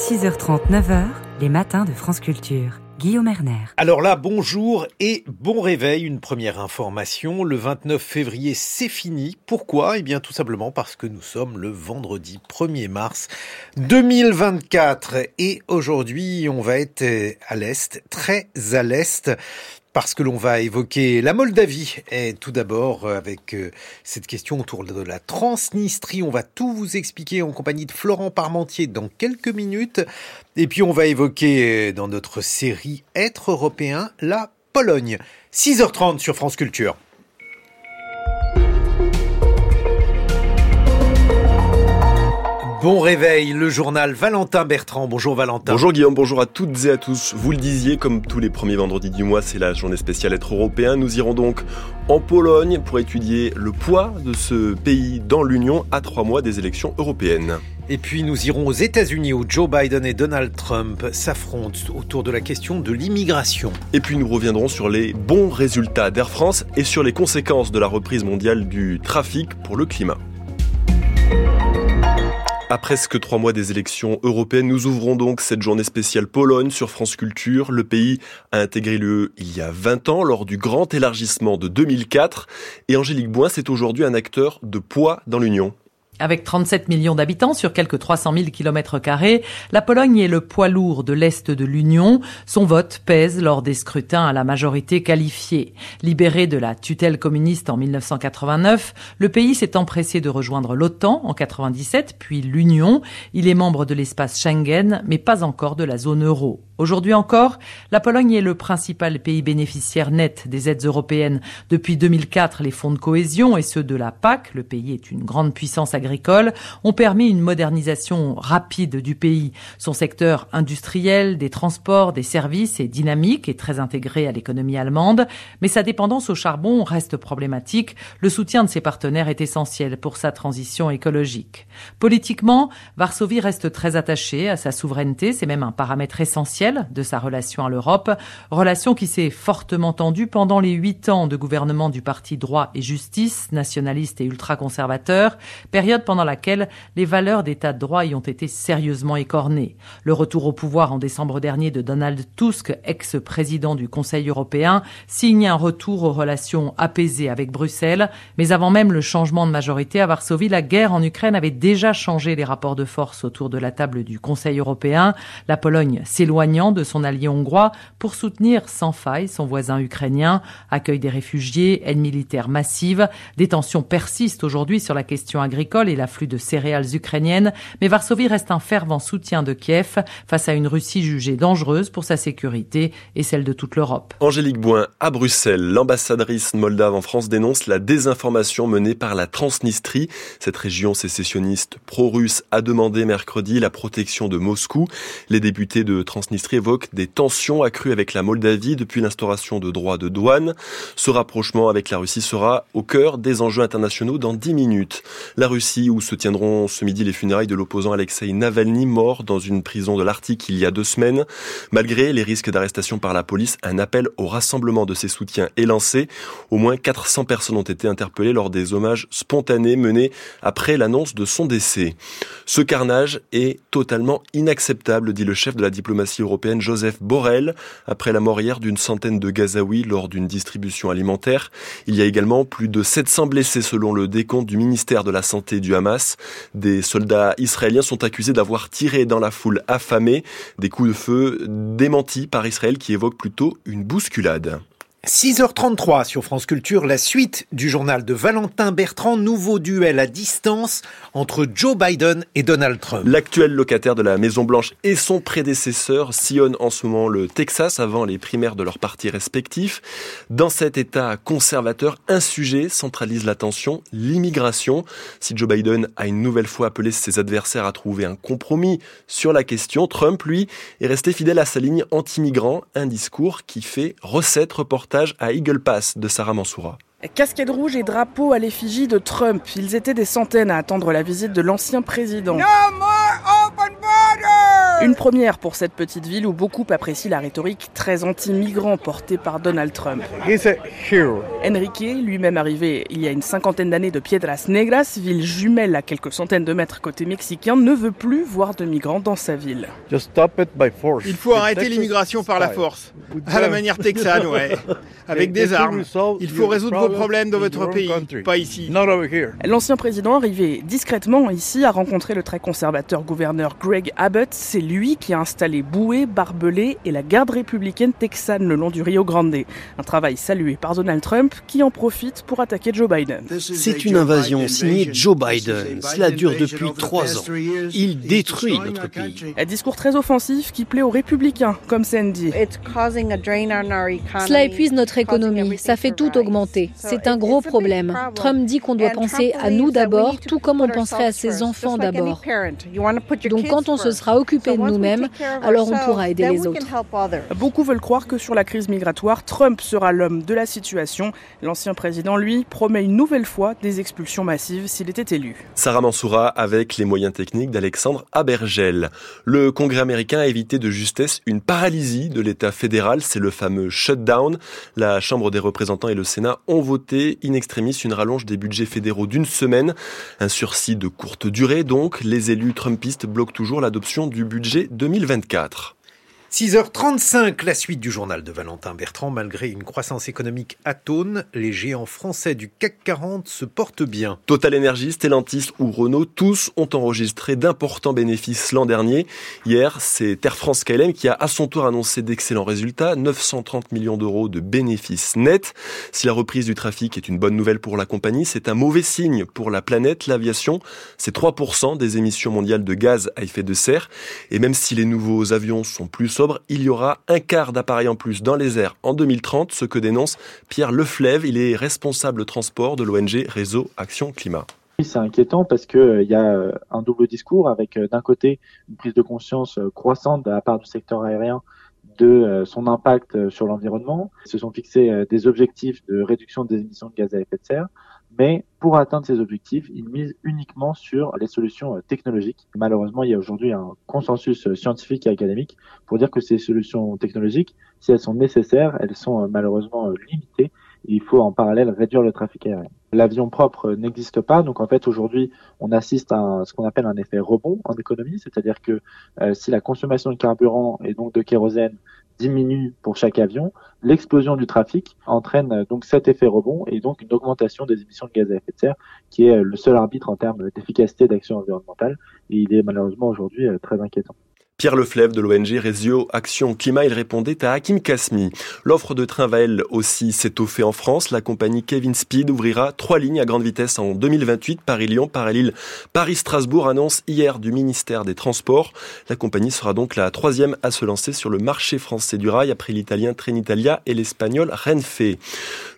6h30, 9h, les matins de France Culture. Guillaume Erner. Alors là, bonjour et bon réveil. Une première information. Le 29 février, c'est fini. Pourquoi? Eh bien, tout simplement parce que nous sommes le vendredi 1er mars 2024. Et aujourd'hui, on va être à l'Est, très à l'Est parce que l'on va évoquer la Moldavie. Et tout d'abord, euh, avec euh, cette question autour de la Transnistrie, on va tout vous expliquer en compagnie de Florent Parmentier dans quelques minutes. Et puis on va évoquer euh, dans notre série Être européen la Pologne. 6h30 sur France Culture. Bon réveil, le journal Valentin Bertrand. Bonjour Valentin. Bonjour Guillaume, bonjour à toutes et à tous. Vous le disiez, comme tous les premiers vendredis du mois, c'est la journée spéciale être européen. Nous irons donc en Pologne pour étudier le poids de ce pays dans l'Union à trois mois des élections européennes. Et puis nous irons aux États-Unis où Joe Biden et Donald Trump s'affrontent autour de la question de l'immigration. Et puis nous reviendrons sur les bons résultats d'Air France et sur les conséquences de la reprise mondiale du trafic pour le climat. À presque trois mois des élections européennes, nous ouvrons donc cette journée spéciale Pologne sur France Culture. Le pays a intégré l'UE il y a 20 ans lors du grand élargissement de 2004 et Angélique Boin, c'est aujourd'hui un acteur de poids dans l'Union. Avec 37 millions d'habitants sur quelques 300 000 kilomètres carrés, la Pologne est le poids lourd de l'Est de l'Union. Son vote pèse lors des scrutins à la majorité qualifiée. Libéré de la tutelle communiste en 1989, le pays s'est empressé de rejoindre l'OTAN en 97, puis l'Union. Il est membre de l'espace Schengen, mais pas encore de la zone euro. Aujourd'hui encore, la Pologne est le principal pays bénéficiaire net des aides européennes. Depuis 2004, les fonds de cohésion et ceux de la PAC, le pays est une grande puissance agricole, ont permis une modernisation rapide du pays. Son secteur industriel, des transports, des services est dynamique et très intégré à l'économie allemande, mais sa dépendance au charbon reste problématique. Le soutien de ses partenaires est essentiel pour sa transition écologique. Politiquement, Varsovie reste très attachée à sa souveraineté, c'est même un paramètre essentiel de sa relation à l'Europe, relation qui s'est fortement tendue pendant les huit ans de gouvernement du parti droit et justice, nationaliste et ultra-conservateur, période pendant laquelle les valeurs d'état de droit y ont été sérieusement écornées. Le retour au pouvoir en décembre dernier de Donald Tusk, ex-président du Conseil européen, signe un retour aux relations apaisées avec Bruxelles, mais avant même le changement de majorité à Varsovie, la guerre en Ukraine avait déjà changé les rapports de force autour de la table du Conseil européen. La Pologne s'éloignant de son allié hongrois pour soutenir sans faille son voisin ukrainien, accueil des réfugiés, aide militaire massive. Des tensions persistent aujourd'hui sur la question agricole et l'afflux de céréales ukrainiennes, mais Varsovie reste un fervent soutien de Kiev face à une Russie jugée dangereuse pour sa sécurité et celle de toute l'Europe. Angélique Boin, à Bruxelles, l'ambassadrice moldave en France dénonce la désinformation menée par la Transnistrie. Cette région sécessionniste pro-russe a demandé mercredi la protection de Moscou. Les députés de Transnistrie évoque des tensions accrues avec la Moldavie depuis l'instauration de droits de douane. Ce rapprochement avec la Russie sera au cœur des enjeux internationaux dans 10 minutes. La Russie, où se tiendront ce midi les funérailles de l'opposant Alexei Navalny, mort dans une prison de l'Arctique il y a deux semaines. Malgré les risques d'arrestation par la police, un appel au rassemblement de ses soutiens est lancé. Au moins 400 personnes ont été interpellées lors des hommages spontanés menés après l'annonce de son décès. Ce carnage est totalement inacceptable, dit le chef de la diplomatie européenne Joseph Borrell après la mort hier d'une centaine de Gazaouis lors d'une distribution alimentaire. Il y a également plus de 700 blessés selon le décompte du ministère de la Santé du Hamas. Des soldats israéliens sont accusés d'avoir tiré dans la foule affamée des coups de feu démentis par Israël qui évoque plutôt une bousculade. 6h33 sur France Culture, la suite du journal de Valentin Bertrand, nouveau duel à distance entre Joe Biden et Donald Trump. L'actuel locataire de la Maison Blanche et son prédécesseur sillonnent en ce moment le Texas avant les primaires de leurs partis respectifs. Dans cet État conservateur, un sujet centralise l'attention, l'immigration. Si Joe Biden a une nouvelle fois appelé ses adversaires à trouver un compromis sur la question, Trump, lui, est resté fidèle à sa ligne anti-migrant, un discours qui fait recette à Eagle Pass de Sarah Mansoura. Casquette rouge et drapeau à l'effigie de Trump. Ils étaient des centaines à attendre la visite de l'ancien président. Une première pour cette petite ville où beaucoup apprécient la rhétorique très anti-migrant portée par Donald Trump. Enrique, lui-même arrivé il y a une cinquantaine d'années de Piedras Negras, ville jumelle à quelques centaines de mètres côté mexicain, ne veut plus voir de migrants dans sa ville. Il faut arrêter l'immigration par la force, à la manière texane, ouais, avec des armes. Il faut résoudre vos problèmes dans votre pays, pas ici. L'ancien président arrivé discrètement ici a rencontré le très conservateur gouverneur Greg Abbott. C'est lui qui a installé bouée, barbelé et la garde républicaine texane le long du Rio Grande. Un travail salué par Donald Trump qui en profite pour attaquer Joe Biden. C'est une invasion signée Joe Biden. Cela dure depuis trois ans. Il détruit notre pays. Un discours très offensif qui plaît aux républicains, comme Sandy. Cela épuise notre économie. Ça fait tout augmenter. C'est un gros problème. Trump dit qu'on doit penser à nous d'abord, tout comme on penserait à ses enfants d'abord. Donc quand on se sera occupé de nous-mêmes, alors on pourra aider les autres. Beaucoup veulent croire que sur la crise migratoire, Trump sera l'homme de la situation. L'ancien président, lui, promet une nouvelle fois des expulsions massives s'il était élu. Sarah Mansoura avec les moyens techniques d'Alexandre Abergel. Le Congrès américain a évité de justesse une paralysie de l'État fédéral, c'est le fameux shutdown. La Chambre des représentants et le Sénat ont voté in extremis une rallonge des budgets fédéraux d'une semaine. Un sursis de courte durée donc. Les élus trumpistes bloquent toujours l'adoption du budget 2024. 6h35, la suite du journal de Valentin Bertrand. Malgré une croissance économique atone, les géants français du CAC 40 se portent bien. Total Energy, Stellantis ou Renault, tous ont enregistré d'importants bénéfices l'an dernier. Hier, c'est Air France KLM qui a à son tour annoncé d'excellents résultats, 930 millions d'euros de bénéfices nets. Si la reprise du trafic est une bonne nouvelle pour la compagnie, c'est un mauvais signe pour la planète, l'aviation. C'est 3% des émissions mondiales de gaz à effet de serre. Et même si les nouveaux avions sont plus il y aura un quart d'appareils en plus dans les airs en 2030, ce que dénonce Pierre Leflève. Il est responsable transport de l'ONG Réseau Action Climat. C'est inquiétant parce qu'il euh, y a euh, un double discours avec euh, d'un côté une prise de conscience croissante de la part du secteur aérien de son impact sur l'environnement. Ils se sont fixés des objectifs de réduction des émissions de gaz à effet de serre. Mais pour atteindre ces objectifs, ils misent uniquement sur les solutions euh, technologiques. Malheureusement, il y a aujourd'hui un consensus euh, scientifique et académique pour dire que ces solutions technologiques, si elles sont nécessaires, elles sont euh, malheureusement limitées. Il faut en parallèle réduire le trafic aérien. L'avion propre n'existe pas, donc en fait aujourd'hui on assiste à ce qu'on appelle un effet rebond en économie, c'est-à-dire que si la consommation de carburant et donc de kérosène diminue pour chaque avion, l'explosion du trafic entraîne euh, donc cet effet rebond et donc une augmentation des émissions de gaz à effet de serre qui est euh, le seul arbitre en termes d'efficacité d'action environnementale et il est malheureusement aujourd'hui euh, très inquiétant. Pierre Leflève de l'ONG Résio Action Climat, il répondait à Hakim Kasmi. L'offre de train va elle aussi s'étoffer en France. La compagnie Kevin Speed ouvrira trois lignes à grande vitesse en 2028, Paris-Lyon, Paris-Lille, Paris-Strasbourg, annonce hier du ministère des Transports. La compagnie sera donc la troisième à se lancer sur le marché français du rail après l'italien Trenitalia et l'espagnol Renfe.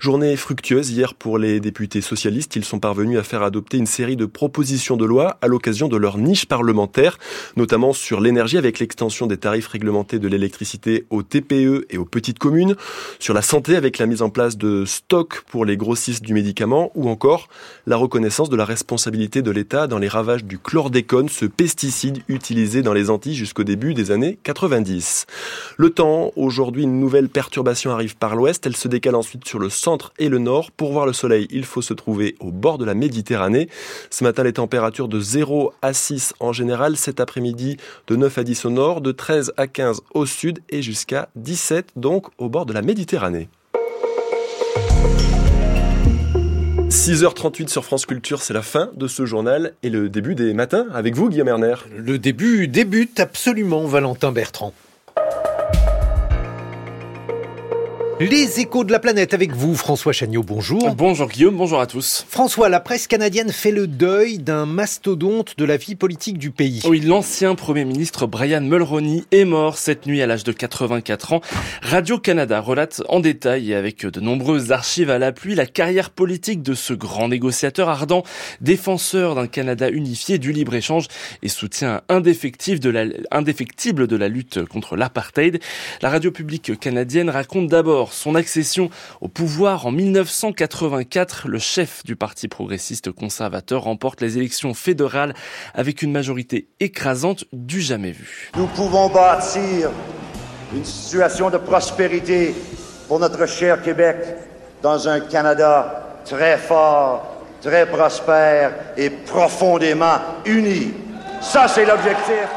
Journée fructueuse hier pour les députés socialistes. Ils sont parvenus à faire adopter une série de propositions de loi à l'occasion de leur niche parlementaire, notamment sur l'énergie avec l'extension des tarifs réglementés de l'électricité aux TPE et aux petites communes, sur la santé avec la mise en place de stocks pour les grossistes du médicament, ou encore la reconnaissance de la responsabilité de l'État dans les ravages du chlordécone, ce pesticide utilisé dans les Antilles jusqu'au début des années 90. Le temps, aujourd'hui, une nouvelle perturbation arrive par l'ouest, elle se décale ensuite sur le centre et le nord. Pour voir le soleil, il faut se trouver au bord de la Méditerranée. Ce matin, les températures de 0 à 6 en général, cet après-midi de 9 à 10 au nord, de 13 à 15 au sud et jusqu'à 17 donc au bord de la Méditerranée. 6h38 sur France Culture, c'est la fin de ce journal et le début des matins avec vous, Guillaume Erner. Le début débute absolument, Valentin Bertrand. Les échos de la planète avec vous, François Chagnot, bonjour. Bonjour Guillaume, bonjour à tous. François, la presse canadienne fait le deuil d'un mastodonte de la vie politique du pays. Oui, l'ancien Premier ministre Brian Mulroney est mort cette nuit à l'âge de 84 ans. Radio-Canada relate en détail et avec de nombreuses archives à l'appui la carrière politique de ce grand négociateur ardent, défenseur d'un Canada unifié, du libre-échange et soutien indéfectible de la, indéfectible de la lutte contre l'apartheid. La radio publique canadienne raconte d'abord son accession au pouvoir en 1984, le chef du parti progressiste conservateur remporte les élections fédérales avec une majorité écrasante du jamais vu. Nous pouvons bâtir une situation de prospérité pour notre cher Québec dans un Canada très fort, très prospère et profondément uni. Ça, c'est l'objectif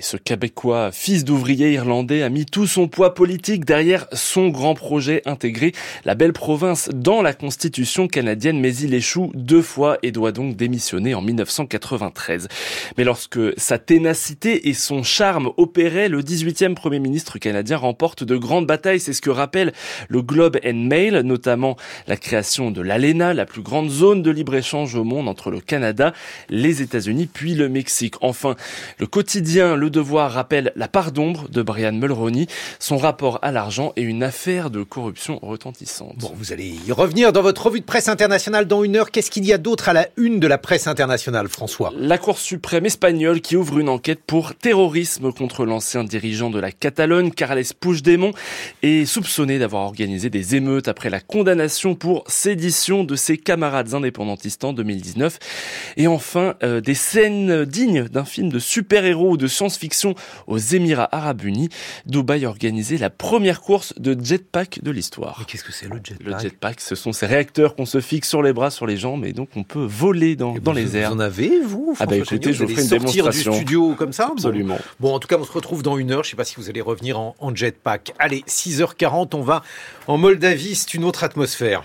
ce Québécois, fils d'ouvrier irlandais, a mis tout son poids politique derrière son grand projet intégré, la belle province dans la Constitution canadienne, mais il échoue deux fois et doit donc démissionner en 1993. Mais lorsque sa ténacité et son charme opéraient, le 18e Premier ministre canadien remporte de grandes batailles. C'est ce que rappelle le Globe and Mail, notamment la création de l'ALENA, la plus grande zone de libre-échange au monde entre le Canada, les États-Unis puis le Mexique. Enfin, le quotidien le Devoir rappelle la part d'ombre de Brian Mulroney, son rapport à l'argent et une affaire de corruption retentissante. Bon, vous allez y revenir dans votre revue de presse internationale dans une heure. Qu'est-ce qu'il y a d'autre à la une de la presse internationale, François? La Cour suprême espagnole qui ouvre une enquête pour terrorisme contre l'ancien dirigeant de la Catalogne, Carles Puigdemont, est soupçonné d'avoir organisé des émeutes après la condamnation pour sédition de ses camarades indépendantistes en 2019. Et enfin, euh, des scènes dignes d'un film de super-héros ou de science fiction aux Émirats Arabes Unis. Dubaï a organisé la première course de jetpack de l'histoire. Qu'est-ce que c'est le jetpack? Le jetpack, ce sont ces réacteurs qu'on se fixe sur les bras, sur les jambes, et donc on peut voler dans, dans les airs. Vous en avez, vous Ah bah écoutez, je vous ferai une démonstration. du studio comme ça Absolument. Bon. en tout cas, on se retrouve dans une heure. Je ne sais pas si vous allez revenir en, en jetpack. Allez, 6h40, on va en Moldavie. C'est une autre atmosphère.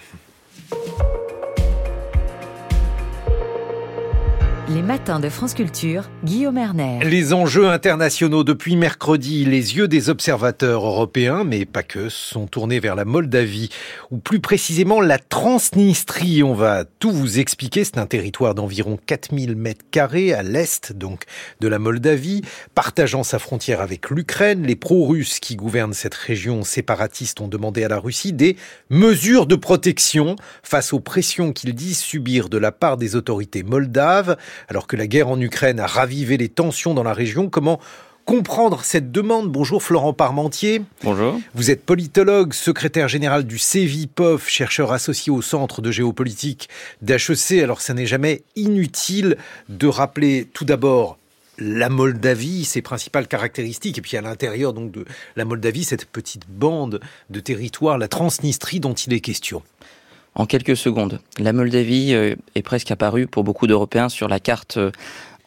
Les matins de France Culture, Guillaume Erner. Les enjeux internationaux depuis mercredi, les yeux des observateurs européens, mais pas que, sont tournés vers la Moldavie, ou plus précisément la Transnistrie. On va tout vous expliquer. C'est un territoire d'environ 4000 mètres carrés à l'est, donc, de la Moldavie, partageant sa frontière avec l'Ukraine. Les pro-russes qui gouvernent cette région séparatiste ont demandé à la Russie des mesures de protection face aux pressions qu'ils disent subir de la part des autorités moldaves. Alors que la guerre en Ukraine a ravivé les tensions dans la région, comment comprendre cette demande. Bonjour Florent Parmentier. Bonjour. Vous êtes politologue, secrétaire général du CEVIPOF, chercheur associé au Centre de géopolitique d'HEC. Alors ça n'est jamais inutile de rappeler tout d'abord la Moldavie, ses principales caractéristiques, et puis à l'intérieur donc de la Moldavie, cette petite bande de territoire, la Transnistrie dont il est question en quelques secondes. La Moldavie euh, est presque apparue pour beaucoup d'Européens sur la carte euh,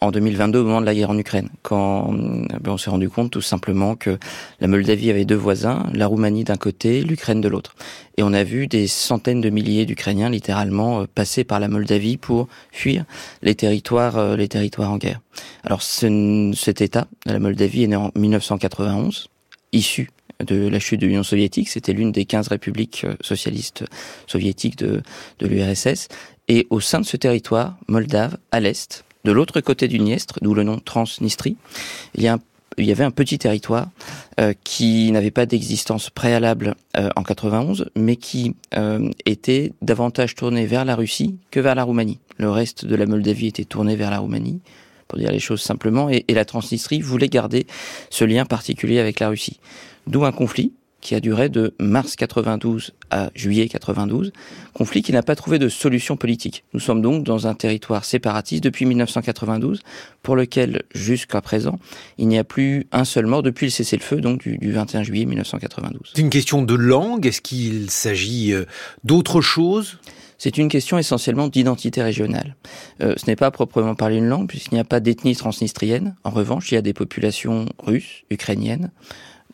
en 2022 au moment de la guerre en Ukraine, quand euh, ben, on s'est rendu compte tout simplement que la Moldavie avait deux voisins, la Roumanie d'un côté, l'Ukraine de l'autre. Et on a vu des centaines de milliers d'Ukrainiens littéralement passer par la Moldavie pour fuir les territoires, les territoires en guerre. Alors cet État, la Moldavie, est né en 1991, issu de la chute de l'Union soviétique. C'était l'une des 15 républiques euh, socialistes soviétiques de, de l'URSS. Et au sein de ce territoire, moldave, à l'est, de l'autre côté du Dniestre, d'où le nom Transnistrie, il y, a il y avait un petit territoire euh, qui n'avait pas d'existence préalable euh, en 91, mais qui était davantage tourné vers la Russie que vers la Roumanie. Le reste de la Moldavie était tourné vers la Roumanie, pour dire les choses simplement, et, et la Transnistrie voulait garder ce lien particulier avec la Russie. D'où un conflit qui a duré de mars 92 à juillet 92, conflit qui n'a pas trouvé de solution politique. Nous sommes donc dans un territoire séparatiste depuis 1992, pour lequel, jusqu'à présent, il n'y a plus un seul mort depuis le cessez-le-feu, donc du, 21 juillet 1992. C'est une question de langue Est-ce qu'il s'agit euh, d'autre chose? C'est une question essentiellement d'identité régionale. Euh, ce n'est pas proprement parler une langue, puisqu'il n'y a pas d'ethnie transnistrienne. En revanche, il y a des populations russes, ukrainiennes,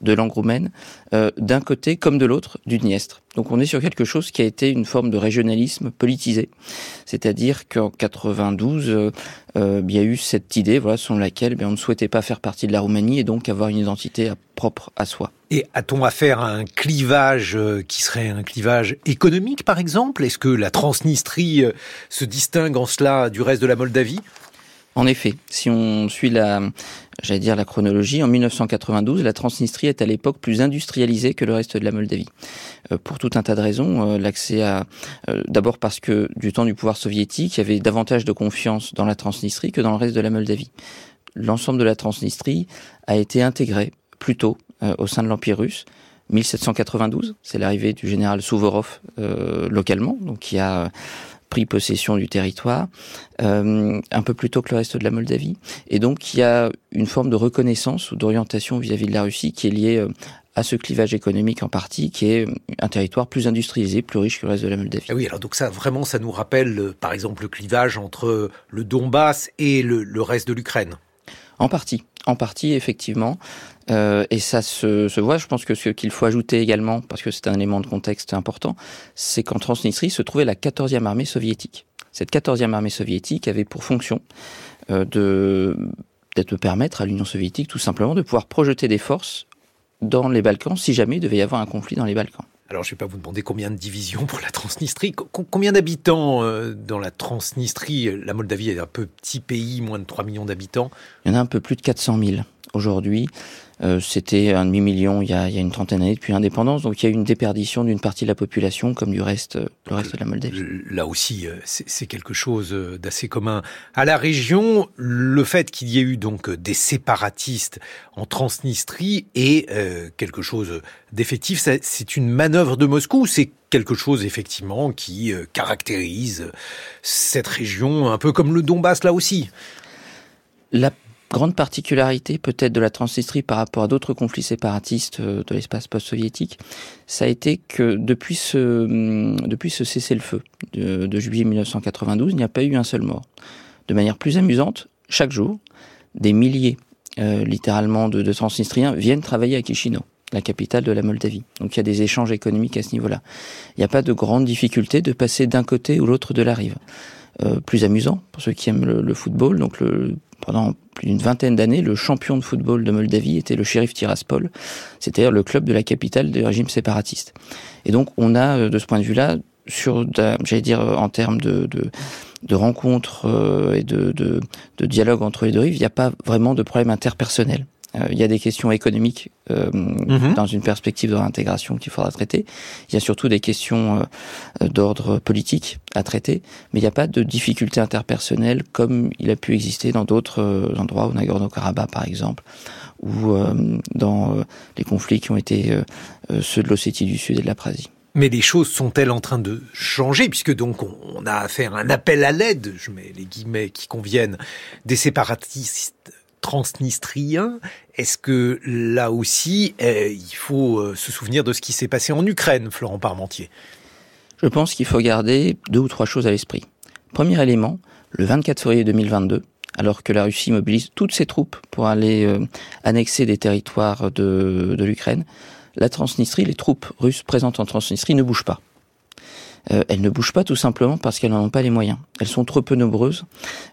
de langue roumaine, euh, d'un côté comme de l'autre du Dniestre. Donc on est sur quelque chose qui a été une forme de régionalisme politisé. C'est-à-dire qu'en 92, euh, euh, il y a eu cette idée voilà, selon laquelle ben, on ne souhaitait pas faire partie de la Roumanie et donc avoir une identité propre à soi. Et a-t-on affaire à un clivage qui serait un clivage économique, par exemple? Est-ce que la Transnistrie se distingue en cela du reste de la Moldavie? En effet, si on suit la, j'allais dire la chronologie, en 1992, la Transnistrie est à l'époque plus industrialisée que le reste de la Moldavie. Euh, pour tout un tas de raisons, euh, l'accès à, euh, d'abord parce que du temps du pouvoir soviétique, il y avait davantage de confiance dans la Transnistrie que dans le reste de la Moldavie. L'ensemble de la Transnistrie a été intégré plus tôt au sein de l'Empire russe 1792, c'est l'arrivée du général Souvorov localement, donc qui a pris possession du territoire, euh, un peu plus tôt que le reste de la Moldavie. Et donc, il y a une forme de reconnaissance ou d'orientation vis-à-vis de la Russie qui est liée euh, à ce clivage économique en partie, qui est un territoire plus industrialisé, plus riche que le reste de la Moldavie. Ah oui, alors donc ça, vraiment, ça nous rappelle, euh, par exemple, le clivage entre le Donbass et le, le reste de l'Ukraine. En partie, en partie, effectivement. Euh, et ça se, se, voit. Je pense que ce qu'il faut ajouter également, parce que c'est un élément de contexte important, c'est qu'en Transnistrie se trouvait la 14e armée soviétique. Cette 14e armée soviétique avait pour fonction euh, de peut-être permettre à l'Union soviétique tout simplement de pouvoir projeter des forces dans les Balkans si jamais il devait y avoir un conflit dans les Balkans. Alors, je ne vais pas vous demander combien de divisions pour la Transnistrie. combien d'habitants euh, dans la Transnistrie? La Moldavie est un peu petit pays, moins de 3 millions d'habitants. Il y en a un peu plus de 400 000 aujourd'hui. Euh, c'était un demi-million il, y a, une trentaine d'années depuis l'indépendance, donc il y a eu une déperdition d'une partie de la population comme du reste, euh, le reste de la Moldavie. Là aussi, euh, c'est quelque chose d'assez commun. À la région, le fait qu'il y ait eu donc des séparatistes en Transnistrie est quelque chose d'effectif. C'est une manœuvre de Moscou, c'est quelque chose effectivement qui caractérise cette région, un peu comme le Donbass là aussi? La grande particularité peut-être de la Transnistrie par rapport à d'autres conflits séparatistes euh, de l'espace post-soviétique, ça a été que depuis ce, hum, depuis ce cessez-le-feu de, juillet 1992, il n'y a pas eu un seul mort. De manière plus amusante, chaque jour, des milliers, euh, littéralement, de, Transnistriens viennent travailler à Chisinau la capitale de la Moldavie. Donc il y a des échanges économiques à ce niveau-là. Il n'y a pas de grande difficulté de passer d'un côté ou l'autre de la rive. Euh, plus amusant pour ceux qui aiment le, le football. Donc le, pendant plus d'une vingtaine d'années, le champion de football de Moldavie était le shérif Tiraspol, c'est-à-dire le club de la capitale du régime séparatiste. Et donc on a, euh, de ce point de vue-là, sur, j'allais dire, euh, en termes de, de, de rencontres euh, et de, de, de dialogue entre les deux rives, il n'y a pas vraiment de problème interpersonnel. Euh, il y a des questions économiques euh, mhm. dans une perspective de réintégration qu'il faudra traiter. Il y a surtout des questions euh, d'ordre politique à traiter, mais il n'y a pas de difficultés interpersonnelles comme il a pu exister dans d'autres endroits, au Nagorno-Karabakh par exemple, ou dans les conflits qui ont été ceux de l'Ossétie du Sud et de l'Aprasie. Mais les choses sont-elles en train de changer? Puisque donc on a à faire un appel à l'aide, je mets les guillemets qui conviennent, des séparatistes transnistrien. Est-ce que là aussi, eh, il faut euh, se souvenir de ce qui s'est passé en Ukraine, Florent Parmentier? Je pense qu'il faut garder deux ou trois choses à l'esprit. Premier élément, le 24 février 2022, alors que la Russie mobilise toutes ses troupes pour aller euh, annexer des territoires de, de l'Ukraine, la Transnistrie, les troupes russes présentes en Transnistrie ne bougent pas. Euh, elles ne bougent pas tout simplement parce qu'elles n'en ont pas les moyens. Elles sont trop peu nombreuses.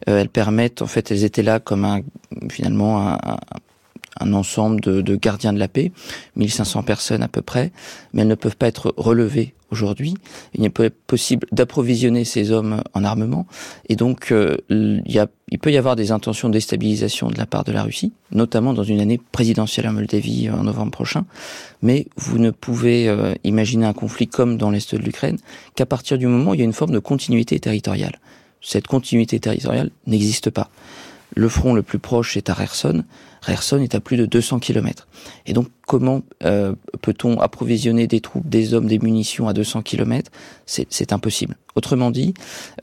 Euh, elles permettent, en fait, elles étaient là comme un, finalement un, un ensemble de, de, gardiens de la paix, 1500 personnes à peu près, mais elles ne peuvent pas être relevées aujourd'hui. Il n'est pas possible d'approvisionner ces hommes en armement, et donc euh, il, y a, il peut y avoir des intentions de déstabilisation de la part de la Russie, notamment dans une année présidentielle à Moldavie en novembre prochain, mais vous ne pouvez euh, imaginer un conflit comme dans l'Est de l'Ukraine qu'à partir du moment où il y a une forme de continuité territoriale. Cette continuité territoriale n'existe pas. Le front le plus proche est à Kherson. Kherson est à plus de 200 km. Et donc, comment euh, peut-on approvisionner des troupes, des hommes, des munitions à 200 km C'est impossible. Autrement dit,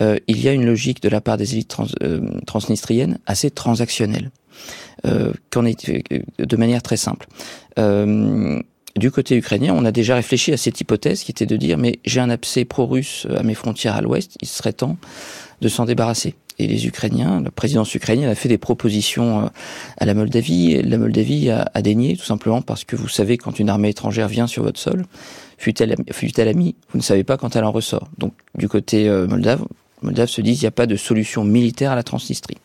euh, il y a une logique de la part des élites euh, transnistriennes assez transactionnelle, qu'en est de manière très simple. du côté ukrainien, on a déjà réfléchi à cette hypothèse qui était de dire mais j'ai un abcès pro-russe à mes frontières à l'ouest, il serait temps de s'en débarrasser et les Ukrainiens, la présidence ukrainienne a fait des propositions euh, à la Moldavie. Et la Moldavie a, a dénié, tout simplement parce que vous savez, quand une armée étrangère vient sur votre sol, fut-elle fut amie, vous ne savez pas quand elle en ressort. Donc, du côté euh, moldave, Moldave se dit il n'y a pas de solution militaire à la Transnistrie.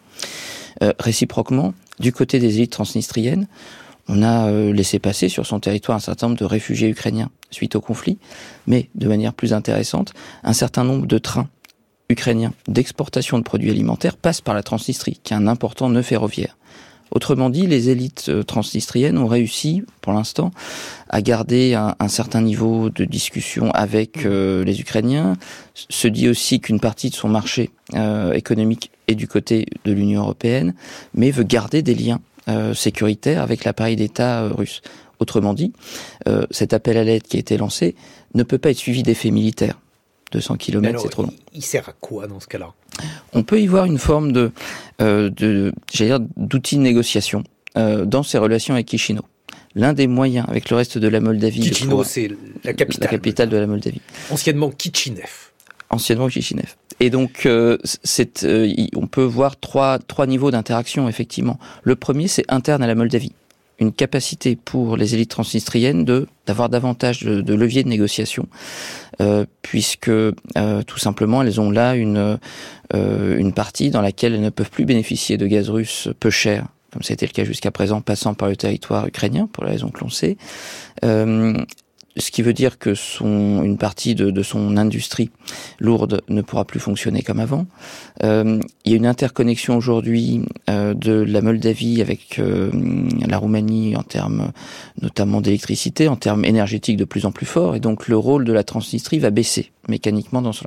Euh, réciproquement, du côté des élites transnistriennes, on a euh, laissé passer sur son territoire un certain nombre de réfugiés ukrainiens suite au conflit, mais de manière plus intéressante, un certain nombre de trains ukrainien d'exportation de produits alimentaires passe par la Transnistrie, qui est un important nœud ferroviaire. Autrement dit, les élites euh, transnistriennes ont réussi, pour l'instant, à garder un, certain niveau de discussion avec euh, les Ukrainiens. Se dit aussi qu'une partie de son marché euh, économique est du côté de l'Union européenne, mais veut garder des liens sécuritaires avec l'appareil d'État russe. Autrement dit, cet appel à l'aide qui a été lancé ne peut pas être suivi d'effets militaires. 200 km, c'est trop long. Il sert à quoi dans ce cas-là? On peut y voir une forme de, euh, de d'outil de négociation euh, dans ses relations avec Chisinau. L'un des moyens avec le reste de la Moldavie. Chisinau, c'est la capitale. La capitale de la Moldavie. Anciennement Kitchinev. Anciennement Chichinev. Et donc, euh, c'est, euh, on peut voir trois, trois niveaux d'interaction, effectivement. Le premier, c'est interne à la Moldavie. Une capacité pour les élites transnistriennes de d'avoir davantage de, de leviers de négociation, euh, puisque euh, tout simplement elles ont là une euh, une partie dans laquelle elles ne peuvent plus bénéficier de gaz russe peu cher, comme été le cas jusqu'à présent, passant par le territoire ukrainien pour la raison que l'on sait. Ce qui veut dire que son, une partie de, son industrie lourde ne pourra plus fonctionner comme avant. Euh, il y a une interconnexion aujourd'hui euh, de la Moldavie avec euh, la Roumanie en termes notamment d'électricité, en termes énergétiques de plus en plus forts, et donc le rôle de la Transnistrie va baisser mécaniquement dans ce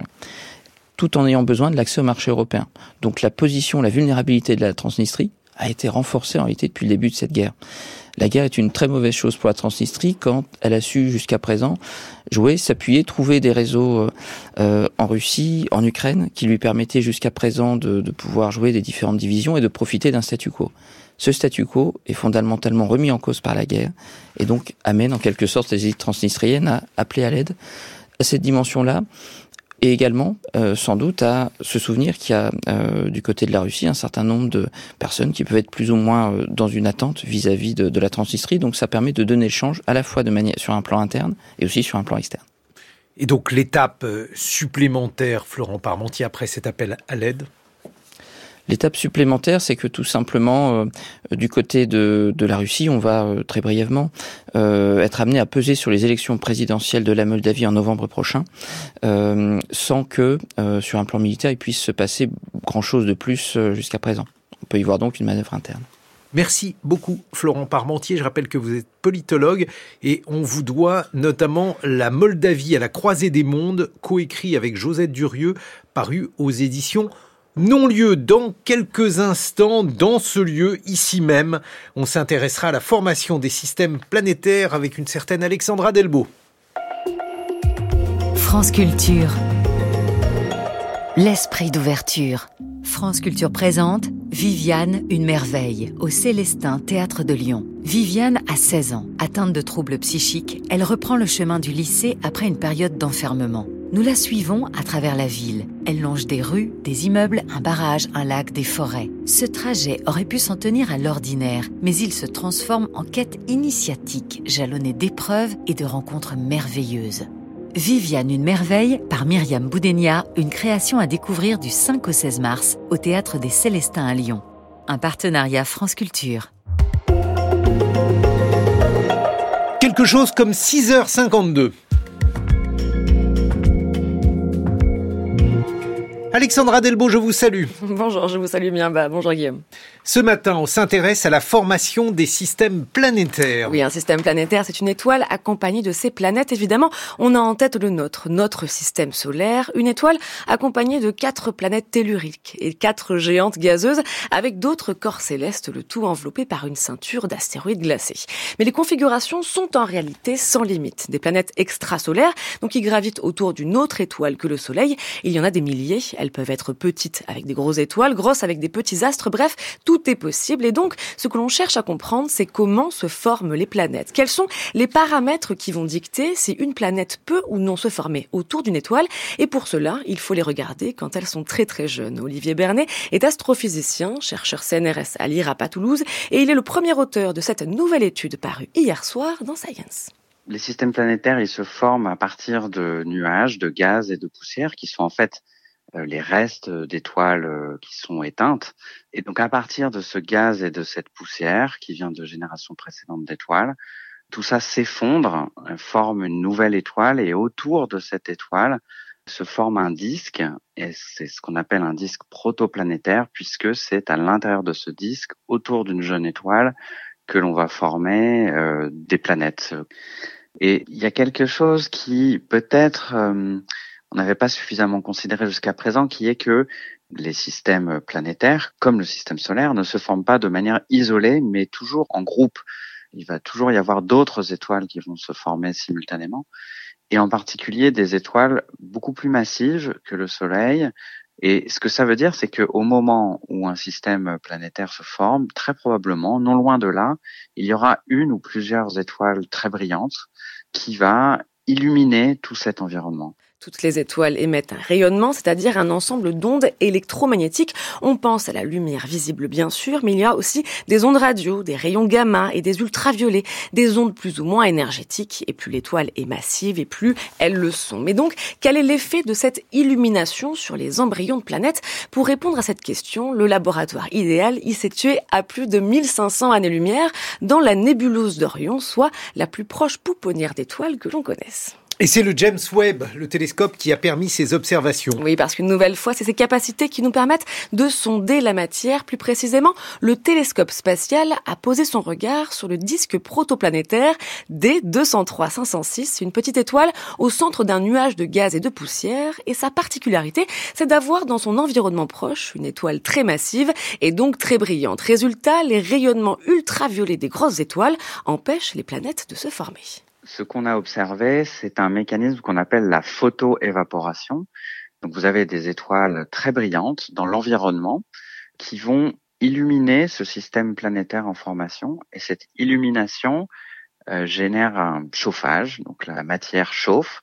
tout en ayant besoin de l'accès au marché européen. Donc la position, la vulnérabilité de la Transnistrie a été renforcée en réalité depuis le début de cette guerre. La guerre est une très mauvaise chose pour la Transnistrie quand elle a su jusqu'à présent jouer, s'appuyer, trouver des réseaux euh, euh, en Russie, en Ukraine, qui lui permettaient jusqu'à présent de, de, pouvoir jouer des différentes divisions et de profiter d'un statu quo. Ce statu quo est fondamentalement remis en cause par la guerre et donc amène en quelque sorte les élites transnistriennes à appeler à l'aide à cette dimension-là et également euh, sans doute à se souvenir qu'il y a euh, du côté de la Russie un certain nombre de personnes qui peuvent être plus ou moins euh, dans une attente vis-à-vis de, de, la Transnistrie. Donc ça permet de donner le change à la fois de manière sur un plan interne et aussi sur un plan externe. Et donc l'étape supplémentaire, Florent Parmentier, après cet appel à l'aide? L'étape supplémentaire, c'est que tout simplement, euh, du côté de, la Russie, on va euh, très brièvement euh, être amené à peser sur les élections présidentielles de la Moldavie en novembre prochain, sans que, sur un plan militaire, il puisse se passer grand-chose de plus jusqu'à présent. On peut y voir donc une manœuvre interne. Merci beaucoup Florent Parmentier. Je rappelle que vous êtes politologue et on vous doit notamment La Moldavie à la croisée des mondes, coécrit avec Josette Durieux, paru aux éditions non-lieu dans quelques instants, dans ce lieu, ici même. On s'intéressera à la formation des systèmes planétaires avec une certaine Alexandra Delbo. France Culture. L'esprit d'ouverture. France Culture présente Viviane, une merveille, au Célestin Théâtre de Lyon. Viviane a 16 ans. Atteinte de troubles psychiques, elle reprend le chemin du lycée après une période d'enfermement. Nous la suivons à travers la ville. Elle longe des rues, des immeubles, un barrage, un lac, des forêts. Ce trajet aurait pu s'en tenir à l'ordinaire, mais il se transforme en quête initiatique, jalonnée d'épreuves et de rencontres merveilleuses. Viviane une merveille par Myriam Boudenia, une création à découvrir du 5 au 16 mars au théâtre des Célestins à Lyon. Un partenariat France Culture. Quelque chose comme 6h52. Alexandra Delbo, je vous salue. Bonjour, je vous salue bien. Bah, bonjour Guillaume. Ce matin, on s'intéresse à la formation des systèmes planétaires. Oui, un système planétaire, c'est une étoile accompagnée de ses planètes. Évidemment, on a en tête le nôtre, notre système solaire, une étoile accompagnée de quatre planètes telluriques et quatre géantes gazeuses avec d'autres corps célestes, le tout enveloppé par une ceinture d'astéroïdes glacés. Mais les configurations sont en réalité sans limite. Des planètes extrasolaires, donc qui gravitent autour d'une autre étoile que le Soleil. Il y en a des milliers. Elles peuvent être petites avec des grosses étoiles, grosses avec des petits astres. Bref, tout est possible. Et donc, ce que l'on cherche à comprendre, c'est comment se forment les planètes. Quels sont les paramètres qui vont dicter si une planète peut ou non se former autour d'une étoile? Et pour cela, il faut les regarder quand elles sont très très jeunes. Olivier Bernet est astrophysicien, chercheur CNRS à l'IRAP à Toulouse, et il est le premier auteur de cette nouvelle étude parue hier soir dans Science. Les systèmes planétaires, ils se forment à partir de nuages, de gaz et de poussière qui sont en fait les restes d'étoiles euh, qui sont éteintes. Et donc à partir de ce gaz et de cette poussière qui vient de générations précédentes d'étoiles, tout ça s'effondre, euh, forme une nouvelle étoile et autour de cette étoile se forme un disque et c'est ce qu'on appelle un disque protoplanétaire puisque c'est à l'intérieur de ce disque, autour d'une jeune étoile, que l'on va former euh, des planètes. Et il y a quelque chose qui peut-être euh, on n'avait pas suffisamment considéré jusqu'à présent, qui est que les systèmes planétaires, comme le système solaire, ne se forment pas de manière isolée, mais toujours en groupe. il va toujours y avoir d'autres étoiles qui vont se former simultanément, et en particulier des étoiles beaucoup plus massives que le Soleil. Et ce que ça veut dire, c'est qu'au moment où un système planétaire se forme, très probablement, non loin de là, il y aura une ou plusieurs étoiles très brillantes qui va illuminer tout cet environnement. Toutes les étoiles émettent un rayonnement, c'est-à-dire un ensemble d'ondes électromagnétiques. On pense à la lumière visible bien sûr, mais il y a aussi des ondes radio, des rayons gamma et des ultraviolets, des ondes plus ou moins énergétiques. Et plus l'étoile est massive et plus elles le sont. Mais donc, quel est l'effet de cette illumination sur les embryons de planètes? Pour répondre à cette question, le laboratoire idéal y s'est tué à plus de 1500 années-lumière dans la nébuleuse d'Orion, soit la plus proche pouponnière d'étoiles que l'on connaisse. Et c'est le James Webb, le télescope, qui a permis ces observations. Oui, parce qu'une nouvelle fois, c'est ces capacités qui nous permettent de sonder la matière. Plus précisément, le télescope spatial a posé son regard sur le disque protoplanétaire D203-506, une petite étoile au centre d'un nuage de gaz et de poussière. Et sa particularité, c'est d'avoir dans son environnement proche une étoile très massive et donc très brillante. Résultat, les rayonnements ultraviolets des grosses étoiles empêchent les planètes de se former ce qu'on a observé, c'est un mécanisme qu'on appelle la photoévaporation. Donc vous avez des étoiles très brillantes dans l'environnement qui vont illuminer ce système planétaire en formation. Et cette illumination euh, génère un chauffage, donc la matière chauffe.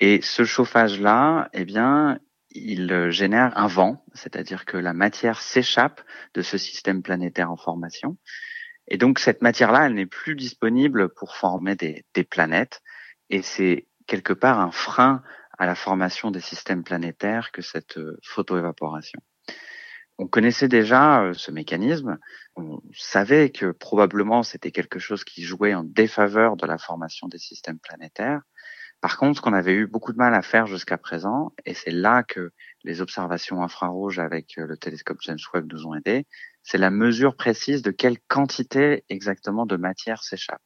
Et ce chauffage-là, eh bien, il génère un vent, c'est-à-dire que la matière s'échappe de ce système planétaire en formation et donc cette matière-là, elle n'est plus disponible pour former des, des planètes. Et c'est quelque part un frein à la formation des systèmes planétaires que cette euh, photoévaporation. On connaissait déjà euh, ce mécanisme, on savait que probablement c'était quelque chose qui jouait en défaveur de la formation des systèmes planétaires. Par contre, ce qu'on avait eu beaucoup de mal à faire jusqu'à présent, et c'est là que les observations infrarouges avec euh, le télescope James Webb nous ont aidés, c'est la mesure précise de quelle quantité exactement de matière s'échappe.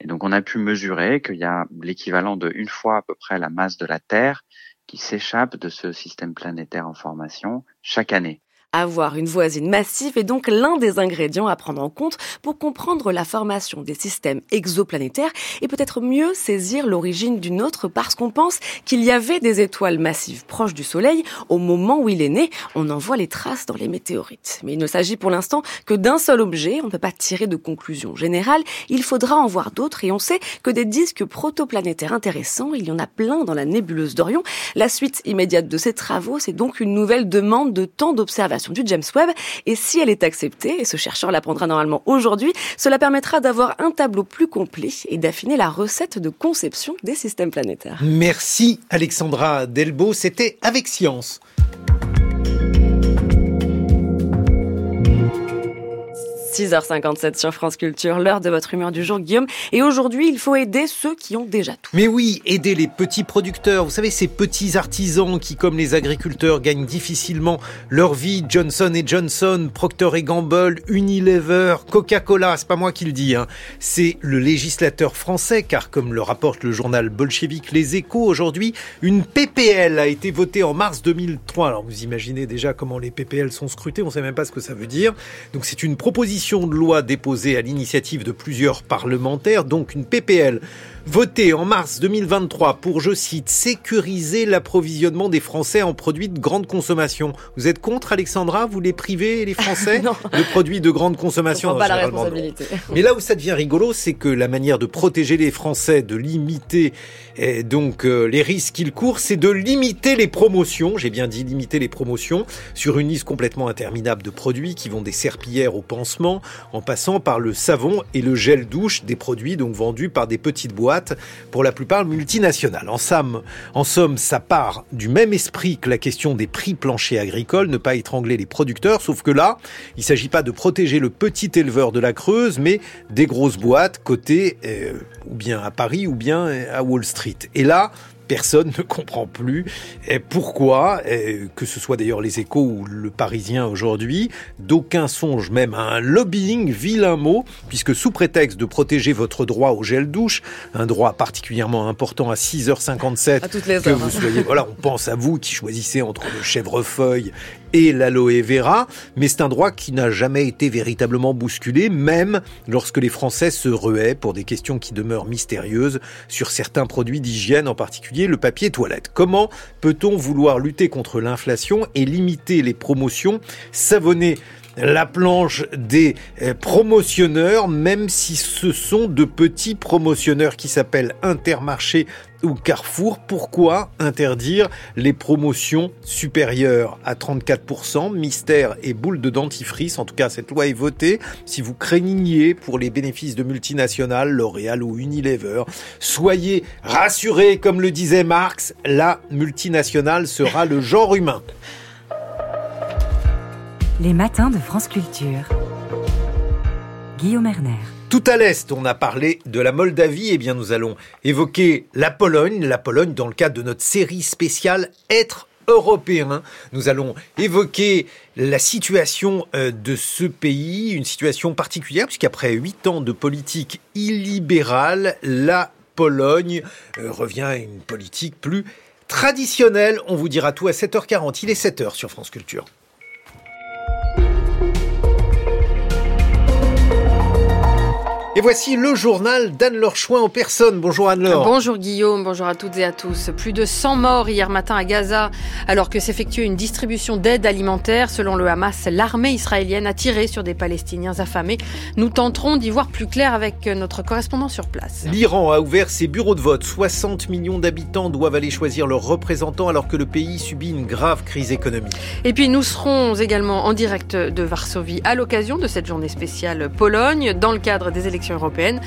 Et donc on a pu mesurer qu'il y a l'équivalent de une fois à peu près la masse de la Terre qui s'échappe de ce système planétaire en formation chaque année. Avoir une voisine massive est donc l'un des ingrédients à prendre en compte pour comprendre la formation des systèmes exoplanétaires et peut-être mieux saisir l'origine d'une autre parce qu'on pense qu'il y avait des étoiles massives proches du Soleil au moment où il est né. On en voit les traces dans les météorites. Mais il ne s'agit pour l'instant que d'un seul objet. On ne peut pas tirer de conclusion générale. Il faudra en voir d'autres et on sait que des disques protoplanétaires intéressants, il y en a plein dans la nébuleuse d'Orion. La suite immédiate de ces travaux, c'est donc une nouvelle demande de temps d'observation du James Webb. Et si elle est acceptée, et ce chercheur l'apprendra normalement aujourd'hui, cela permettra d'avoir un tableau plus complet et d'affiner la recette de conception des systèmes planétaires. Merci Alexandra Delbo, c'était avec science. 6h57 sur France Culture, l'heure de votre humeur du jour, Guillaume. Et aujourd'hui, il faut aider ceux qui ont déjà tout. Mais oui, aider les petits producteurs. Vous savez, ces petits artisans qui, comme les agriculteurs, gagnent difficilement leur vie. Johnson Johnson, Procter Gamble, Unilever, Coca-Cola, c'est pas moi qui le dis. Hein. C'est le législateur français, car comme le rapporte le journal bolchevique Les Échos aujourd'hui, une PPL a été votée en mars 2003. Alors vous imaginez déjà comment les PPL sont scrutés, on sait même pas ce que ça veut dire. Donc c'est une proposition de loi déposée à l'initiative de plusieurs parlementaires, donc une PPL voté en mars 2023 pour, je cite, sécuriser l'approvisionnement des Français en produits de grande consommation. Vous êtes contre, Alexandra? Vous les privez, les Français, de produits de grande consommation? Pas la responsabilité. Mais là où ça devient rigolo, c'est que la manière de protéger les Français, de limiter et donc euh, les risques qu'ils courent, c'est de limiter les promotions, j'ai bien dit limiter les promotions, sur une liste complètement interminable de produits qui vont des serpillères au pansement, en passant par le savon et le gel douche, des produits donc vendus par des petites boîtes pour la plupart multinationales. En somme, ça part du même esprit que la question des prix planchers agricoles, ne pas étrangler les producteurs, sauf que là, il ne s'agit pas de protéger le petit éleveur de la Creuse, mais des grosses boîtes cotées euh, ou bien à Paris ou bien à Wall Street. Et là, personne ne comprend plus. Pourquoi, que ce soit d'ailleurs les échos ou le Parisien aujourd'hui, d'aucuns songent même à un lobbying, vilain mot, puisque sous prétexte de protéger votre droit au gel douche, un droit particulièrement important à 6h57, à toutes les que vous soyez, voilà, on pense à vous qui choisissez entre le chèvrefeuille et l'aloe vera, mais c'est un droit qui n'a jamais été véritablement bousculé, même lorsque les Français se ruaient pour des questions qui demeurent mystérieuses sur certains produits d'hygiène, en particulier le papier toilette. Comment peut-on vouloir lutter contre l'inflation et limiter les promotions savonnées la planche des euh, promotionneurs, même si ce sont de petits promotionneurs qui s'appellent Intermarché ou Carrefour. Pourquoi interdire les promotions supérieures à 34% Mystère et boule de dentifrice. En tout cas, cette loi est votée. Si vous craignez pour les bénéfices de multinationales, L'Oréal ou Unilever, soyez rassurés, comme le disait Marx, la multinationale sera le genre humain. Les matins de France Culture. Guillaume Erner. Tout à l'est, on a parlé de la Moldavie, et eh bien nous allons évoquer la Pologne, la Pologne dans le cadre de notre série spéciale Être européen. Nous allons évoquer la situation euh, de ce pays, une situation particulière, puisqu'après huit ans de politique illibérale, la Pologne euh, revient à une politique plus traditionnelle. On vous dira tout à 7h40. Il est 7h sur France Culture. Et voici le journal d'Anne-Laure Chouin en personne. Bonjour Anne-Laure. Bonjour Guillaume, bonjour à toutes et à tous. Plus de 100 morts hier matin à Gaza alors que s'effectuait une distribution d'aide alimentaire. Selon le Hamas, l'armée israélienne a tiré sur des Palestiniens affamés. Nous tenterons d'y voir plus clair avec notre correspondant sur place. L'Iran a ouvert ses bureaux de vote. 60 millions d'habitants doivent aller choisir leurs représentants alors que le pays subit une grave crise économique. Et puis nous serons également en direct de Varsovie à l'occasion de cette journée spéciale Pologne dans le cadre des élections européenne.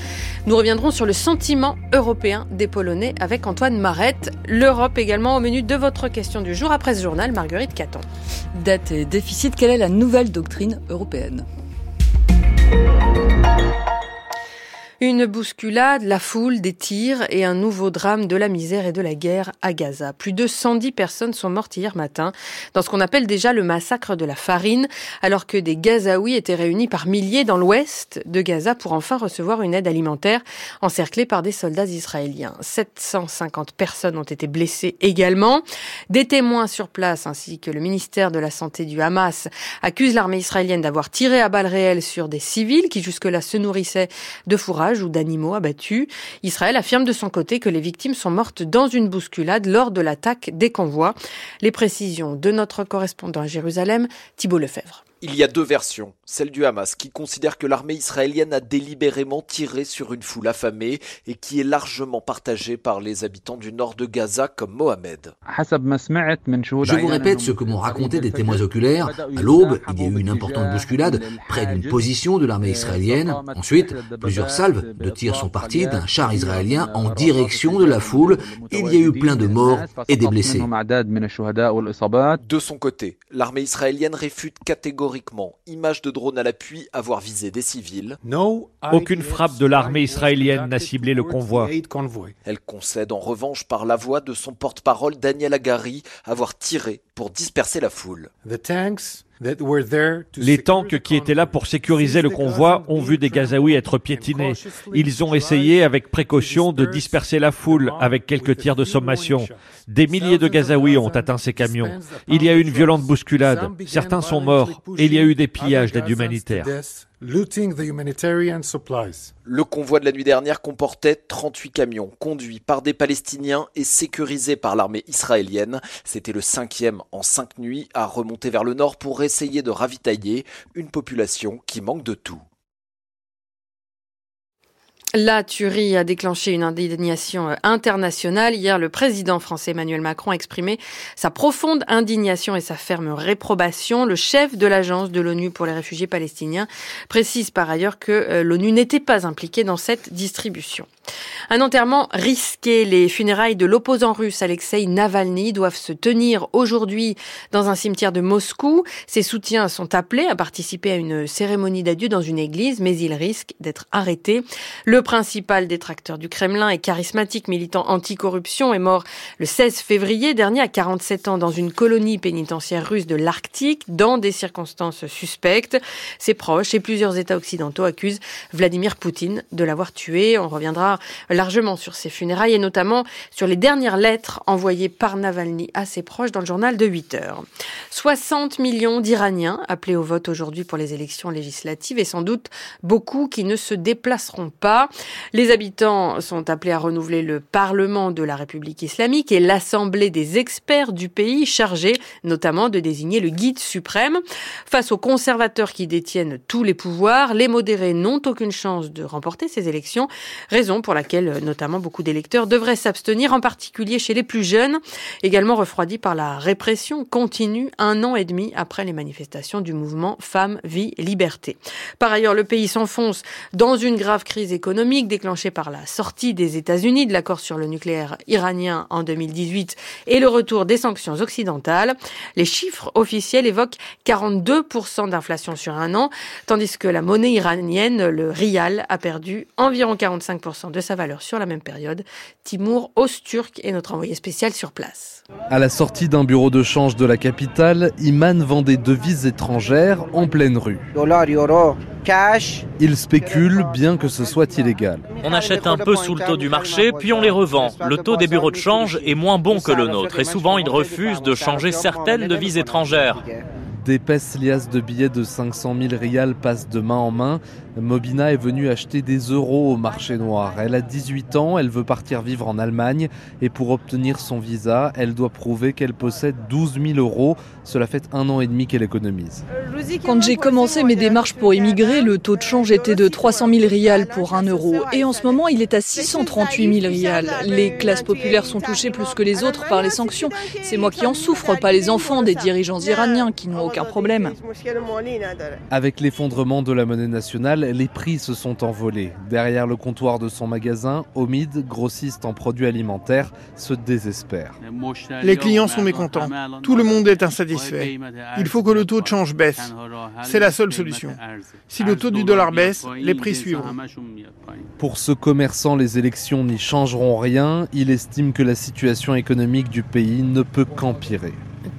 Nous reviendrons sur le sentiment européen des Polonais avec Antoine Marette. L'Europe également au menu de votre question du jour après ce journal, Marguerite Caton. Dette et déficit, quelle est la nouvelle doctrine européenne? Une bousculade, la foule, des tirs et un nouveau drame de la misère et de la guerre à Gaza. Plus de 110 personnes sont mortes hier matin dans ce qu'on appelle déjà le massacre de la farine, alors que des Gazaouis étaient réunis par milliers dans l'ouest de Gaza pour enfin recevoir une aide alimentaire encerclée par des soldats israéliens. 750 personnes ont été blessées également. Des témoins sur place ainsi que le ministère de la Santé du Hamas accusent l'armée israélienne d'avoir tiré à balles réelles sur des civils qui jusque-là se nourrissaient de fourrage ou d'animaux abattus. Israël affirme de son côté que les victimes sont mortes dans une bousculade lors de l'attaque des convois. Les précisions de notre correspondant à Jérusalem, Thibault Lefebvre. Il y a deux versions. Celle du Hamas, qui considère que l'armée israélienne a délibérément tiré sur une foule affamée et qui est largement partagée par les habitants du nord de Gaza comme Mohamed. Je vous répète ce que m'ont raconté des témoins oculaires. À l'aube, il y a eu une importante bousculade près d'une position de l'armée israélienne. Ensuite, plusieurs salves de tirs sont parties d'un char israélien en direction de la foule. Il y a eu plein de morts et des blessés. De son côté, l'armée israélienne réfute catégoriquement image de drone à l'appui, avoir visé des civils. Aucune frappe de l'armée israélienne n'a ciblé le convoi. Elle concède en revanche par la voix de son porte-parole Daniel Agari avoir tiré pour disperser la foule. Les tanks qui étaient là pour sécuriser le convoi ont vu des Gazaouis être piétinés. Ils ont essayé avec précaution de disperser la foule avec quelques tirs de sommation. Des milliers de Gazaouis ont atteint ces camions. Il y a eu une violente bousculade. Certains sont morts et il y a eu des pillages d'aide humanitaire. Le convoi de la nuit dernière comportait 38 camions conduits par des Palestiniens et sécurisés par l'armée israélienne. C'était le cinquième en cinq nuits à remonter vers le nord pour essayer de ravitailler une population qui manque de tout. La tuerie a déclenché une indignation euh, internationale. Hier, le président français Emmanuel Macron a exprimé sa profonde indignation et sa ferme réprobation. Le chef de l'agence de l'ONU pour les réfugiés palestiniens précise par ailleurs que euh, l'ONU n'était pas impliquée dans cette distribution. Un enterrement risqué. Les funérailles de l'opposant russe Alexei Navalny doivent se tenir aujourd'hui dans un cimetière de Moscou. Ses soutiens sont appelés à participer à une cérémonie d'adieu dans une église, mais ils risquent d'être arrêtés. Principal détracteur du Kremlin et charismatique militant anticorruption est mort le 16 février dernier à 47 ans dans une colonie pénitentiaire russe de l'Arctique dans des circonstances suspectes. Ses proches et plusieurs États occidentaux accusent Vladimir Poutine de l'avoir tué. On reviendra largement sur ses funérailles et notamment sur les dernières lettres envoyées par Navalny à ses proches dans le journal de 8 heures. 60 millions d'Iraniens appelés au vote aujourd'hui pour les élections législatives et sans doute beaucoup qui ne se déplaceront pas. Les habitants sont appelés à renouveler le Parlement de la République islamique et l'Assemblée des experts du pays chargée notamment de désigner le guide suprême. Face aux conservateurs qui détiennent tous les pouvoirs, les modérés n'ont aucune chance de remporter ces élections, raison pour laquelle notamment beaucoup d'électeurs devraient s'abstenir, en particulier chez les plus jeunes, également refroidis par la répression continue un an et demi après les manifestations du mouvement Femmes, Vie, Liberté. Par ailleurs, le pays s'enfonce dans une grave crise économique déclenchée par la sortie des États-Unis de l'accord sur le nucléaire iranien en 2018 et le retour des sanctions occidentales. Les chiffres officiels évoquent 42% d'inflation sur un an, tandis que la monnaie iranienne, le rial, a perdu environ 45% de sa valeur sur la même période. Timur Osturk est notre envoyé spécial sur place. À la sortie d'un bureau de change de la capitale, Iman vend des devises étrangères en pleine rue. cash. Il spécule bien que ce soit illégal. On achète un peu sous le taux du marché, puis on les revend. Le taux des bureaux de change est moins bon que le nôtre et souvent ils refusent de changer certaines devises étrangères. D'épaisses liasses de billets de 500 000 rials passent de main en main. Mobina est venue acheter des euros au marché noir. Elle a 18 ans, elle veut partir vivre en Allemagne et pour obtenir son visa, elle doit prouver qu'elle possède 12 000 euros. Cela fait un an et demi qu'elle économise. Quand j'ai commencé mes démarches pour immigrer, le taux de change était de 300 000 rials pour 1 euro et en ce moment il est à 638 000 rials. Les classes populaires sont touchées plus que les autres par les sanctions. C'est moi qui en souffre, pas les enfants des dirigeants iraniens qui n'ont aucun problème. Avec l'effondrement de la monnaie nationale, les prix se sont envolés. Derrière le comptoir de son magasin, Omid, grossiste en produits alimentaires, se désespère. Les clients sont mécontents. Tout le monde est insatisfait. Il faut que le taux de change baisse. C'est la seule solution. Si le taux du dollar baisse, les prix suivront. Pour ce commerçant, les élections n'y changeront rien. Il estime que la situation économique du pays ne peut qu'empirer.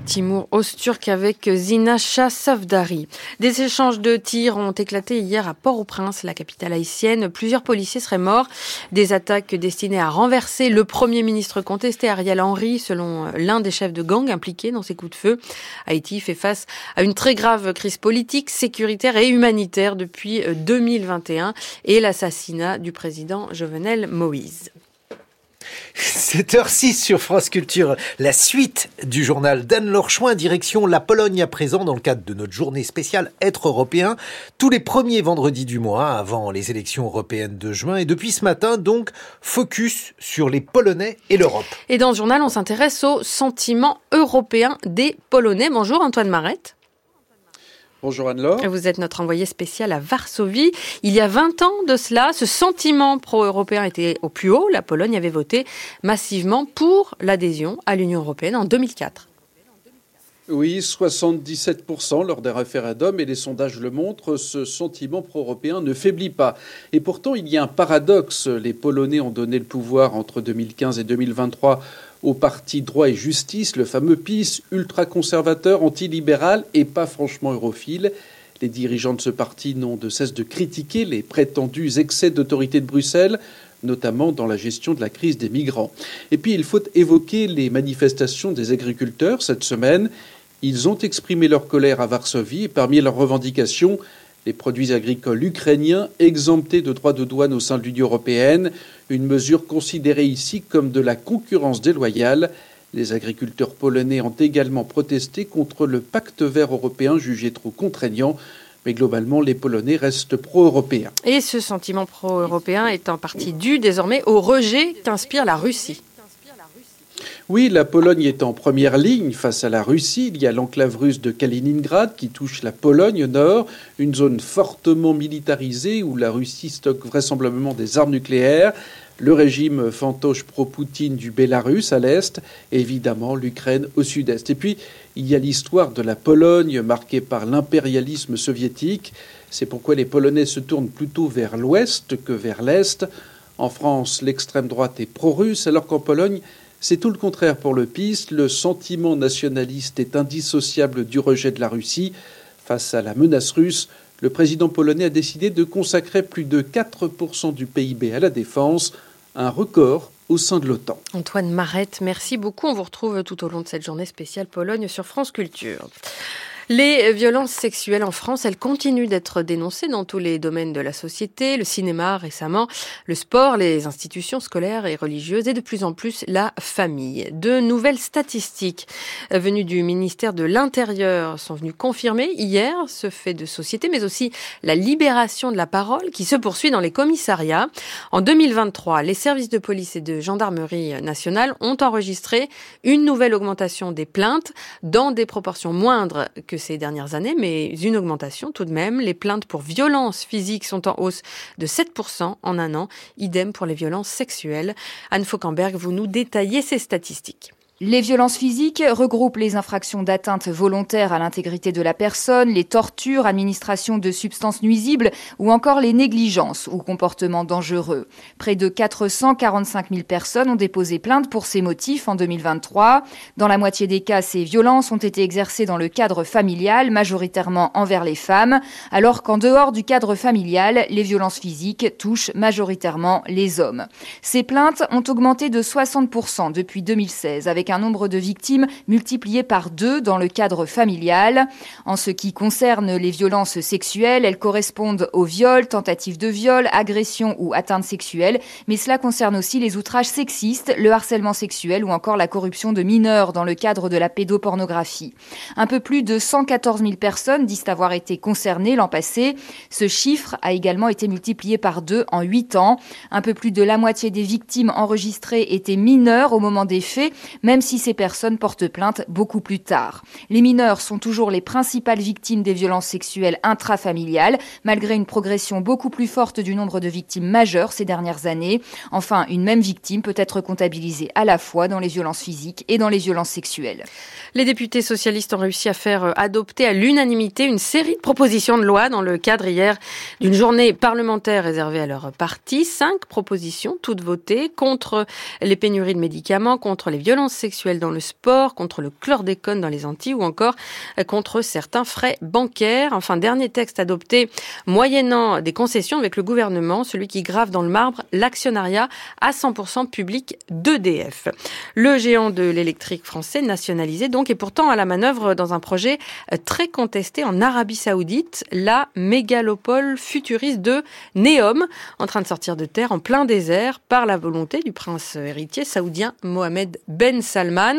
Timur Osturk avec Zina Safdari. Des échanges de tirs ont éclaté hier à Port-au-Prince, la capitale haïtienne. Plusieurs policiers seraient morts. Des attaques destinées à renverser le premier ministre contesté, Ariel Henry, selon l'un des chefs de gang impliqués dans ces coups de feu. Haïti fait face à une très grave crise politique, sécuritaire et humanitaire depuis 2021 et l'assassinat du président Jovenel Moïse. 7h06 sur France Culture, la suite du journal d'Anne Lorchouin, direction la Pologne à présent dans le cadre de notre journée spéciale Être européen, tous les premiers vendredis du mois avant les élections européennes de juin. Et depuis ce matin, donc, focus sur les Polonais et l'Europe. Et dans ce journal, on s'intéresse au sentiment européen des Polonais. Bonjour Antoine Marette. Bonjour Anne-Laure. Vous êtes notre envoyé spécial à Varsovie. Il y a 20 ans de cela, ce sentiment pro-européen était au plus haut. La Pologne avait voté massivement pour l'adhésion à l'Union européenne en 2004. Oui, 77% lors d'un référendum, et les sondages le montrent, ce sentiment pro-européen ne faiblit pas. Et pourtant, il y a un paradoxe. Les Polonais ont donné le pouvoir entre 2015 et 2023 au parti Droit et Justice, le fameux PIS, ultra-conservateur, antilibéral et pas franchement europhile. Les dirigeants de ce parti n'ont de cesse de critiquer les prétendus excès d'autorité de Bruxelles, notamment dans la gestion de la crise des migrants. Et puis il faut évoquer les manifestations des agriculteurs cette semaine. Ils ont exprimé leur colère à Varsovie et parmi leurs revendications, les produits agricoles ukrainiens exemptés de droits de douane au sein de l'Union européenne, une mesure considérée ici comme de la concurrence déloyale. Les agriculteurs polonais ont également protesté contre le pacte vert européen jugé trop contraignant. Mais globalement, les Polonais restent pro-européens. Et ce sentiment pro-européen est en partie dû désormais au rejet qu'inspire la Russie. Oui, la Pologne est en première ligne face à la Russie. Il y a l'enclave russe de Kaliningrad qui touche la Pologne au nord, une zone fortement militarisée où la Russie stocke vraisemblablement des armes nucléaires. Le régime fantoche pro-Poutine du Bélarus à l'est, évidemment l'Ukraine au sud-est. Et puis, il y a l'histoire de la Pologne marquée par l'impérialisme soviétique. C'est pourquoi les Polonais se tournent plutôt vers l'ouest que vers l'est. En France, l'extrême droite est pro-russe, alors qu'en Pologne, c'est tout le contraire pour le PIS. Le sentiment nationaliste est indissociable du rejet de la Russie. Face à la menace russe, le président polonais a décidé de consacrer plus de 4% du PIB à la défense. un record au sein de l'OTAN. Antoine Marette, merci beaucoup. On vous retrouve tout au long de cette journée spéciale Pologne sur France Culture. Les violences sexuelles en France, elles continuent d'être dénoncées dans tous les domaines de la société, le cinéma récemment, le sport, les institutions scolaires et religieuses et de plus en plus la famille. De nouvelles statistiques venues du ministère de l'Intérieur sont venues confirmer hier ce fait de société, mais aussi la libération de la parole qui se poursuit dans les commissariats. En 2023, les services de police et de gendarmerie nationale ont enregistré une nouvelle augmentation des plaintes dans des proportions moindres que ces dernières années, mais une augmentation tout de même. Les plaintes pour violences physiques sont en hausse de 7% en un an. Idem pour les violences sexuelles. Anne Fauquemberg, vous nous détaillez ces statistiques. Les violences physiques regroupent les infractions d'atteinte volontaire à l'intégrité de la personne, les tortures, administration de substances nuisibles ou encore les négligences ou comportements dangereux. Près de 445 000 personnes ont déposé plainte pour ces motifs en 2023. Dans la moitié des cas, ces violences ont été exercées dans le cadre familial, majoritairement envers les femmes, alors qu'en dehors du cadre familial, les violences physiques touchent majoritairement les hommes. Ces plaintes ont augmenté de 60% depuis 2016 avec un nombre de victimes multiplié par deux dans le cadre familial. En ce qui concerne les violences sexuelles, elles correspondent aux viols, tentatives de viol, agressions ou atteintes sexuelles, mais cela concerne aussi les outrages sexistes, le harcèlement sexuel ou encore la corruption de mineurs dans le cadre de la pédopornographie. Un peu plus de 114 000 personnes disent avoir été concernées l'an passé. Ce chiffre a également été multiplié par deux en huit ans. Un peu plus de la moitié des victimes enregistrées étaient mineures au moment des faits, même si ces personnes portent plainte beaucoup plus tard. Les mineurs sont toujours les principales victimes des violences sexuelles intrafamiliales, malgré une progression beaucoup plus forte du nombre de victimes majeures ces dernières années. Enfin, une même victime peut être comptabilisée à la fois dans les violences physiques et dans les violences sexuelles. Les députés socialistes ont réussi à faire euh, adopter à l'unanimité une série de propositions de loi dans le cadre hier d'une journée parlementaire réservée à leur parti. Cinq propositions, toutes votées, contre les pénuries de médicaments, contre les violences sexuelles dans le sport, contre le chlordécone dans les Antilles ou encore euh, contre certains frais bancaires. Enfin, dernier texte adopté moyennant des concessions avec le gouvernement, celui qui grave dans le marbre l'actionnariat à 100% public d'EDF. Le géant de l'électrique français nationalisé est pourtant à la manœuvre dans un projet euh, très contesté en Arabie Saoudite, la mégalopole futuriste de Neom, en train de sortir de terre en plein désert par la volonté du prince héritier saoudien Mohamed Ben Salman.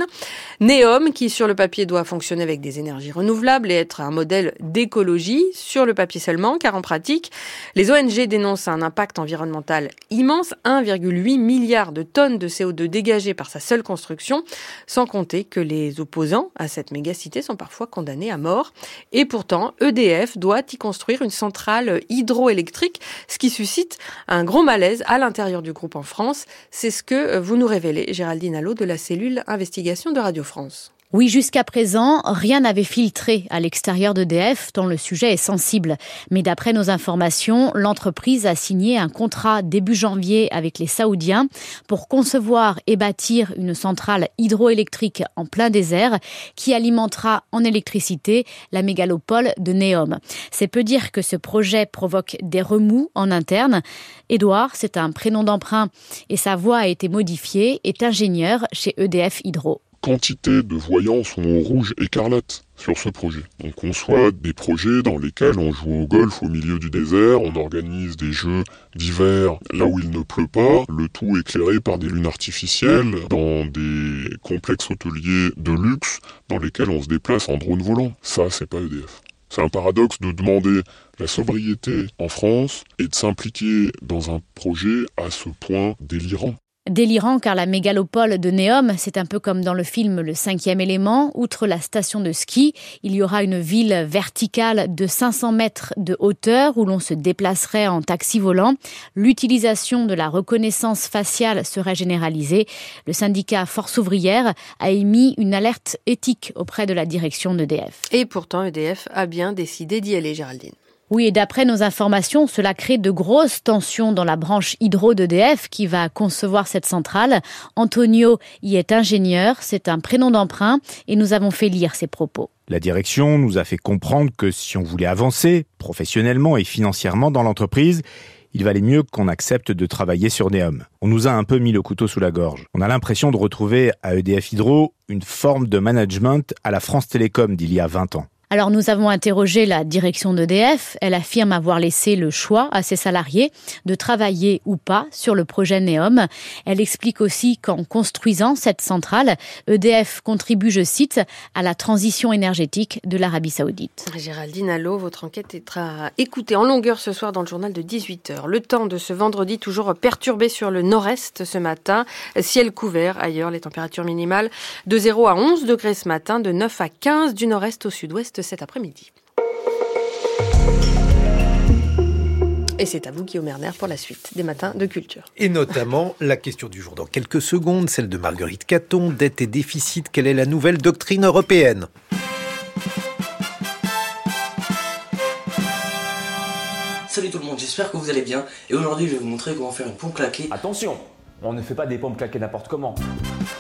Neom, qui sur le papier doit fonctionner avec des énergies renouvelables et être un modèle d'écologie, sur le papier seulement, car en pratique, les ONG dénoncent un impact environnemental immense, 1,8 milliard de tonnes de CO2 dégagées par sa seule construction, sans compter que les opposants à cette mégacité sont parfois condamnés à mort. Et pourtant, EDF doit y construire une centrale hydroélectrique, ce qui suscite un gros malaise à l'intérieur du groupe en France. C'est ce que vous nous révélez, Géraldine Allo de la cellule investigation de Radio France. Oui, jusqu'à présent, rien n'avait filtré à l'extérieur d'EDF, tant le sujet est sensible. Mais d'après nos informations, l'entreprise a signé un contrat début janvier avec les Saoudiens pour concevoir et bâtir une centrale hydroélectrique en plein désert qui alimentera en électricité la mégalopole de Neom. C'est peu dire que ce projet provoque des remous en interne. Édouard, c'est un prénom d'emprunt et sa voix a été modifiée, est ingénieur chez EDF Hydro quantité de voyants sont au rouge écarlate sur ce projet. On conçoit des projets dans lesquels on joue au golf au milieu du désert, on organise des jeux d'hiver là où il ne pleut pas, le tout éclairé par des lunes artificielles dans des complexes hôteliers de luxe dans lesquels on se déplace en drone volant. Ça, c'est pas EDF. C'est un paradoxe de demander la sobriété en France et de s'impliquer dans un projet à ce point délirant. Délirant car la mégalopole de Neom, c'est un peu comme dans le film Le cinquième élément. Outre la station de ski, il y aura une ville verticale de 500 mètres de hauteur où l'on se déplacerait en taxi volant. L'utilisation de la reconnaissance faciale serait généralisée. Le syndicat Force ouvrière a émis une alerte éthique auprès de la direction d'EDF. Et pourtant, EDF a bien décidé d'y aller, Géraldine. Oui, et d'après nos informations, cela crée de grosses tensions dans la branche hydro d'EDF qui va concevoir cette centrale. Antonio y est ingénieur, c'est un prénom d'emprunt et nous avons fait lire ses propos. La direction nous a fait comprendre que si on voulait avancer professionnellement et financièrement dans l'entreprise, il valait mieux qu'on accepte de travailler sur Neom. On nous a un peu mis le couteau sous la gorge. On a l'impression de retrouver à EDF Hydro une forme de management à la France Télécom d'il y a 20 ans. Alors nous avons interrogé la direction d'EDF. Elle affirme avoir laissé le choix à ses salariés de travailler ou pas sur le projet NEOM. Elle explique aussi qu'en construisant cette centrale, EDF contribue, je cite, à la transition énergétique de l'Arabie saoudite. Géraldine Allo, votre enquête est à écouter en longueur ce soir dans le journal de 18h. Le temps de ce vendredi toujours perturbé sur le nord-est ce matin. Ciel couvert ailleurs, les températures minimales de 0 à 11 degrés ce matin, de 9 à 15 du nord-est au sud-ouest cet après-midi. Et c'est à vous, Guillaume Erner, pour la suite des matins de culture. Et notamment la question du jour dans quelques secondes, celle de Marguerite Caton, dette et déficit, quelle est la nouvelle doctrine européenne? Salut tout le monde, j'espère que vous allez bien. Et aujourd'hui, je vais vous montrer comment faire une pompe claquée. Attention, on ne fait pas des pompes claquées n'importe comment.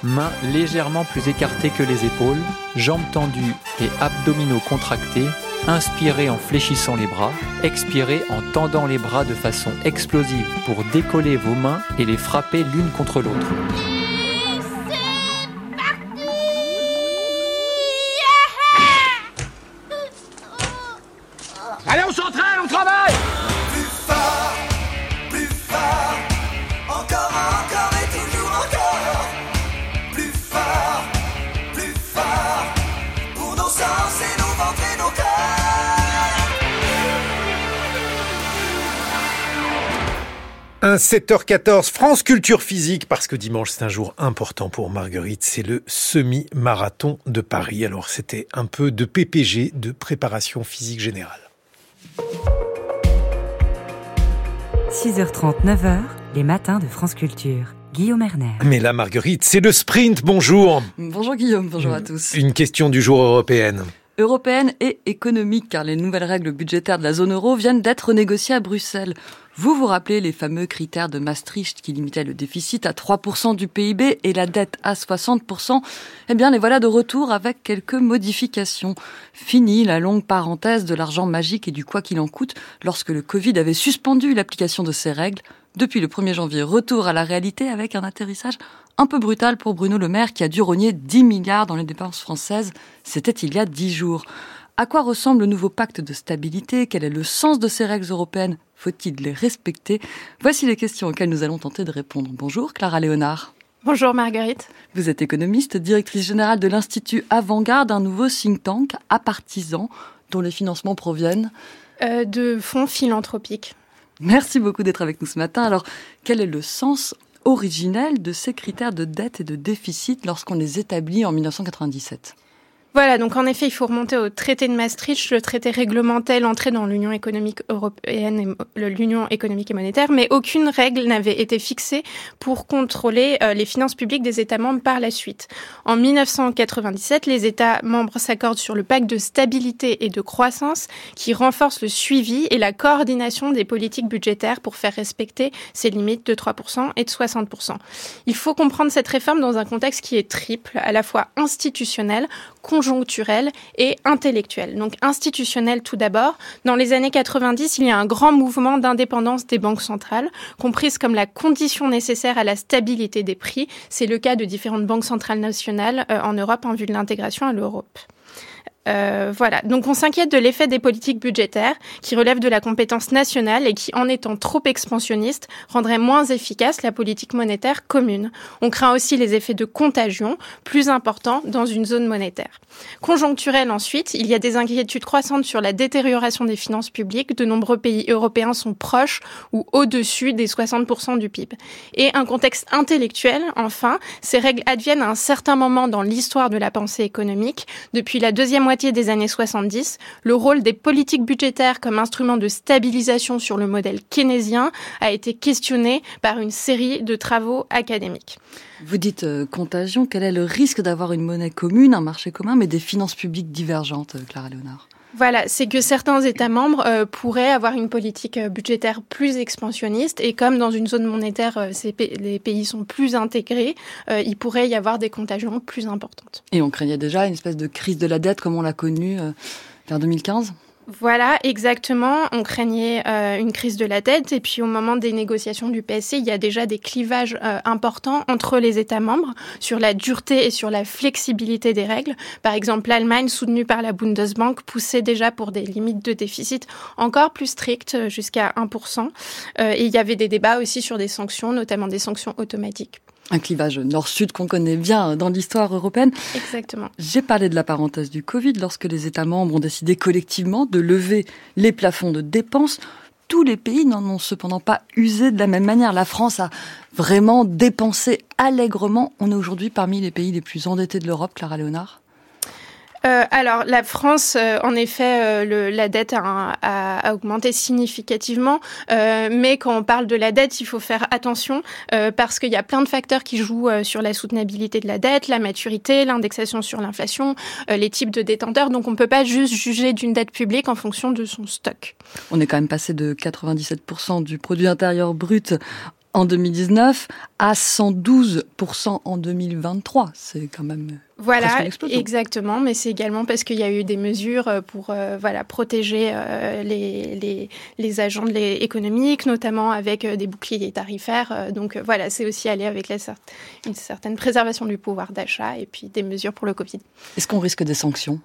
Mains légèrement plus écartées que les épaules, jambes tendues et abdominaux contractés, inspirez en fléchissant les bras, expirez en tendant les bras de façon explosive pour décoller vos mains et les frapper l'une contre l'autre. 7h14, France Culture Physique, parce que dimanche c'est un jour important pour Marguerite, c'est le semi-marathon de Paris. Alors c'était un peu de PPG, de préparation physique générale. 6h30, 9h, les matins de France Culture. Guillaume Erner. Mais là, Marguerite, c'est le sprint, bonjour Bonjour Guillaume, bonjour à tous. Une question du jour européenne européenne et économique, car les nouvelles règles budgétaires de la zone euro viennent d'être négociées à Bruxelles. Vous vous rappelez les fameux critères de Maastricht qui limitaient le déficit à 3% du PIB et la dette à 60% Eh bien, les voilà de retour avec quelques modifications. Fini la longue parenthèse de l'argent magique et du quoi qu'il en coûte lorsque le Covid avait suspendu l'application de ces règles. Depuis le 1er janvier, retour à la réalité avec un atterrissage un peu brutal pour Bruno Le Maire qui a dû rogner 10 milliards dans les dépenses françaises. C'était il y a 10 jours. À quoi ressemble le nouveau pacte de stabilité? Quel est le sens de ces règles européennes? Faut-il les respecter? Voici les questions auxquelles nous allons tenter de répondre. Bonjour Clara Léonard. Bonjour Marguerite. Vous êtes économiste, directrice générale de l'Institut Avant-Garde, un nouveau think tank à partisans dont les financements proviennent euh, de fonds philanthropiques. Merci beaucoup d'être avec nous ce matin. Alors, quel est le sens originel de ces critères de dette et de déficit lorsqu'on les établit en 1997 voilà, donc en effet, il faut remonter au traité de Maastricht. Le traité réglementait l'entrée dans l'Union économique européenne l'Union économique et monétaire, mais aucune règle n'avait été fixée pour contrôler euh, les finances publiques des États membres par la suite. En 1997, les États membres s'accordent sur le pacte de stabilité et de croissance qui renforce le suivi et la coordination des politiques budgétaires pour faire respecter ces limites de 3% et de 60%. Il faut comprendre cette réforme dans un contexte qui est triple, à la fois institutionnel, conjoncturel et intellectuel. Donc institutionnel tout d'abord. Dans les années 90, il y a un grand mouvement d'indépendance des banques centrales, comprise comme la condition nécessaire à la stabilité des prix. C'est le cas de différentes banques centrales nationales euh, en Europe en vue de l'intégration à l'Europe. Euh, voilà. Donc on s'inquiète de l'effet des politiques budgétaires qui relèvent de la compétence nationale et qui, en étant trop expansionnistes, rendraient moins efficace la politique monétaire commune. On craint aussi les effets de contagion plus importants dans une zone monétaire. Conjoncturel ensuite, il y a des inquiétudes croissantes sur la détérioration des finances publiques. De nombreux pays européens sont proches ou au-dessus des 60% du PIB. Et un contexte intellectuel, enfin, ces règles adviennent à un certain moment dans l'histoire de la pensée économique. Depuis la deuxième moitié des années 70, le rôle des politiques budgétaires comme instrument de stabilisation sur le modèle keynésien a été questionné par une série de travaux académiques. Vous dites euh, contagion, quel est le risque d'avoir une monnaie commune, un marché commun, mais des finances publiques divergentes, euh, Clara Léonard? Voilà, c'est que certains États membres euh, pourraient avoir une politique budgétaire plus expansionniste et comme dans une zone monétaire, les pays sont plus intégrés, il pourrait y avoir des contagions plus importantes. Et on craignait déjà une espèce de crise de la dette comme on l'a connue vers 2015 Voilà, exactement. On craignait euh, une crise de la dette et puis au moment des négociations du PSC, il y a déjà des clivages euh, importants entre les États membres sur la dureté et sur la flexibilité des règles. Par exemple, l'Allemagne, soutenue par la Bundesbank, poussait déjà pour des limites de déficit encore plus strictes, euh, jusqu'à 1%. et il y avait des débats aussi sur des sanctions, notamment des sanctions automatiques un clivage nord-sud qu'on connaît bien dans l'histoire européenne. Exactement. J'ai parlé de la parenthèse du Covid lorsque les États membres ont décidé collectivement de lever les plafonds de dépenses. Tous les pays n'en ont cependant pas usé de la même manière. La France a vraiment dépensé allègrement. On est aujourd'hui parmi les pays les plus endettés de l'Europe, Clara Léonard euh, alors, la France, euh, en effet, euh, la dette a, a, augmenté significativement, mais quand on parle de la dette, il faut faire attention parce qu'il y a plein de facteurs qui jouent sur la soutenabilité de la dette, la maturité, l'indexation sur l'inflation, les types de détenteurs. Donc, on ne peut pas juste juger d'une dette publique en fonction de son stock. On est quand même passé de 97% du produit intérieur brut en 2019 à 112% en 2023. C'est quand même voilà, exactement, mais c'est également parce qu'il y a eu des mesures euh, pour euh, voilà protéger euh, les, les, les, agents de économiques, notamment avec des boucliers tarifaires. donc voilà, c'est aussi aller avec la, une certaine préservation du pouvoir d'achat et puis des mesures pour le Covid. Est-ce qu'on risque des sanctions?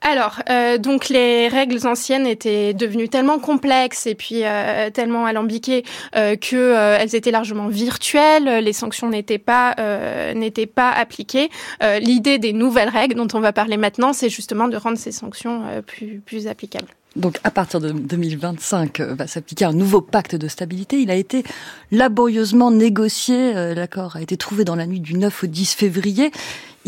Alors, euh, donc les règles anciennes étaient devenues tellement complexes et puis euh, tellement alambiquées euh, que euh, elles étaient largement virtuelles. Les sanctions n'étaient pas euh, n'étaient pas appliquées. L'idée des nouvelles règles dont on va parler maintenant, c'est justement de rendre ces sanctions plus plus applicables. Donc à partir de 2025 va s'appliquer un nouveau pacte de stabilité. Il a été laborieusement négocié. L'accord a été trouvé dans la nuit du 9 au 10 février.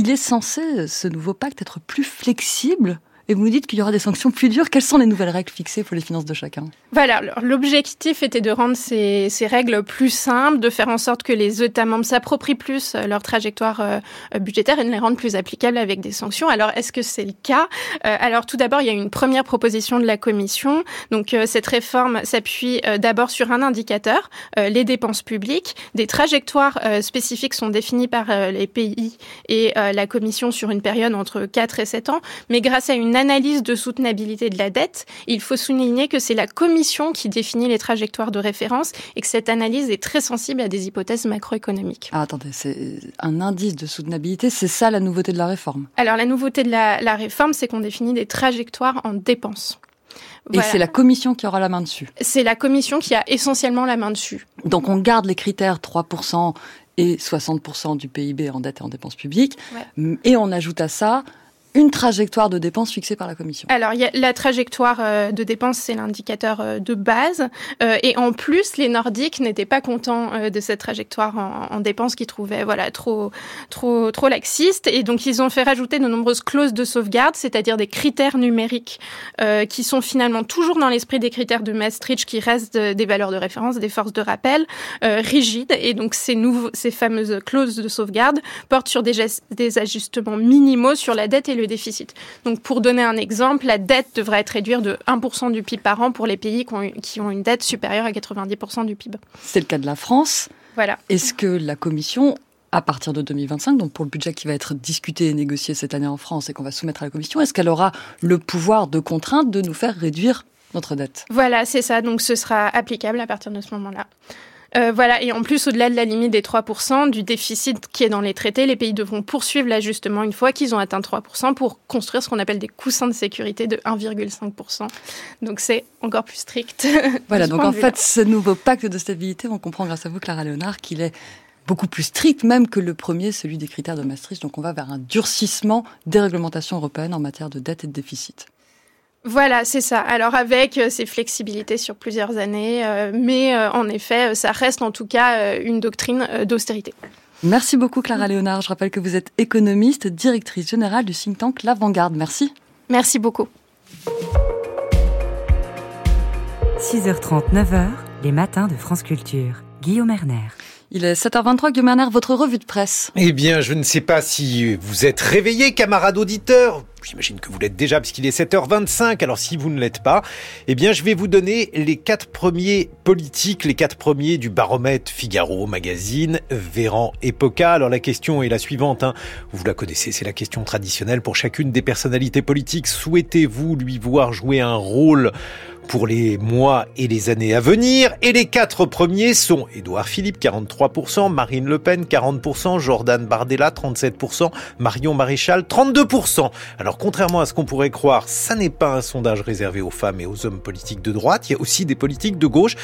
Il est censé, ce nouveau pacte, être plus flexible et vous nous dites qu'il y aura des sanctions plus dures. Quelles sont les nouvelles règles fixées pour les finances de chacun? Voilà, l'objectif était de rendre ces, règles plus simples, de faire en sorte que les États membres s'approprient plus euh, leur trajectoire euh, budgétaire et de les rendre plus applicables avec des sanctions. Alors, est-ce que c'est le cas? Euh, Alors, tout d'abord, il y a une première proposition de la Commission. Donc, cette réforme s'appuie d'abord sur un indicateur, les dépenses publiques. Des trajectoires spécifiques sont définies par les pays et la Commission sur une période entre 4 et 7 ans. Mais grâce à une analyse de soutenabilité de la dette, il faut souligner que c'est la Commission qui définit les trajectoires de référence et que cette analyse est très sensible à des hypothèses macroéconomiques. Ah, attendez, c'est un indice de soutenabilité, c'est ça la nouveauté de la réforme? Alors la nouveauté de la, la réforme, c'est qu'on définit des trajectoires en dépenses. Et c'est la commission qui aura la main dessus? C'est la commission qui a essentiellement la main dessus. Donc on garde les critères 3% et 60% du PIB en dette et en dépenses publiques. Ouais. Et on ajoute à ça une trajectoire de dépenses fixée par la Commission Alors, y a la trajectoire euh, de dépenses, c'est l'indicateur euh, de base. Euh, et en plus, les Nordiques n'étaient pas contents de cette trajectoire en, en dépenses qu'ils trouvaient voilà, trop, trop, trop laxiste. Et donc, ils ont fait rajouter de nombreuses clauses de sauvegarde, c'est-à-dire des critères numériques qui sont finalement toujours dans l'esprit des critères de Maastricht, qui restent des valeurs de référence, des forces de rappel rigides. Et donc, ces, nouveaux, ces fameuses clauses de sauvegarde portent sur des, des ajustements minimaux sur la dette et déficit. Donc pour donner un exemple, la dette devrait être réduite de 1% du PIB par an pour les pays qui ont, qui ont une dette supérieure à 90% du PIB. C'est le cas de la France. Voilà. Est-ce que la Commission à partir de 2025, donc pour le budget qui va être discuté et négocié cette année en France et qu'on va soumettre à la Commission, est-ce qu'elle aura le pouvoir de contrainte de nous faire réduire notre dette? Voilà, c'est ça. Donc ce sera applicable à partir de ce moment-là. Euh, voilà, et en plus, au-delà de la limite des 3% du déficit qui est dans les traités, les pays devront poursuivre l'ajustement une fois qu'ils ont atteint 3% pour construire ce qu'on appelle des coussins de sécurité de 1,5%. Donc c'est encore plus strict. Voilà, donc en fait, ce nouveau pacte de stabilité, on comprend grâce à vous, Clara Léonard, qu'il est beaucoup plus strict même que le premier, celui des critères de Maastricht. Donc on va vers un durcissement des réglementations européennes en matière de dette et de déficit. Voilà, c'est ça. Alors avec euh, ces flexibilités sur plusieurs années, euh, mais euh, en effet, ça reste en tout cas une doctrine d'austérité. Merci beaucoup Clara Léonard. Je rappelle que vous êtes économiste, directrice générale du think tank L'Avant-Garde. Merci. Merci beaucoup. 6h30, 9h, les matins de France Culture. Guillaume Erner. Il est 7h23, Guillaume Erner, votre revue de presse. Eh bien, je ne sais pas si vous êtes réveillés, camarades auditeurs. J'imagine que vous l'êtes déjà puisqu'il est 7h25. Alors si vous ne l'êtes pas, eh bien je vais vous donner les quatre premiers politiques, les quatre premiers du baromètre Figaro Magazine, Véran Epoca. Alors la question est la suivante. Hein. Vous la connaissez, c'est la question traditionnelle pour chacune des personnalités politiques. Souhaitez-vous lui voir jouer un rôle pour les mois et les années à venir. Et les quatre premiers sont Édouard Philippe, 43%, Marine Le Pen, 40%, Jordan Bardella, 37%, Marion Maréchal, 32%. Alors contrairement à ce qu'on pourrait croire, ça n'est pas un sondage réservé aux femmes et aux hommes politiques de droite, il y a aussi des politiques de gauche.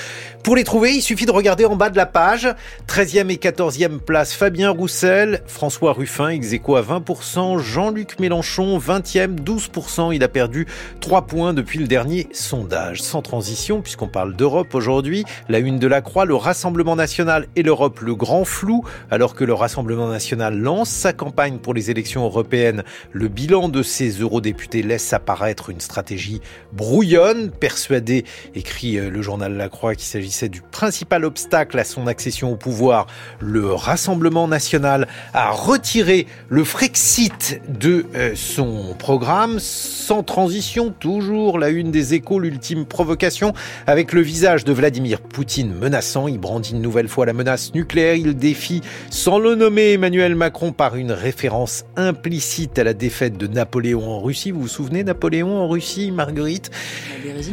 Pour les trouver, il suffit de regarder en bas de la page. 13e et 14e place, Fabien Roussel, François Ruffin, ex à 20%, Jean-Luc Mélenchon, 20e, 12%. Il a perdu 3 points depuis le dernier sondage sans transition, puisqu'on parle d'Europe aujourd'hui. La une de la Croix, le Rassemblement national et l'Europe, le grand flou, alors que le Rassemblement national lance sa campagne pour les élections européennes. Le bilan de ces eurodéputés laisse apparaître une stratégie brouillonne, persuadé, écrit euh, le journal La Croix, qu'il s'agissait du principal obstacle à son accession au pouvoir. Le Rassemblement national a retiré le Frexit de euh, son programme, sans transition, toujours la une des échos, l'ultime provocation avec le visage de Vladimir Poutine menaçant. Il brandit une nouvelle fois la menace nucléaire. Il défie, sans le nommer, Emmanuel Macron par une référence implicite à la défaite de Napoléon en Russie. Vous vous souvenez, Napoléon en Russie, Marguerite?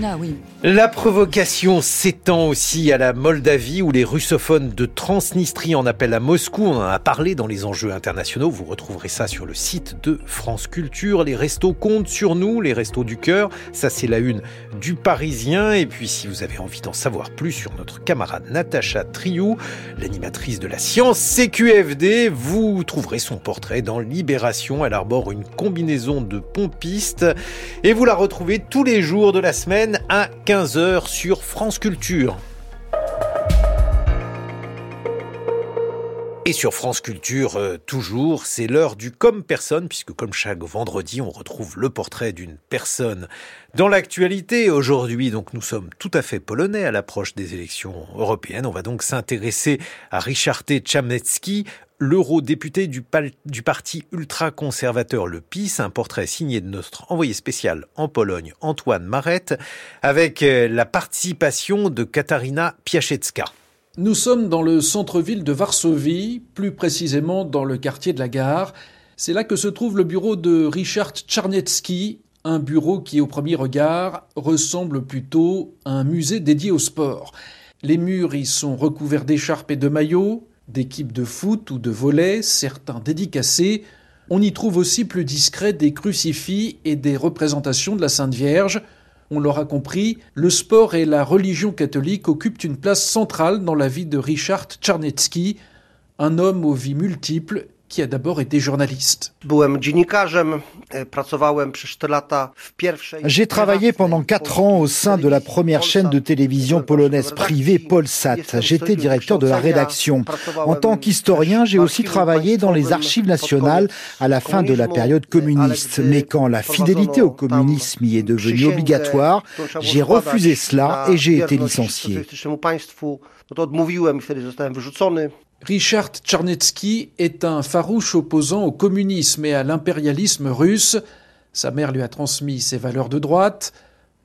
La oui. La provocation s'étend aussi à la Moldavie où les russophones de Transnistrie en appellent à Moscou. On en a parlé dans les enjeux internationaux. Vous retrouverez ça sur le site de France Culture. Les restos comptent sur nous, les restos du cœur. Ça, c'est la une du Paris et puis si vous avez envie d'en savoir plus sur notre camarade Natacha Triou, l'animatrice de la science CQFD, vous trouverez son portrait dans Libération. Elle arbore une combinaison de pompistes et vous la retrouvez tous les jours de la semaine à 15h sur France Culture. Et sur France Culture, euh, toujours, c'est l'heure du comme personne, puisque comme chaque vendredi, on retrouve le portrait d'une personne dans l'actualité. Aujourd'hui, donc, nous sommes tout à fait polonais à l'approche des élections européennes. On va donc s'intéresser à Richard T. L'eurodéputé du, du parti ultra-conservateur Le PiS, un portrait signé de notre envoyé spécial en Pologne, Antoine Marette, avec euh, la participation de Katarina Piaszecka. Nous sommes dans le centre-ville de Varsovie, plus précisément dans le quartier de la gare. C'est là que se trouve le bureau de Richard Czarnecki, un bureau qui au premier regard ressemble plutôt à un musée dédié au sport. Les murs y sont recouverts d'écharpes et de maillots, d'équipes de foot ou de volley, certains dédicacés. On y trouve aussi plus discret des crucifix et des représentations de la Sainte Vierge. On l'aura compris, le sport et la religion catholique occupent une place centrale dans la vie de Richard Czarnecki, un homme aux vies multiples qui a d'abord été journaliste. E, J'ai travaillé pendant quatre ans au sein de la première chaîne de télévision polonaise privée Polsat. J'étais directeur de la rédaction. En tant qu'historien, j'ai aussi travaillé dans les archives nationales à la fin de la période communiste. Mais quand la fidélité au communisme y est devenue obligatoire, j'ai refusé cela et j'ai été licencié. Richard Tcharnetsky est un farouche opposant au communisme et à l'impérialisme russe. Sa mère lui a transmis ses valeurs de droite.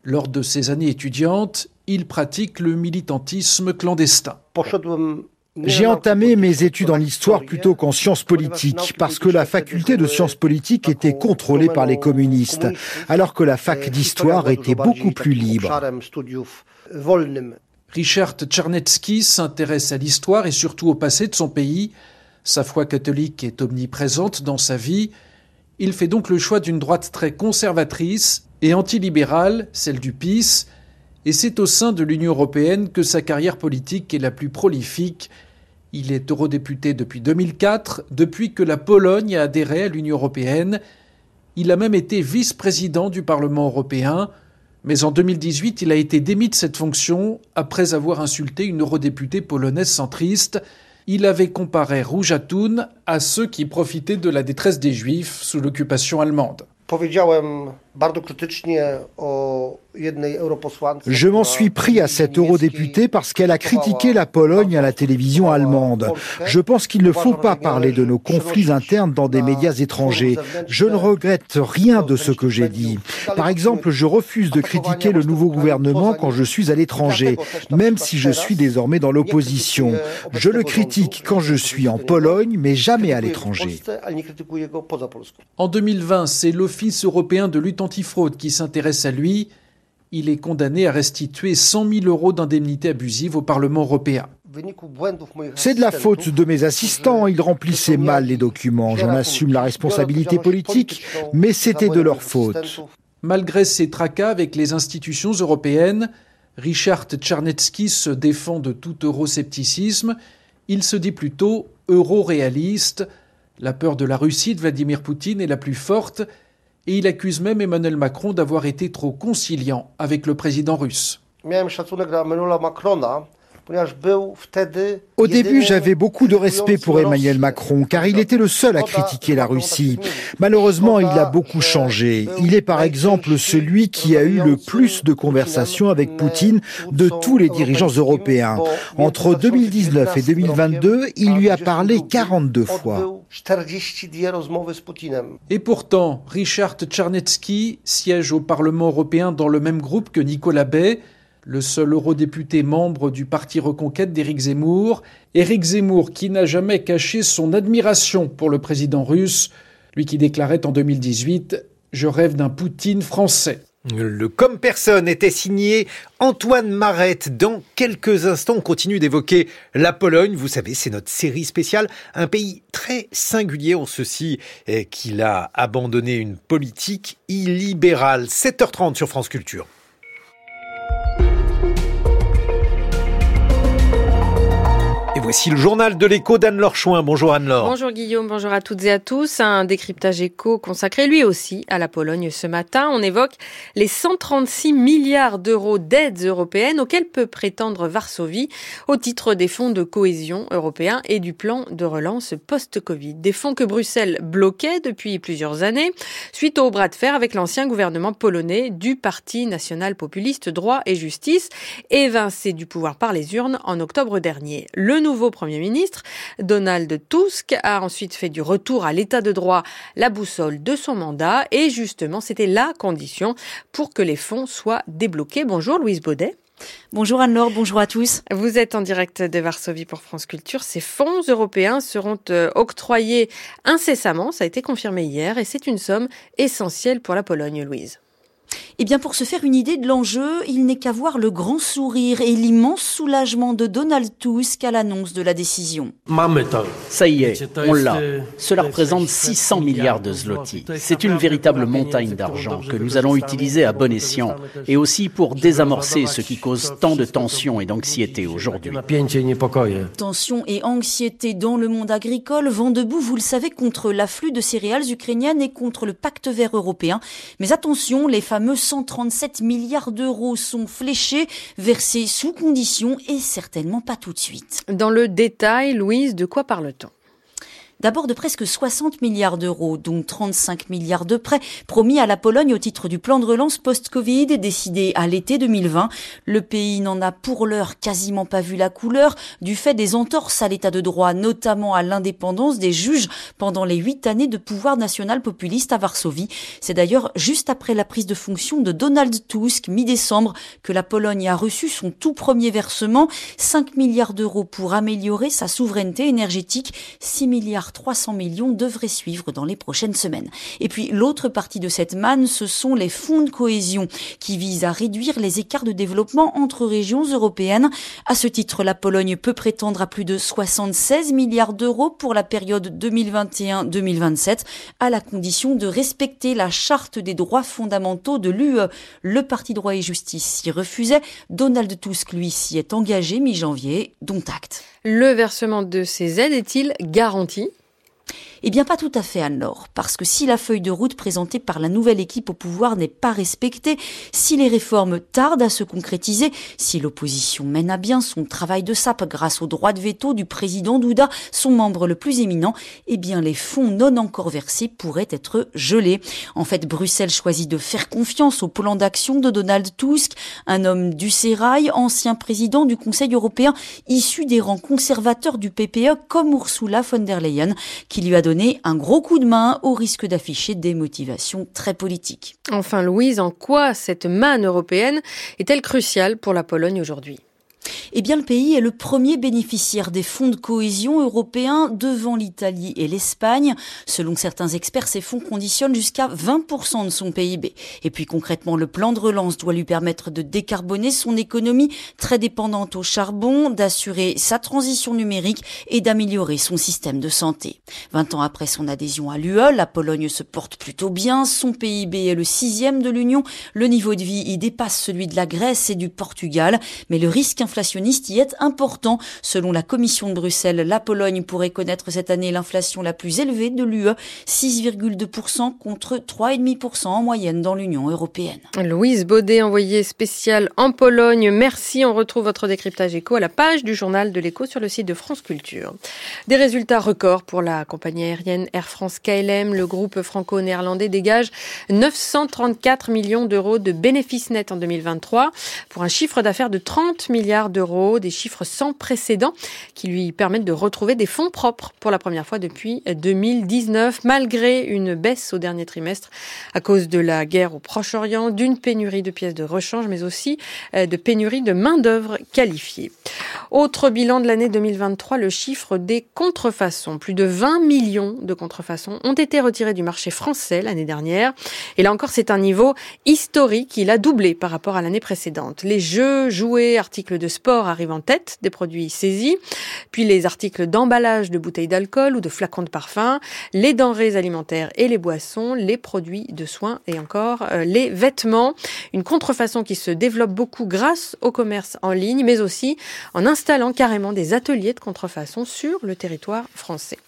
Lors de ses années étudiantes, il pratique le militantisme clandestin. J'ai entamé mes études en histoire plutôt qu'en sciences politiques, parce que la faculté de sciences politiques était contrôlée par les communistes, alors que la fac d'histoire était beaucoup plus libre. Richard Tchernetsky s'intéresse à l'histoire et surtout au passé de son pays. Sa foi catholique est omniprésente dans sa vie. Il fait donc le choix d'une droite très conservatrice et antilibérale, celle du PIS, et c'est au sein de l'Union européenne que sa carrière politique est la plus prolifique. Il est eurodéputé depuis 2004, depuis que la Pologne a adhéré à l'Union européenne. Il a même été vice-président du Parlement européen. Mais en 2018, il a été démis de cette fonction après avoir insulté une eurodéputée polonaise centriste. Il avait comparé Rouge à ceux qui profitaient de la détresse des Juifs sous l'occupation allemande. Je m'en suis pris à cette eurodéputée parce qu'elle a critiqué la Pologne à la télévision allemande. Je pense qu'il ne faut pas parler de nos conflits internes dans des médias étrangers. Je ne regrette rien de ce que j'ai dit. Par exemple, je refuse de critiquer le nouveau gouvernement quand je suis à l'étranger, même si je suis désormais dans l'opposition. Je le critique quand je suis en Pologne, mais jamais à l'étranger. En 2020, c'est l'Office européen de lutte antifraude qui s'intéresse à lui. Il est condamné à restituer 100 000 euros d'indemnités abusives au Parlement européen. C'est de la faute de mes assistants, ils remplissaient mal les documents. J'en assume la responsabilité politique, mais c'était de leur faute. Malgré ses tracas avec les institutions européennes, Richard Tcharnetsky se défend de tout euroscepticisme. Il se dit plutôt euro-réaliste. La peur de la Russie de Vladimir Poutine est la plus forte et il accuse même Emmanuel Macron d'avoir été trop conciliant avec le président russe. Au début, j'avais beaucoup de respect pour Emmanuel Macron, car il était le seul à critiquer la Russie. Malheureusement, il a beaucoup changé. Il est par exemple celui qui a eu le plus de conversations avec Poutine de tous les dirigeants européens. Entre 2019 et 2022, il lui a parlé 42 fois. Et pourtant, Richard Tcharnetsky siège au Parlement européen dans le même groupe que Nicolas Bay, le seul eurodéputé membre du parti Reconquête d'Éric Zemmour. Éric Zemmour qui n'a jamais caché son admiration pour le président russe, lui qui déclarait en 2018 Je rêve d'un Poutine français. Le Comme personne était signé Antoine Marette. Dans quelques instants, on continue d'évoquer la Pologne. Vous savez, c'est notre série spéciale. Un pays très singulier en ceci qu'il a abandonné une politique illibérale. 7h30 sur France Culture. Voici le journal de l'écho d'Anne-Laure. Bonjour Anne-Laure. Bonjour Guillaume, bonjour à toutes et à tous. Un décryptage écho consacré lui aussi à la Pologne ce matin. On évoque les 136 milliards d'euros d'aides européennes auxquelles peut prétendre Varsovie au titre des fonds de cohésion européens et du plan de relance post-Covid. Des fonds que Bruxelles bloquait depuis plusieurs années suite au bras de fer avec l'ancien gouvernement polonais du Parti national populiste droit et justice évincé du pouvoir par les urnes en octobre dernier. Le nouveau nouveau Premier ministre, Donald Tusk, a ensuite fait du retour à l'état de droit la boussole de son mandat et justement c'était la condition pour que les fonds soient débloqués. Bonjour Louise Baudet. Bonjour Anne-Laure, bonjour à tous. Vous êtes en direct de Varsovie pour France Culture. Ces fonds européens seront euh, octroyés incessamment, ça a été confirmé hier, et c'est une somme essentielle pour la Pologne, Louise. Eh bien, pour se faire une idée de l'enjeu, il n'est qu'à voir le grand sourire et l'immense soulagement de Donald Tusk à l'annonce de la décision. Ça y est, on l'a. Cela représente 600 milliards de zloty. C'est une véritable montagne d'argent que nous allons utiliser à bon escient et aussi pour désamorcer ce qui cause tant de tensions et d'anxiété aujourd'hui. Tensions et anxiété dans le monde agricole vont debout, vous le savez, contre l'afflux de céréales ukrainiennes et contre le pacte vert européen. Mais attention, les femmes fameux 137 milliards d'euros sont fléchés, versés sous condition et certainement pas tout de suite. Dans le détail, Louise, de quoi parle-t-on? D'abord de presque 60 milliards d'euros, donc 35 milliards de prêts promis à la Pologne au titre du plan de relance post-Covid décidé à l'été 2020. Le pays n'en a pour l'heure quasiment pas vu la couleur du fait des entorses à l'état de droit, notamment à l'indépendance des juges pendant les huit années de pouvoir national populiste à Varsovie. C'est d'ailleurs juste après la prise de fonction de Donald Tusk, mi-décembre, que la Pologne a reçu son tout premier versement, 5 milliards d'euros pour améliorer sa souveraineté énergétique, 6 milliards 300 millions devraient suivre dans les prochaines semaines. Et puis l'autre partie de cette manne, ce sont les fonds de cohésion qui visent à réduire les écarts de développement entre régions européennes. À ce titre, la Pologne peut prétendre à plus de 76 milliards d'euros pour la période 2021-2027 à la condition de respecter la charte des droits fondamentaux de l'UE. Le Parti droit et justice s'y refusait. Donald Tusk, lui, s'y est engagé mi-janvier, dont acte. Le versement de ces aides est-il garanti? Eh bien, pas tout à fait, Anne-Laure, parce que si la feuille de route présentée par la nouvelle équipe au pouvoir n'est pas respectée, si les réformes tardent à se concrétiser, si l'opposition mène à bien son travail de sape grâce au droit de veto du président Douda, son membre le plus éminent, eh bien, les fonds non encore versés pourraient être gelés. En fait, Bruxelles choisit de faire confiance au plan d'action de Donald Tusk, un homme du Sérail, ancien président du Conseil européen, issu des rangs conservateurs du PPE comme Ursula von der Leyen, qui lui a un gros coup de main au risque d'afficher des motivations très politiques. Enfin, Louise, en quoi cette manne européenne est-elle cruciale pour la Pologne aujourd'hui? Eh bien, le pays est le premier bénéficiaire des fonds de cohésion européens devant l'Italie et l'Espagne. Selon certains experts, ces fonds conditionnent jusqu'à 20% de son PIB. Et puis concrètement, le plan de relance doit lui permettre de décarboner son économie très dépendante au charbon, d'assurer sa transition numérique et d'améliorer son système de santé. 20 ans après son adhésion à l'UE, la Pologne se porte plutôt bien. Son PIB est le sixième de l'Union. Le niveau de vie y dépasse celui de la Grèce et du Portugal. Mais le risque inflationniste inflationniste y est important. Selon la Commission de Bruxelles, la Pologne pourrait connaître cette année l'inflation la plus élevée de l'UE, 6,2% contre 3,5% en moyenne dans l'Union européenne. Louise Baudet, envoyée spéciale en Pologne. Merci. On retrouve votre décryptage éco à la page du journal de l'écho sur le site de France Culture. Des résultats records pour la compagnie aérienne Air France KLM. Le groupe franco-néerlandais dégage 934 millions d'euros de bénéfices nets en 2023 pour un chiffre d'affaires de 30 milliards d'euros, des chiffres sans précédent qui lui permettent de retrouver des fonds propres pour la première fois depuis 2019, malgré une baisse au dernier trimestre à cause de la guerre au Proche-Orient, d'une pénurie de pièces de rechange, mais aussi euh, de pénurie de main-d'œuvre qualifiée. Autre bilan de l'année 2023, le chiffre des contrefaçons. Plus de 20 millions de contrefaçons ont été retirés du marché français l'année dernière. Et là encore, c'est un niveau historique. Il a doublé par rapport à l'année précédente. Les jeux, jouets, articles de sport arrivent en tête des produits saisis, puis les articles d'emballage de bouteilles d'alcool ou de flacons de parfum, les denrées alimentaires et les boissons, les produits de soins et encore euh, les vêtements. Une contrefaçon qui se développe beaucoup grâce au commerce en ligne, mais aussi en installant carrément des ateliers de contrefaçon sur le territoire français.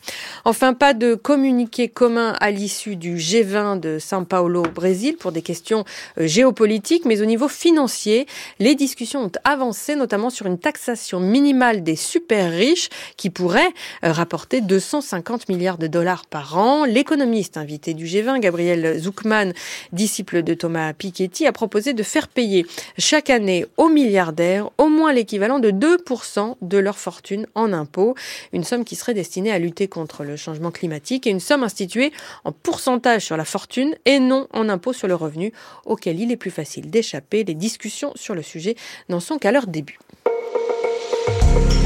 Enfin, pas de communiqué commun à l'issue du G20 de São Paulo au Brésil pour des questions euh, géopolitiques, mais au niveau financier, les discussions ont avancé, notamment sur une taxation minimale des super riches qui pourrait euh, rapporter 250 milliards de dollars par an. L'économiste invité du G20, Gabriel Zuckman, disciple de Thomas Piketty, a proposé de faire payer chaque année aux milliardaires au moins l'équivalent de 2% de leur fortune en impôts, une somme qui serait destinée à lutter contre le changement climatique et une somme instituée en pourcentage sur la fortune et non en impôt sur le revenu, auquel il est plus facile d'échapper. Les discussions sur le sujet n'en sont qu'à leur début. thank you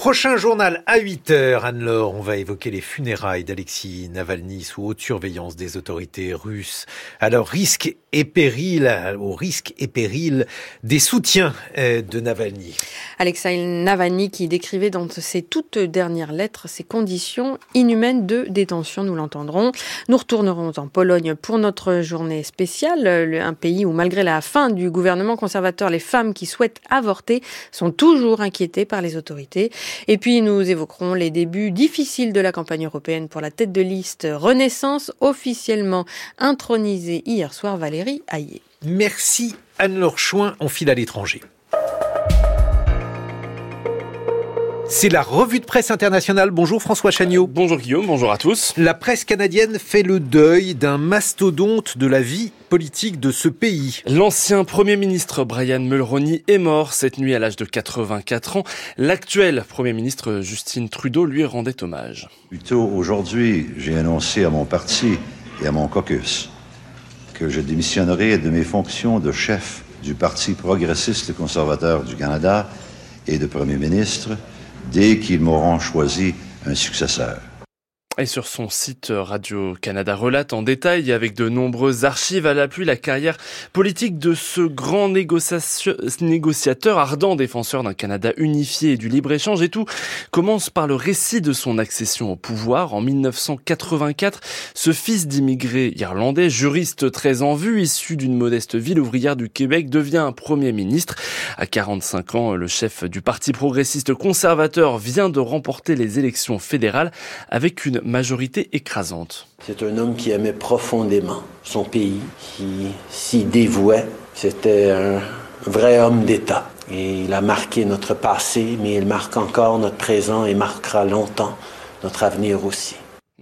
Prochain journal à 8h, Anne-Laure, on va évoquer les funérailles d'Alexis Navalny sous haute surveillance des autorités russes. Alors, risque et péril, au risque et péril des soutiens euh, de Navalny. Alexei Navalny qui décrivait dans ses toutes dernières lettres ses conditions inhumaines de détention, nous l'entendrons. Nous retournerons en Pologne pour notre journée spéciale, un pays où malgré la fin du gouvernement conservateur, les femmes qui souhaitent avorter sont toujours inquiétées par les autorités. Et puis nous évoquerons les débuts difficiles de la campagne européenne pour la tête de liste Renaissance, officiellement intronisée hier soir Valérie Hayé. Merci Anne-Laure Chouin, on file à l'étranger. C'est la revue de presse internationale. Bonjour François Chagnot. Bonjour Guillaume, bonjour à tous. La presse canadienne fait le deuil d'un mastodonte de la vie politique de ce pays. L'ancien Premier ministre Brian Mulroney est mort cette nuit à l'âge de 84 ans. L'actuel Premier ministre Justin Trudeau lui rendait hommage. Plutôt aujourd'hui, j'ai annoncé à mon parti et à mon caucus que je démissionnerai de mes fonctions de chef du Parti progressiste conservateur du Canada et de Premier ministre dès qu'ils m'auront choisi un successeur. Et sur son site Radio-Canada relate en détail avec de nombreuses archives à l'appui la carrière politique de ce grand négociateur ardent défenseur d'un Canada unifié et du libre-échange et tout commence par le récit de son accession au pouvoir en 1984. Ce fils d'immigrés irlandais, juriste très en vue, issu d'une modeste ville ouvrière du Québec, devient un premier ministre. À 45 ans, le chef du Parti progressiste conservateur vient de remporter les élections fédérales avec une majorité écrasante. C'est un homme qui aimait profondément son pays, qui s'y dévouait. C'était un vrai homme d'État. Et il a marqué notre passé, mais il marque encore notre présent et marquera longtemps notre avenir aussi.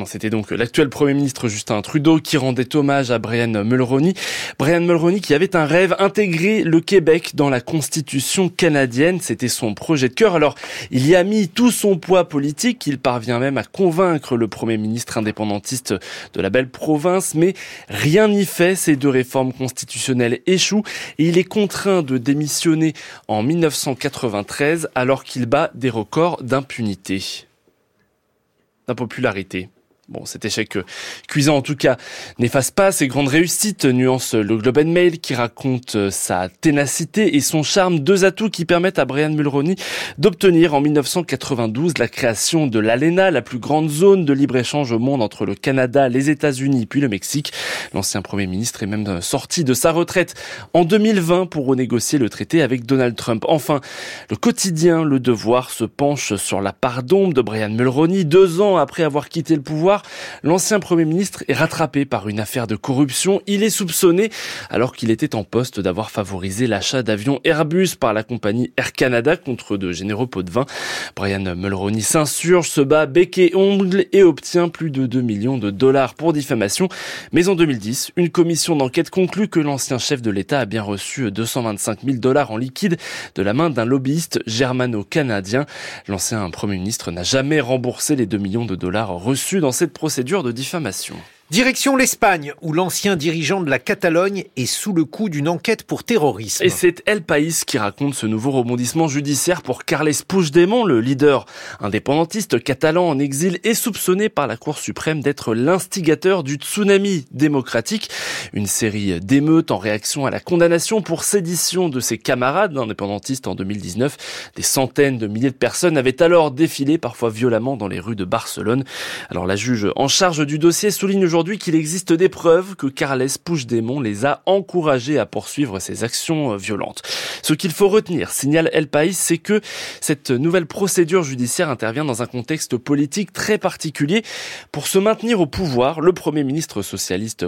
C'était donc l'actuel Premier ministre Justin Trudeau qui rendait hommage à Brian Mulroney. Brian Mulroney qui avait un rêve, intégrer le Québec dans la Constitution canadienne. C'était son projet de cœur. Alors, il y a mis tout son poids politique. Il parvient même à convaincre le Premier ministre indépendantiste de la belle province. Mais rien n'y fait. Ces deux réformes constitutionnelles échouent et il est contraint de démissionner en 1993 alors qu'il bat des records d'impunité, d'impopularité. Bon, cet échec euh, cuisant en tout cas n'efface pas ses grandes réussites, nuance le Globe and Mail qui raconte euh, sa ténacité et son charme, deux atouts qui permettent à Brian Mulroney d'obtenir en 1992 la création de l'ALENA, la plus grande zone de libre-échange au monde entre le Canada, les États-Unis puis le Mexique. L'ancien Premier ministre est même euh, sorti de sa retraite en 2020 pour renégocier le traité avec Donald Trump. Enfin, le quotidien Le Devoir se penche sur la part d'ombre de Brian Mulroney deux ans après avoir quitté le pouvoir l'ancien Premier ministre est rattrapé par une affaire de corruption. Il est soupçonné, alors qu'il était en poste, d'avoir favorisé l'achat d'avions Airbus par la compagnie Air Canada contre de généreux pots de vin. Brian Mulroney s'insurge, se bat bec et ongle et obtient plus de 2 millions de dollars pour diffamation. Mais en 2010, une commission d'enquête conclut que l'ancien chef de l'État a bien reçu 225 000 dollars en liquide de la main d'un lobbyiste germano-canadien. L'ancien Premier ministre n'a jamais remboursé les 2 millions de dollars reçus dans cette procédure de diffamation. Direction l'Espagne, où l'ancien dirigeant de la Catalogne est sous le coup d'une enquête pour terrorisme. Et c'est El País qui raconte ce nouveau rebondissement judiciaire pour Carles Puigdemont, le leader indépendantiste catalan en exil, est soupçonné par la Cour suprême d'être l'instigateur du tsunami démocratique, une série d'émeutes en réaction à la condamnation pour sédition de ses camarades indépendantistes en 2019. Des centaines de milliers de personnes avaient alors défilé, parfois violemment, dans les rues de Barcelone. Alors la juge en charge du dossier souligne aujourd'hui qu'il existe des preuves que Carles Puigdemont les a encouragés à poursuivre ces actions euh, violentes. Ce qu'il faut retenir, signale El País, c'est que cette nouvelle procédure judiciaire intervient dans un contexte politique très particulier. Pour se maintenir au pouvoir, le Premier ministre socialiste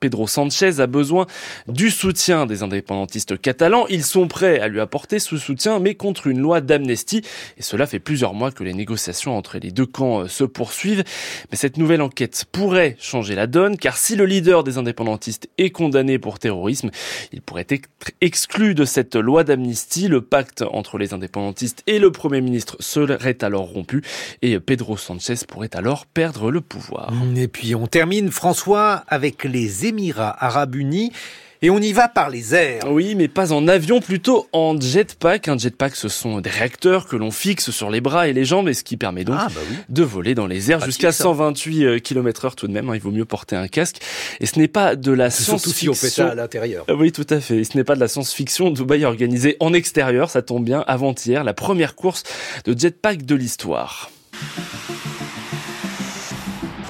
Pedro Sanchez a besoin du soutien des indépendantistes catalans. Ils sont prêts à lui apporter ce soutien, mais contre une loi d'amnistie. Et cela fait plusieurs mois que les négociations entre les deux camps euh, se poursuivent. Mais cette nouvelle enquête pourrait changer changer la donne, car si le leader des indépendantistes est condamné pour terrorisme, il pourrait être exclu de cette loi d'amnistie. Le pacte entre les indépendantistes et le Premier ministre serait alors rompu et Pedro Sanchez pourrait alors perdre le pouvoir. Et puis on termine, François, avec les Émirats arabes unis. Et on y va par les airs. Oui, mais pas en avion, plutôt en jetpack. Un jetpack, ce sont des réacteurs que l'on fixe sur les bras et les jambes, et ce qui permet donc ah, bah de voler dans les airs jusqu'à 128 euh, km heure tout de même. Hein, il vaut mieux porter un casque. Et ce n'est pas de la science-fiction. Si on fait ça à l'intérieur. Ah oui, tout à fait. Et ce n'est pas de la science-fiction. Dubaï a organisé en extérieur, ça tombe bien, avant-hier, la première course de jetpack de l'histoire.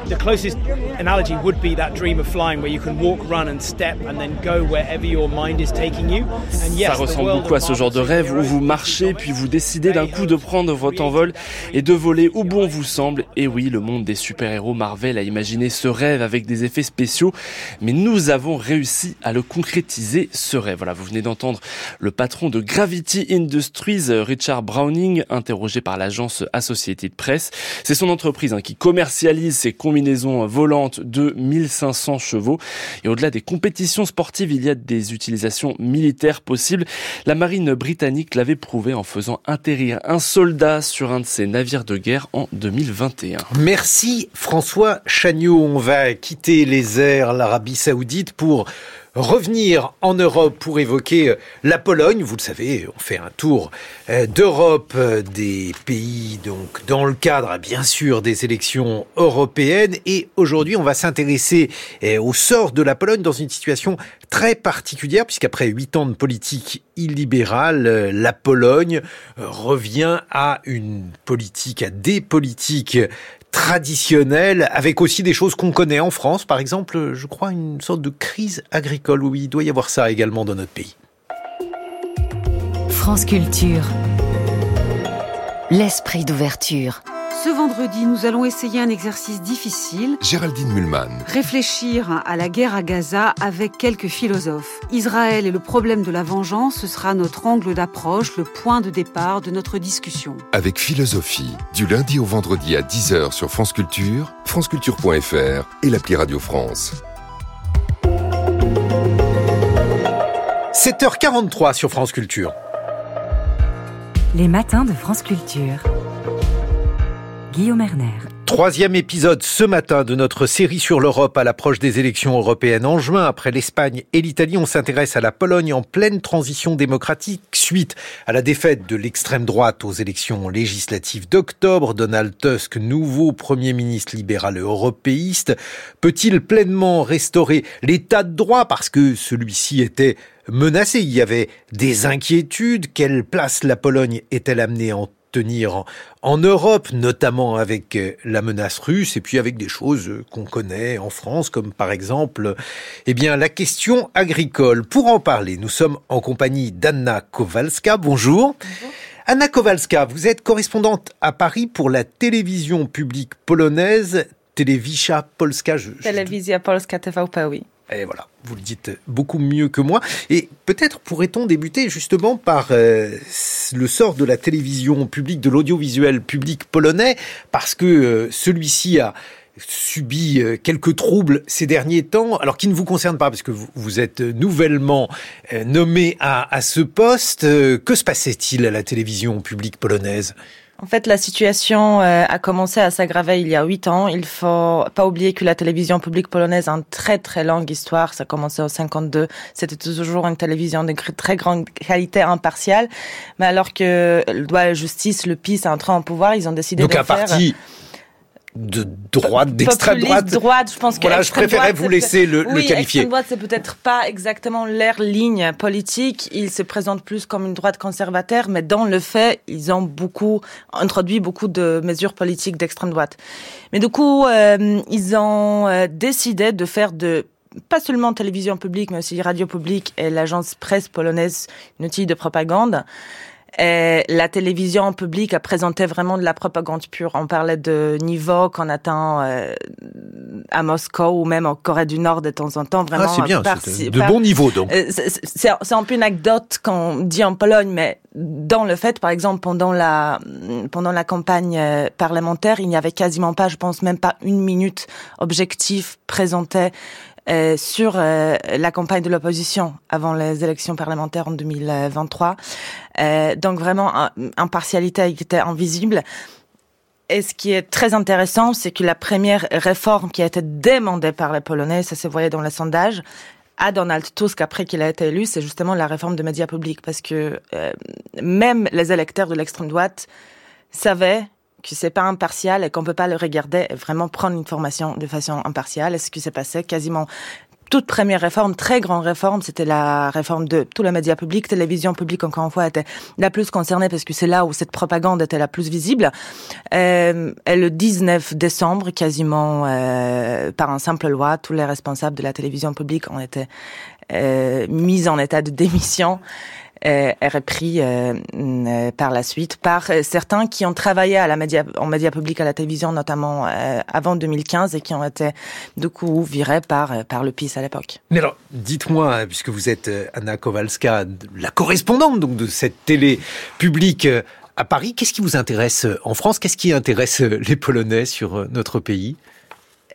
The closest analogy would be that dream of flying where you can walk, run and step and then go wherever your mind is taking you. And yes, Ça ressemble beaucoup à ce genre de rêve où vous marchez puis vous décidez d'un coup de prendre votre envol et de voler où bon vous semble. Et oui, le monde des super-héros Marvel a imaginé ce rêve avec des effets spéciaux, mais nous avons réussi à le concrétiser ce rêve. Voilà, vous venez d'entendre le patron de Gravity Industries, Richard Browning, interrogé par l'agence Associated Press. C'est son entreprise hein, qui commercialise ses combinaisons combinaison volante de 1500 chevaux. Et au-delà des compétitions sportives, il y a des utilisations militaires possibles. La marine britannique l'avait prouvé en faisant atterrir un soldat sur un de ses navires de guerre en 2021. Merci François Chagnot. On va quitter les airs, l'Arabie Saoudite pour revenir en Europe pour évoquer la Pologne. Vous le savez, on fait un tour d'Europe, des pays donc dans le cadre bien sûr des élections européennes et aujourd'hui on va s'intéresser au sort de la Pologne dans une situation très particulière puisqu'après huit ans de politique illibérale, la Pologne revient à une politique, à des politiques traditionnelles, avec aussi des choses qu'on connaît en France, par exemple, je crois, une sorte de crise agricole. Oui, il doit y avoir ça également dans notre pays. France Culture. L'esprit d'ouverture. Ce vendredi, nous allons essayer un exercice difficile. Géraldine Mulman. Réfléchir à la guerre à Gaza avec quelques philosophes. Israël et le problème de la vengeance, ce sera notre angle d'approche, le point de départ de notre discussion. Avec philosophie, du lundi au vendredi à 10h sur France Culture, franceculture.fr et l'appli Radio France. 7h43 sur France Culture. Les matins de France Culture. Troisième épisode ce matin de notre série sur l'Europe à l'approche des élections européennes en juin. Après l'Espagne et l'Italie, on s'intéresse à la Pologne en pleine transition démocratique suite à la défaite de l'extrême droite aux élections législatives d'octobre. Donald Tusk, nouveau Premier ministre libéral européiste, peut-il pleinement restaurer l'état de droit? Parce que celui-ci était menacé Il y avait des inquiétudes. Quelle place la Pologne est-elle amenée en tenir en, Europe, notamment avec euh, la menace russe et puis avec des choses euh, qu'on connaît en France, comme par exemple, eh bien, la question agricole. Pour en parler, nous sommes en compagnie d'Anna Kowalska. Bonjour. Bonjour. Anna Kowalska, vous êtes correspondante à Paris pour la télévision publique polonaise Telewizja Polska. Telewizja Polska TVP, oui. Et voilà, vous le dites beaucoup mieux que moi. Et peut-être pourrait-on débuter justement par euh, le sort de la télévision publique, de l'audiovisuel public polonais, parce que euh, celui-ci a subi euh, quelques troubles ces derniers temps, alors qui ne vous concernent pas, parce que vous, êtes nouvellement nommé à, à ce poste. Que se passait-il à la télévision publique polonaise? En fait, la situation euh, a commencé à s'aggraver il y a huit ans. Il faut pas oublier que la télévision publique polonaise a une très très longue histoire. Ça a commencé en 52. C'était toujours une télévision de très grande qualité impartiale. Mais alors que le droit la justice, le PIS, est entré en pouvoir, ils ont décidé Donc de un faire... parti de droite, d'extrême droite. droite. Je pense que voilà, je préférais vous laisser le, oui, le qualifier. droite, c'est peut-être pas exactement leur ligne politique. Ils se présentent plus comme une droite conservateur, mais dans le fait, ils ont beaucoup introduit beaucoup de mesures politiques d'extrême droite. Mais du coup, euh, ils ont euh, décidé de faire de pas seulement télévision publique, mais aussi radio publique et l'agence presse polonaise, une outil de propagande. Et la télévision publique a présenté vraiment de la propagande pure. On parlait de niveau qu'on atteint euh, à Moscou ou même en Corée du Nord de temps en temps. Vraiment, ah, c'est bien, c'est de bon niveau donc. Euh, c'est un peu une anecdote qu'on dit en Pologne, mais dans le fait, par exemple, pendant la pendant la campagne euh, parlementaire, il n'y avait quasiment pas, je pense même pas une minute objectif présenté euh, sur euh, la campagne de l'opposition avant les élections parlementaires en 2023. Euh, donc vraiment, impartialité était invisible. Et ce qui est très intéressant, c'est que la première réforme qui a été demandée par les Polonais, ça se voyait dans les sondages, à Donald Tusk après qu'il a été élu, c'est justement la réforme des médias publics, parce que même les électeurs de l'extrême droite savaient que c'est pas impartial et qu'on peut pas le regarder et vraiment prendre une formation de façon impartiale. Et ce qui s'est passé quasiment toute première réforme, très grande réforme, c'était la réforme de tous les médias publics, télévision publique encore une fois était la plus concernée parce que c'est là où cette propagande était la plus visible. Euh, et le 19 décembre, quasiment euh, par un simple loi, tous les responsables de la télévision publique ont été euh, mis en état de démission repris euh, euh, par la suite par euh, certains qui ont travaillé à la média, en médias publics à la télévision, notamment avant 2015, et qui ont été du coup virés par, par le PIS à l'époque. Mais alors, dites-moi, puisque vous êtes Anna Kowalska, la correspondante donc de cette télé publique à Paris, qu'est-ce qui vous intéresse en France? Qu'est-ce qui intéresse les Polonais sur notre pays?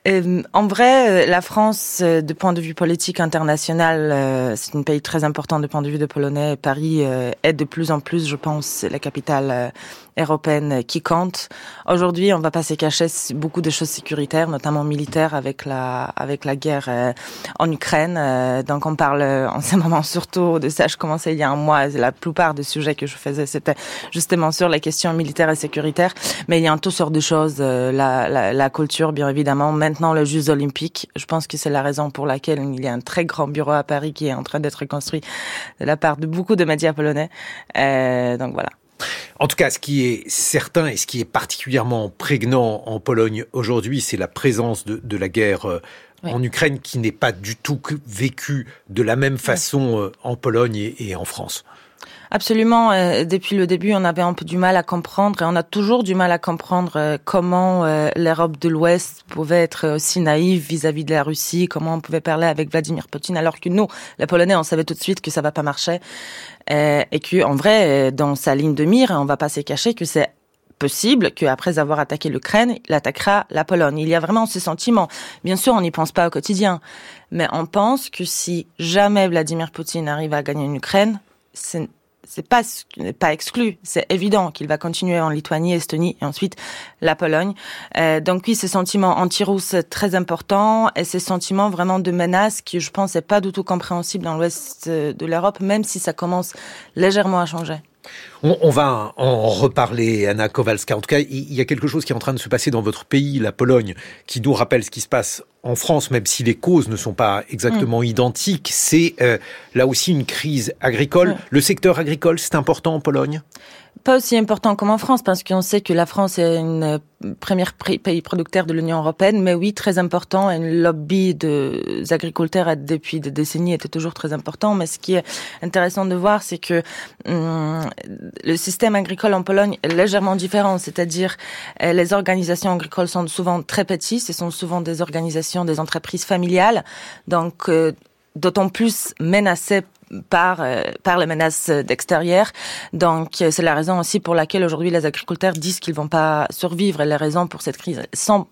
Euh, en vrai, euh, la France, euh, de point de vue politique international, c'est un pays très important de point de vue de Polonais. Paris est de plus en plus, je pense, la capitale européenne qui compte. Aujourd'hui, on va pas se cacher beaucoup de choses sécuritaires, notamment militaires, avec la avec la guerre en Ukraine. donc, on parle en ce moment surtout de ça. Je commençais il y a un mois. La plupart des sujets que je faisais, c'était justement sur les questions militaires et sécuritaires. Mais il y a un tout sort de choses. La, la, la culture, bien évidemment. Maintenant, le Jeux olympiques. Je pense que c'est la raison pour laquelle il y a un très grand bureau à Paris qui est en train d'être construit de la part de beaucoup de médias polonais. Euh, donc voilà. En tout cas, ce qui est certain et ce qui est particulièrement prégnant en Pologne aujourd'hui, c'est la présence de, de la guerre euh, en Ukraine qui n'est pas du tout vécue de la même façon euh, en Pologne et, et en France. Absolument. Euh, depuis le début, on avait un peu du mal à comprendre et on a toujours du mal à comprendre euh, comment euh, l'Europe de l'Ouest pouvait être aussi naïve vis-à-vis de la Russie, comment on pouvait parler avec Vladimir Poutine, alors que nous, les Polonais, on savait tout de suite que ça va pas marcher et que, en vrai, dans sa ligne de mire, on va pas se cacher que c'est possible qu'après avoir attaqué l'Ukraine, il attaquera la Pologne. Il y a vraiment ce sentiment. Bien sûr, on n'y pense pas au quotidien, mais on pense que si jamais Vladimir Poutine arrive à gagner une Ukraine, c'est c'est pas pas exclu, c'est évident qu'il va continuer en Lituanie, Estonie et ensuite la Pologne. Euh, donc oui, ce sentiment anti-russe très important et ces sentiments vraiment de menace qui, je pense, n'est pas du tout compréhensible dans l'ouest de l'Europe, même si ça commence légèrement à changer. On, va en reparler, Anna Kowalska. En tout cas, il y a quelque chose qui est en train de se passer dans votre pays, la Pologne, qui nous rappelle ce qui se passe en France, même si les causes ne sont pas exactement mm. identiques. C'est euh, là aussi une crise agricole. Le secteur agricole, c'est important en Pologne? Pas aussi important comme en France, parce qu'on sait que la France est une euh, première pays producteur de l'Union européenne, mais oui, très important. Et le lobby des agriculteurs depuis des décennies était toujours très important. Mais ce qui est intéressant de voir, c'est que hum, le système agricole en Pologne est légèrement différent. C'est-à-dire, euh, les organisations agricoles sont souvent très petites. Ce sont souvent des organisations, des entreprises familiales. Donc, euh, d'autant plus menacées par euh, par les menaces d'extérieur. Donc euh, c'est la raison aussi pour laquelle aujourd'hui les agriculteurs disent qu'ils vont pas survivre les raisons pour cette crise sont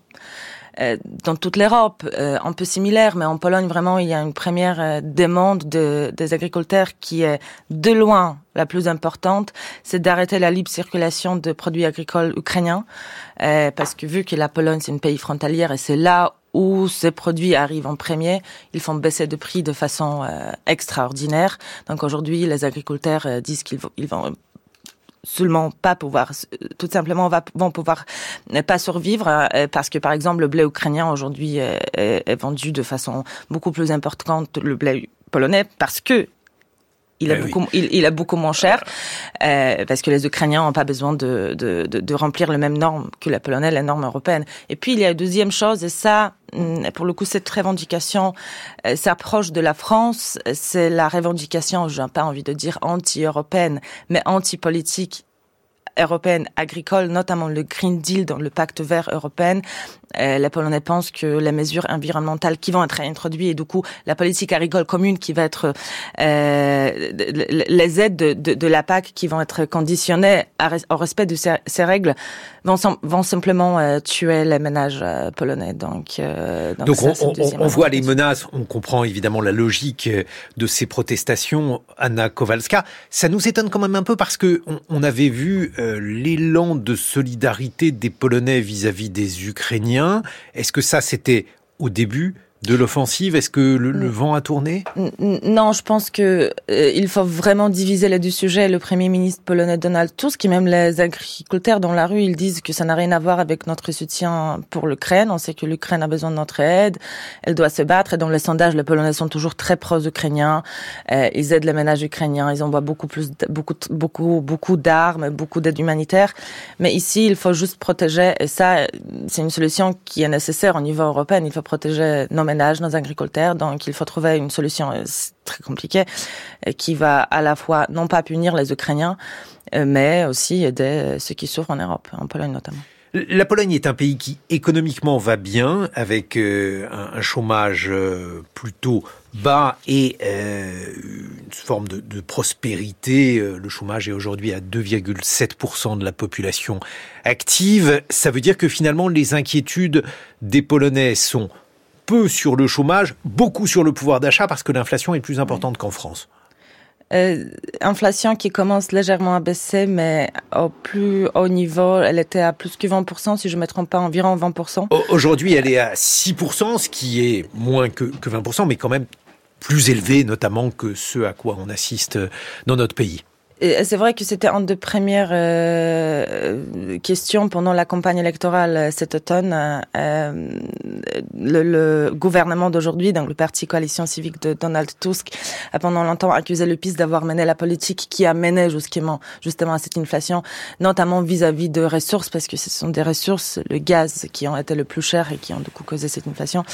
dans toute l'Europe, un peu similaire, mais en Pologne, vraiment, il y a une première demande de, des agriculteurs qui est de loin la plus importante, c'est d'arrêter la libre circulation de produits agricoles ukrainiens, parce que vu que la Pologne, c'est une pays frontalière et c'est là où ces produits arrivent en premier, ils font baisser de prix de façon euh, extraordinaire. Donc aujourd'hui, les agriculteurs euh, disent qu'ils ils vont seulement pas pouvoir, tout simplement vont pouvoir pas survivre euh, parce que par exemple le blé ukrainien aujourd'hui est, est, vendu de façon beaucoup plus importante que le blé polonais parce que il est, beaucoup, il, il, est beaucoup moins cher euh, parce que les Ukrainiens n'ont pas besoin de, de, de, de, remplir les mêmes normes que la Polonais, les normes européennes. Et puis il y a une deuxième chose, et ça, mm, pour le coup, cette revendication euh, s'approche de la France. C'est la revendication, je n'ai pas envie de dire anti-européenne, mais anti-politique européenne agricole, notamment le Green Deal dans le pacte vert européen, euh, les Polonais pensent que les mesures environnementales qui vont être introduites et du coup la politique agricole commune qui va être euh, les aides de, de, de, la PAC qui vont être conditionnées au respect de ces, ces règles vont, vont simplement euh, tuer les ménages polonais. Donc, donc, on, on, on voit les menaces, on comprend évidemment la logique de ces protestations. Anna Kowalska, ça nous étonne quand même un peu parce que on, on avait vu l'élan de solidarité des Polonais vis-à-vis -vis des Ukrainiens est-ce que ça, c'était au début de l'offensive Est-ce que le, mm. vent a tourné? Non, je pense que euh, il faut vraiment diviser les deux sujets. Le Premier ministre polonais Donald Tusk, qui même les agriculteurs dans la rue, ils disent que ça n'a rien à voir avec notre soutien pour l'Ukraine. On sait que l'Ukraine a besoin de notre aide, elle doit se battre. Et dans les sondages, les Polonais sont toujours très pro-ukrainiens. Euh, ils aident les ménages ukrainiens, ils envoient beaucoup plus, beaucoup, beaucoup, beaucoup d'armes, beaucoup d'aide humanitaire. Mais ici, il faut juste protéger. Et ça, c'est une solution qui est nécessaire au niveau européen. Il faut protéger nos nos agriculteurs. Donc, il faut trouver une solution euh, très compliquée euh, qui va à la fois non pas punir les Ukrainiens, euh, mais aussi aider ceux qui souffrent en Europe, en Pologne notamment. La Pologne est un pays qui économiquement va bien, avec un, chômage plutôt bas et une forme de prospérité. Le chômage est aujourd'hui à 2,7% de la population active. Ça veut dire que finalement les inquiétudes des Polonais sont peu sur le chômage, beaucoup sur le pouvoir d'achat parce que l'inflation est plus importante qu'en France. Euh, inflation qui commence légèrement à baisser, mais au plus haut niveau, elle était à plus que 20%, si je ne me trompe pas, environ 20%. Aujourd'hui, elle est à 6%, ce qui est moins que, que 20%, mais quand même plus élevé, notamment que ce à quoi on assiste dans notre pays c'est vrai que c'était une des premières euh, questions pendant la campagne électorale euh, cet automne. Euh, le, gouvernement d'aujourd'hui, donc le parti coalition civique de Donald Tusk, a pendant longtemps accusé le PIS d'avoir mené la politique qui a mené justement, justement à cette inflation, notamment vis-à-vis de ressources, parce que ce sont des ressources, le gaz, qui ont été le plus cher et qui ont du coup causé cette inflation.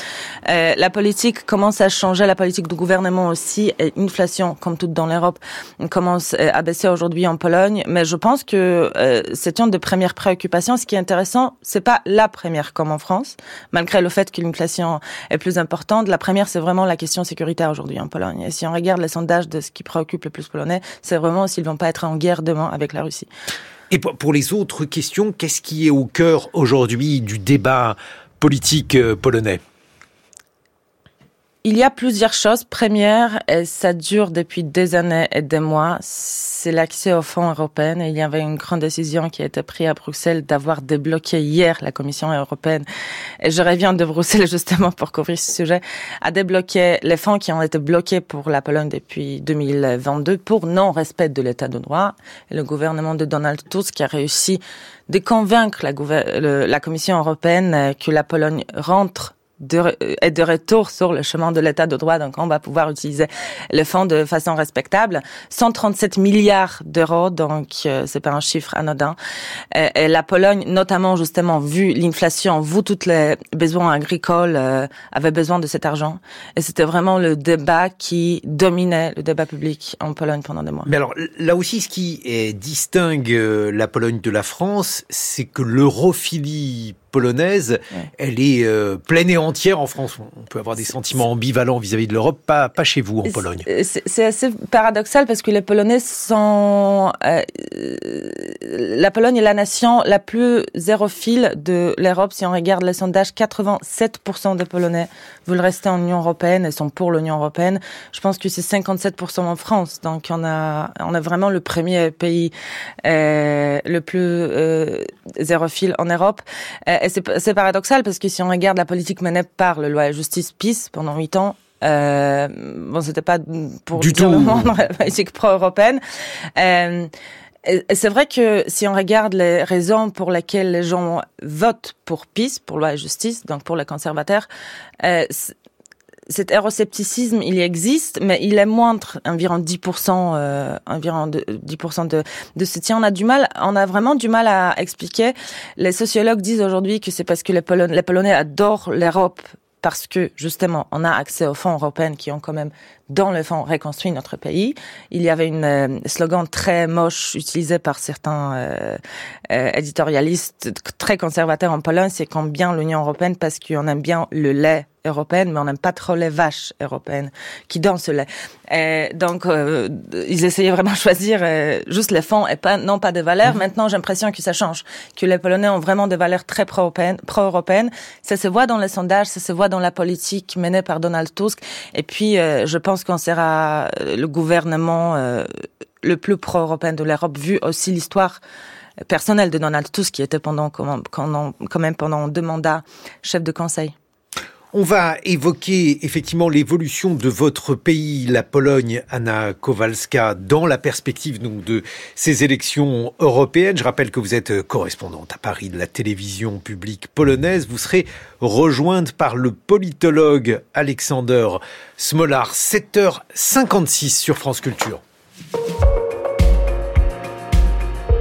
La politique commence à changer, la politique du gouvernement aussi, et inflation, comme toute dans l'Europe, commence à baisser aujourd'hui en Pologne, mais je pense que euh, c'est une des premières préoccupations. Ce qui est intéressant, c'est pas la première comme en France, malgré le fait que l'inflation est plus importante. La première, c'est vraiment la question sécuritaire aujourd'hui en Pologne. Et si on regarde les sondages de ce qui préoccupe le plus Polonais, c'est vraiment s'ils vont pas être en guerre demain avec la Russie. Et pour les autres questions, qu'est-ce qui est au cœur aujourd'hui du débat politique euh, polonais? Il y a plusieurs choses. Première, et ça dure depuis des années et des mois, c'est l'accès aux fonds européens. il y avait une grande décision qui a été prise à Bruxelles d'avoir débloqué hier la Commission européenne. Et je reviens de Bruxelles justement pour couvrir ce sujet, à débloquer les fonds qui ont été bloqués pour la Pologne depuis 2022 pour non-respect de l'état de droit. Et le gouvernement de Donald Tusk a réussi de convaincre la Commission européenne que la Pologne rentre de, est de retour sur le chemin de l'état de droit. Donc, on va pouvoir utiliser le fonds de façon respectable. 137 milliards d'euros, donc euh, c'est pas un chiffre anodin. Et, et, la Pologne, notamment justement, vu l'inflation, vu tous les besoins agricoles, euh, avait besoin de cet argent. Et c'était vraiment le débat qui dominait le débat public en Pologne pendant des mois. Mais alors, là aussi, ce qui est, distingue euh, la Pologne de la France, c'est que l'europhilie polonaise, elle est euh, pleine et entière en France. On peut avoir des sentiments ambivalents vis-à-vis de l'Europe, pas, pas chez vous en Pologne. C'est assez paradoxal parce que les Polonais sont... Euh, la Pologne est la nation la plus zérophile de l'Europe. Si on regarde les sondages, 87% des Polonais veulent rester en Union européenne et sont pour l'Union européenne. Je pense que c'est 57% en France. Donc on a, on a vraiment le premier pays euh, le plus zérophile en Europe. Et c'est paradoxal parce que si on regarde la politique menée par le loi et justice PIS pendant huit ans, euh, bon, c'était pas pour du tout la politique pro-européenne. Euh, c'est vrai que si on regarde les raisons pour lesquelles les gens votent pour PIS, pour loi et justice, donc pour les conservateurs, euh, cet euroscepticisme, il existe, mais il est moindre, environ 10%, euh, environ de, 10% de, de. On a du mal, on a vraiment du mal à expliquer. Les sociologues disent aujourd'hui que c'est parce que les Polonais adorent l'Europe parce que justement on a accès aux fonds européens qui ont quand même dans le fond reconstruit notre pays. Il y avait une euh, slogan très moche utilisé par certains euh, euh, éditorialistes très conservateurs en Pologne, c'est combien l'Union européenne parce qu'on aime bien le lait européenne, mais on n'aime pas trop les vaches européennes qui dansent ce lait. Et donc, euh, ils essayaient vraiment de choisir euh, juste les fonds et pas non pas des valeurs. Mhm. Maintenant, j'ai l'impression que ça change, que les Polonais ont vraiment des valeurs très pro-européennes. Pro ça se voit dans les sondages, ça se voit dans la politique menée par Donald Tusk. Et puis, euh, je pense qu'on sera le gouvernement le plus pro-européen de l'Europe, vu aussi l'histoire personnelle de Donald Tusk, qui était pendant quand même pendant deux mandats chef de conseil. On va évoquer effectivement l'évolution de votre pays, la Pologne, Anna Kowalska, dans la perspective de ces élections européennes. Je rappelle que vous êtes correspondante à Paris de la télévision publique polonaise. Vous serez rejointe par le politologue Alexander Smolar, 7h56 sur France Culture.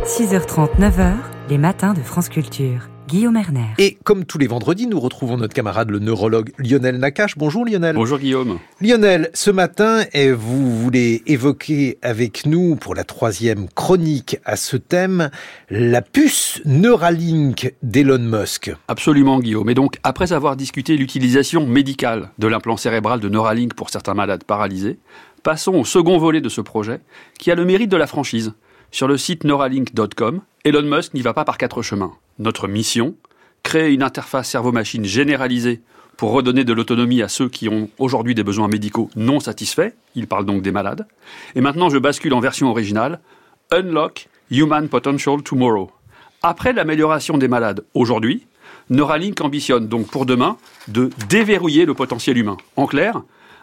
6h30, 9h, les matins de France Culture. Guillaume Erner. Et comme tous les vendredis, nous retrouvons notre camarade le neurologue Lionel Nakache. Bonjour Lionel. Bonjour Guillaume. Lionel, ce matin, vous voulez évoquer avec nous, pour la troisième chronique à ce thème, la puce Neuralink d'Elon Musk. Absolument Guillaume. Et donc, après avoir discuté l'utilisation médicale de l'implant cérébral de Neuralink pour certains malades paralysés, passons au second volet de ce projet, qui a le mérite de la franchise. Sur le site neuralink.com, Elon Musk n'y va pas par quatre chemins. Notre mission, créer une interface cerveau-machine généralisée pour redonner de l'autonomie à ceux qui ont aujourd'hui des besoins médicaux non satisfaits, il parle donc des malades. Et maintenant je bascule en version originale, Unlock Human Potential Tomorrow. Après l'amélioration des malades aujourd'hui, Neuralink ambitionne donc pour demain de déverrouiller le potentiel humain. En clair,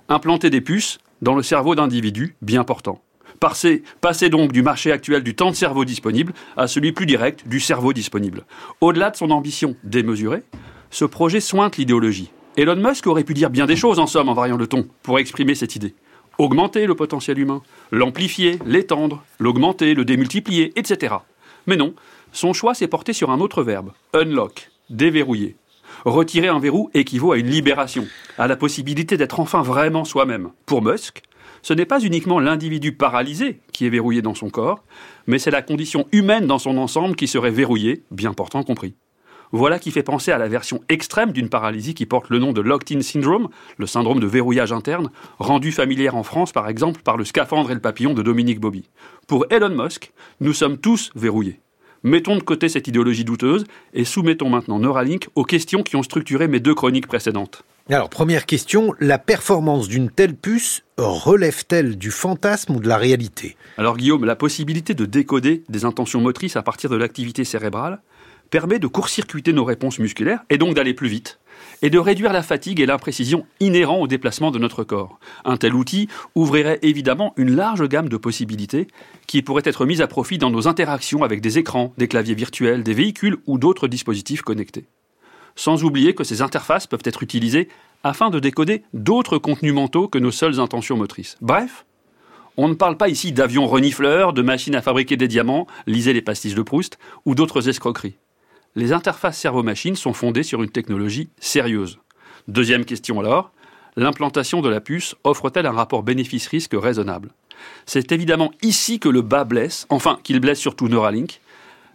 implanter des puces dans le cerveau d'individus bien portants. Passer, donc du marché actuel du temps de cerveau disponible à celui plus direct du cerveau disponible. Au-delà de son ambition démesurée, ce projet sointe l'idéologie. Elon Musk aurait pu dire bien des choses en somme en variant le ton pour exprimer cette idée. Augmenter le potentiel humain, l'amplifier, l'étendre, l'augmenter, le démultiplier, etc. Mais non, son choix s'est porté sur un autre verbe, unlock, déverrouiller. Retirer un verrou équivaut à une libération, à la possibilité d'être enfin vraiment soi-même. Pour Musk, ce n'est pas uniquement l'individu paralysé qui est verrouillé dans son corps, mais c'est la condition humaine dans son ensemble qui serait verrouillée, bien portant compris. Voilà qui fait penser à la version extrême d'une paralysie qui porte le nom de locked-in syndrome, le syndrome de verrouillage interne, rendu familière en France par exemple par le scaphandre et le papillon de Dominique Bobby. Pour Elon Musk, nous sommes tous verrouillés. Mettons de côté cette idéologie douteuse et soumettons maintenant Neuralink aux questions qui ont structuré mes deux chroniques précédentes. Alors, première question, la performance d'une telle puce relève-t-elle du fantasme ou de la réalité? Alors Guillaume, la possibilité de décoder des intentions motrices à partir de l'activité cérébrale permet de court-circuiter nos réponses musculaires et donc d'aller plus vite et de réduire la fatigue et l'imprécision inhérents au déplacement de notre corps. Un tel outil ouvrirait évidemment une large gamme de possibilités qui pourraient être mises à profit dans nos interactions avec des écrans, des claviers virtuels, des véhicules ou d'autres dispositifs connectés sans oublier que ces interfaces peuvent être utilisées afin de décoder d'autres contenus mentaux que nos seules intentions motrices. Bref, on ne parle pas ici d'avions renifleurs, de machines à fabriquer des diamants, lisez les pastilles de Proust, ou d'autres escroqueries. Les interfaces cerveau-machine sont fondées sur une technologie sérieuse. Deuxième question alors, l'implantation de la puce offre-t-elle un rapport bénéfice-risque raisonnable? C'est évidemment ici que le bas blesse, enfin qu'il blesse surtout Neuralink.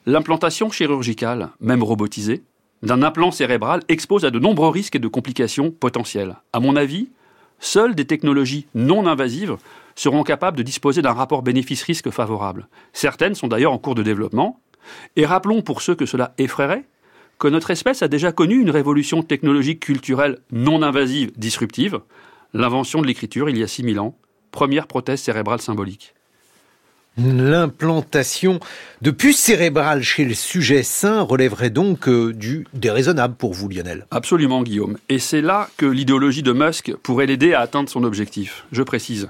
L'implantation chirurgicale, même robotisée, d'un implant cérébral expose à de nombreux risques et de complications potentielles. À mon avis, seules des technologies non invasives seront capables de disposer d'un rapport bénéfice-risque favorable. Certaines sont d'ailleurs en cours de développement. Et rappelons pour ceux que cela effraierait que notre espèce a déjà connu une révolution technologique culturelle non invasive disruptive, l'invention de l'écriture il y a 6000 ans, première prothèse cérébrale symbolique l'implantation de puces cérébrales chez le sujet sain relèverait donc euh, du déraisonnable pour vous, Lionel. Absolument, Guillaume. Et c'est là que l'idéologie de Musk pourrait l'aider à atteindre son objectif. Je précise.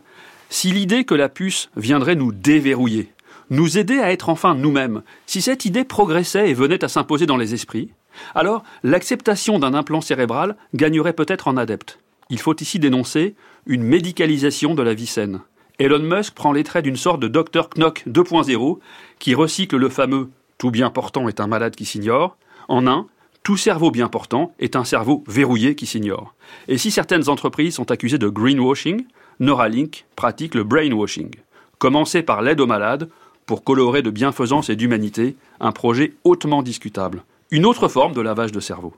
Si l'idée que la puce viendrait nous déverrouiller, nous aider à être enfin nous-mêmes, si cette idée progressait et venait à s'imposer dans les esprits, alors l'acceptation d'un implant cérébral gagnerait peut-être en adepte. Il faut ici dénoncer une médicalisation de la vie saine. Elon Musk prend les traits d'une sorte de Dr Knock 2.0 qui recycle le fameux tout bien portant est un malade qui s'ignore en un tout cerveau bien portant est un cerveau verrouillé qui s'ignore. Et si certaines entreprises sont accusées de greenwashing, Neuralink pratique le brainwashing. Commencer par l'aide aux malades pour colorer de bienfaisance et d'humanité un projet hautement discutable. Une autre forme de lavage de cerveau.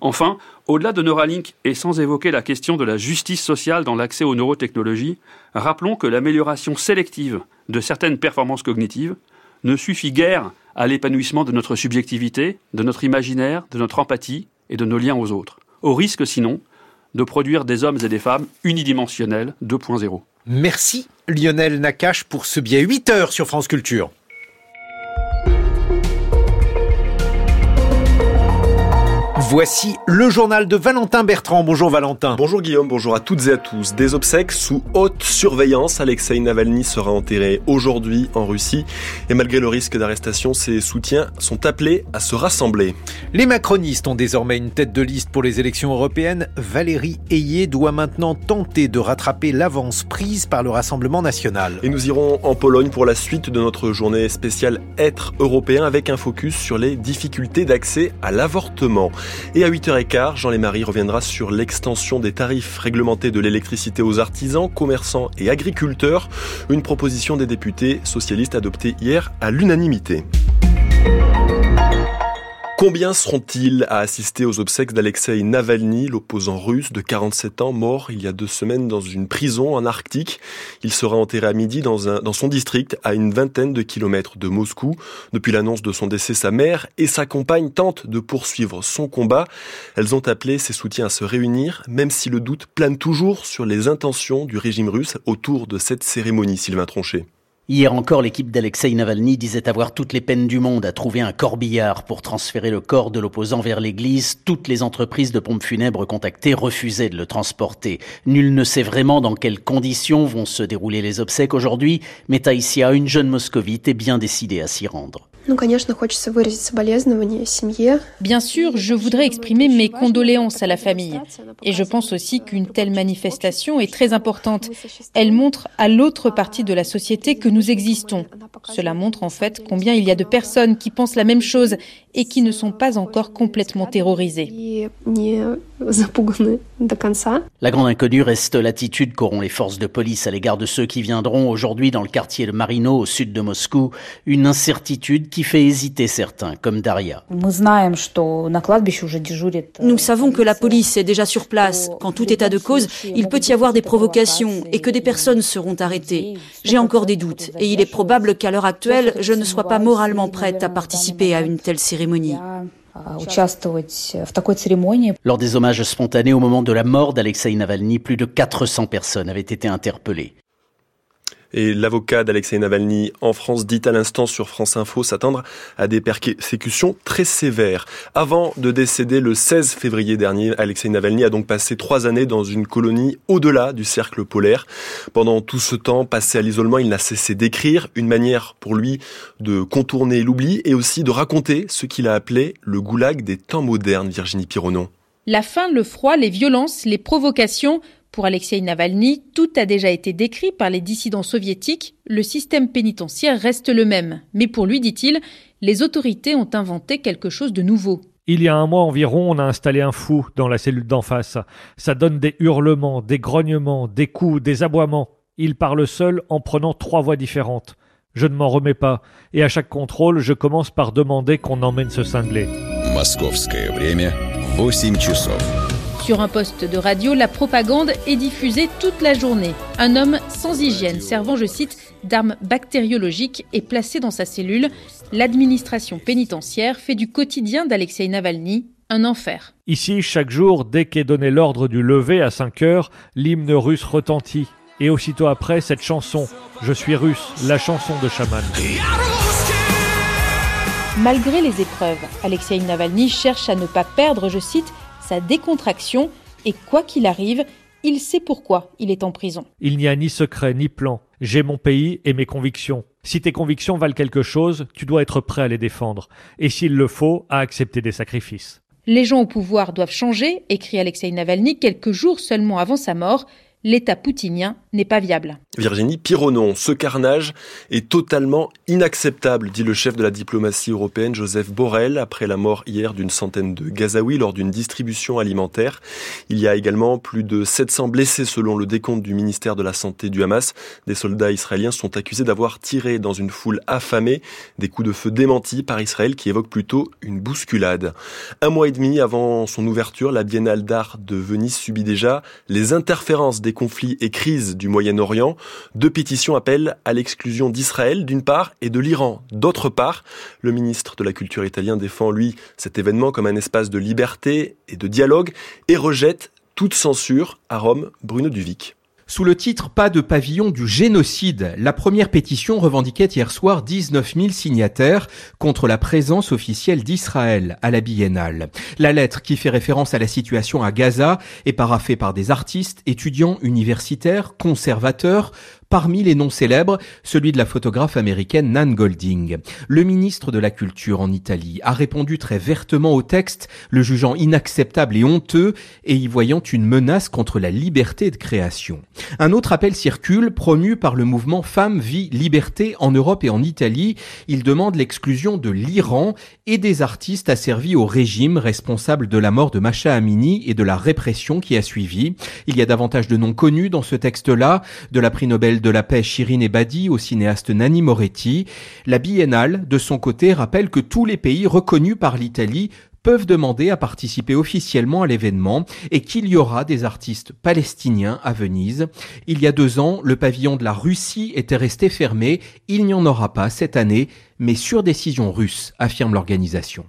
Enfin, au-delà de Neuralink et sans évoquer la question de la justice sociale dans l'accès aux neurotechnologies, rappelons que l'amélioration sélective de certaines performances cognitives ne suffit guère à l'épanouissement de notre subjectivité, de notre imaginaire, de notre empathie et de nos liens aux autres, au risque sinon de produire des hommes et des femmes unidimensionnels 2.0. Merci Lionel Nakache pour ce biais 8 heures sur France Culture. Voici le journal de Valentin Bertrand. Bonjour Valentin. Bonjour Guillaume, bonjour à toutes et à tous. Des obsèques sous haute surveillance. Alexei Navalny sera enterré aujourd'hui en Russie. Et malgré le risque d'arrestation, ses soutiens sont appelés à se rassembler. Les macronistes ont désormais une tête de liste pour les élections européennes. Valérie Ayé doit maintenant tenter de rattraper l'avance prise par le Rassemblement national. Et nous irons en Pologne pour la suite de notre journée spéciale Être européen avec un focus sur les difficultés d'accès à l'avortement. Et à 8h15, Jean Lémarie reviendra sur l'extension des tarifs réglementés de l'électricité aux artisans, commerçants et agriculteurs, une proposition des députés socialistes adoptée hier à l'unanimité. Combien seront-ils à assister aux obsèques d'Alexei Navalny, l'opposant russe de 47 ans, mort il y a deux semaines dans une prison en Arctique? Il sera enterré à midi dans, un, son district, à une vingtaine de kilomètres de Moscou. Depuis l'annonce de son décès, sa mère et sa compagne tentent de poursuivre son combat. Elles ont appelé ses soutiens à se réunir, même si le doute plane toujours sur les intentions du régime russe autour de cette cérémonie, Sylvain Tronchet. Hier encore, l'équipe d'Alexei Navalny disait avoir toutes les peines du monde à trouver un corbillard pour transférer le corps de l'opposant vers l'église. Toutes les entreprises de pompes funèbres contactées refusaient de le transporter. Nul ne sait vraiment dans quelles conditions vont se dérouler les obsèques aujourd'hui, mais Taïsia, une jeune moscovite, est bien décidée à s'y rendre. Bien sûr, je voudrais exprimer mes condoléances à la famille. Et je pense aussi qu'une telle manifestation est très importante. Elle montre à l'autre partie de la société que nous existons. Cela montre en fait combien il y a de personnes qui pensent la même chose et qui ne sont pas encore complètement terrorisées. La grande inconnue reste l'attitude qu'auront les forces de police à l'égard de ceux qui viendront aujourd'hui dans le quartier de Marino, au sud de Moscou. Une incertitude qui fait hésiter certains, comme Daria. Nous savons que la police est déjà sur place. Qu'en tout état de cause, il peut y avoir des provocations et que des personnes seront arrêtées. J'ai encore des doutes et il est probable qu'à l'heure actuelle, je ne sois pas moralement prête à participer à une telle cérémonie. Lors des hommages spontanés au moment de la mort d'Alexei Navalny, plus de 400 personnes avaient été interpellées. Et l'avocat d'Alexei Navalny en France dit à l'instant sur France Info s'attendre à des persécutions très sévères. Avant de décéder le 16 février dernier, Alexei Navalny a donc passé trois années dans une colonie au-delà du cercle polaire. Pendant tout ce temps passé à l'isolement, il n'a cessé d'écrire, une manière pour lui de contourner l'oubli et aussi de raconter ce qu'il a appelé le goulag des temps modernes, Virginie Pironon. La faim, le froid, les violences, les provocations, pour Alexei Navalny, tout a déjà été décrit par les dissidents soviétiques, le système pénitentiaire reste le même. Mais pour lui, dit-il, les autorités ont inventé quelque chose de nouveau. Il y a un mois environ, on a installé un fou dans la cellule d'en face. Ça donne des hurlements, des grognements, des coups, des aboiements. Il parle seul en prenant trois voix différentes. Je ne m'en remets pas, et à chaque contrôle, je commence par demander qu'on emmène ce cinglé. время 8 часов. Sur un poste de radio, la propagande est diffusée toute la journée. Un homme sans hygiène, servant, je cite, d'armes bactériologiques, est placé dans sa cellule. L'administration pénitentiaire fait du quotidien d'Alexei Navalny un enfer. Ici, chaque jour, dès qu'est donné l'ordre du lever à 5 heures, l'hymne russe retentit. Et aussitôt après, cette chanson, Je suis russe, la chanson de Chaman. Malgré les épreuves, Alexei Navalny cherche à ne pas perdre, je cite, sa décontraction, et quoi qu'il arrive, il sait pourquoi il est en prison. Il n'y a ni secret ni plan. J'ai mon pays et mes convictions. Si tes convictions valent quelque chose, tu dois être prêt à les défendre, et s'il le faut, à accepter des sacrifices. Les gens au pouvoir doivent changer, écrit Alexei Navalny quelques jours seulement avant sa mort, l'État poutinien n'est pas viable. Virginie Pironon, ce carnage est totalement inacceptable, dit le chef de la diplomatie européenne Joseph Borrell après la mort hier d'une centaine de Gazaouis lors d'une distribution alimentaire. Il y a également plus de 700 blessés selon le décompte du ministère de la Santé du Hamas. Des soldats israéliens sont accusés d'avoir tiré dans une foule affamée, des coups de feu démentis par Israël qui évoquent plutôt une bousculade. Un mois et demi avant son ouverture, la Biennale d'art de Venise subit déjà les interférences des conflits et crises du Moyen-Orient. Deux pétitions appellent à l'exclusion d'Israël d'une part et de l'Iran d'autre part. Le ministre de la Culture italien défend, lui, cet événement comme un espace de liberté et de dialogue et rejette toute censure à Rome, Bruno Duvic. Sous le titre Pas de pavillon du génocide, la première pétition revendiquait hier soir 19 000 signataires contre la présence officielle d'Israël à la biennale. La lettre qui fait référence à la situation à Gaza est paraphée par des artistes, étudiants, universitaires, conservateurs, Parmi les noms célèbres, celui de la photographe américaine Nan Golding. Le ministre de la Culture en Italie a répondu très vertement au texte, le jugeant inacceptable et honteux et y voyant une menace contre la liberté de création. Un autre appel circule, promu par le mouvement Femmes, Vie, Liberté en Europe et en Italie. Il demande l'exclusion de l'Iran et des artistes asservis au régime responsable de la mort de Masha Amini et de la répression qui a suivi. Il y a davantage de noms connus dans ce texte-là, de la prix Nobel de la paix Shirin Ebadi au cinéaste Nanni Moretti. La biennale, de son côté, rappelle que tous les pays reconnus par l'Italie peuvent demander à participer officiellement à l'événement et qu'il y aura des artistes palestiniens à Venise. Il y a deux ans, le pavillon de la Russie était resté fermé. Il n'y en aura pas cette année, mais sur décision russe, affirme l'organisation.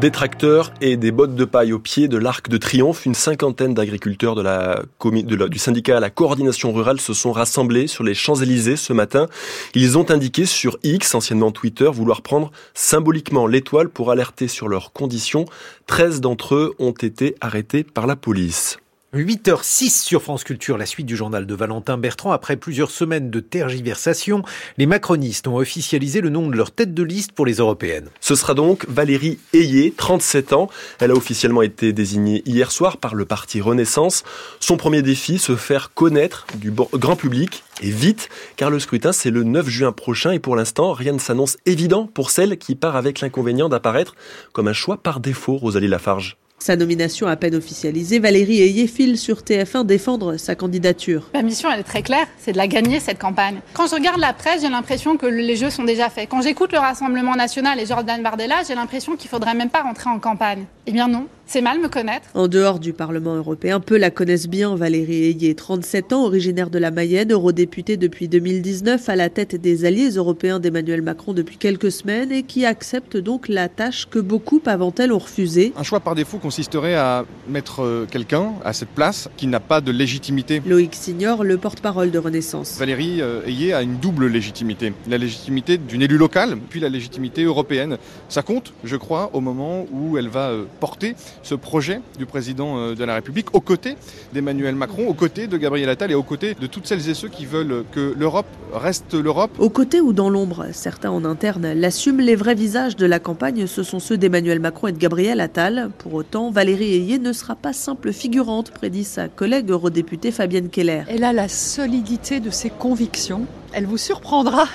Des tracteurs et des bottes de paille au pied de l'Arc de Triomphe, une cinquantaine d'agriculteurs du syndicat à la coordination rurale se sont rassemblés sur les Champs-Élysées ce matin. Ils ont indiqué sur X, anciennement Twitter, vouloir prendre symboliquement l'étoile pour alerter sur leurs conditions. 13 d'entre eux ont été arrêtés par la police. 8h06 sur France Culture, la suite du journal de Valentin Bertrand. Après plusieurs semaines de tergiversation, les macronistes ont officialisé le nom de leur tête de liste pour les européennes. Ce sera donc Valérie Ayé, 37 ans. Elle a officiellement été désignée hier soir par le parti Renaissance. Son premier défi, se faire connaître du grand public et vite, car le scrutin c'est le 9 juin prochain et pour l'instant rien ne s'annonce évident pour celle qui part avec l'inconvénient d'apparaître comme un choix par défaut, Rosalie Lafarge. Sa nomination à peine officialisée, Valérie Ayé file sur TF1 défendre sa candidature. Ma mission, elle est très claire, c'est de la gagner, cette campagne. Quand je regarde la presse, j'ai l'impression que les jeux sont déjà faits. Quand j'écoute le Rassemblement National et Jordan Bardella, j'ai l'impression qu'il faudrait même pas rentrer en campagne. Eh bien non, c'est mal me connaître. En dehors du Parlement européen, peu la connaissent bien. Valérie Ayé, 37 ans, originaire de la Mayenne, eurodéputée depuis 2019, à la tête des alliés européens d'Emmanuel Macron depuis quelques semaines et qui accepte donc la tâche que beaucoup avant elle ont refusée. Un choix par défaut consisterait à mettre euh, quelqu'un à cette place qui n'a pas de légitimité. Loïc Signor, le porte-parole de Renaissance. Valérie euh, Ayé a une double légitimité. La légitimité d'une élue locale, puis la légitimité européenne. Ça compte, je crois, au moment où elle va euh, porter ce projet du président de la République aux côtés d'Emmanuel Macron, aux côtés de Gabriel Attal et aux côtés de toutes celles et ceux qui veulent que l'Europe reste l'Europe. Aux côtés ou dans l'ombre, certains en interne l'assument, les vrais visages de la campagne, ce sont ceux d'Emmanuel Macron et de Gabriel Attal. Pour autant, Valérie Valérie Ayé ne sera pas simple figurante, prédit sa collègue eurodéputée Fabienne Keller. Elle a la solidité de ses convictions. Elle vous surprendra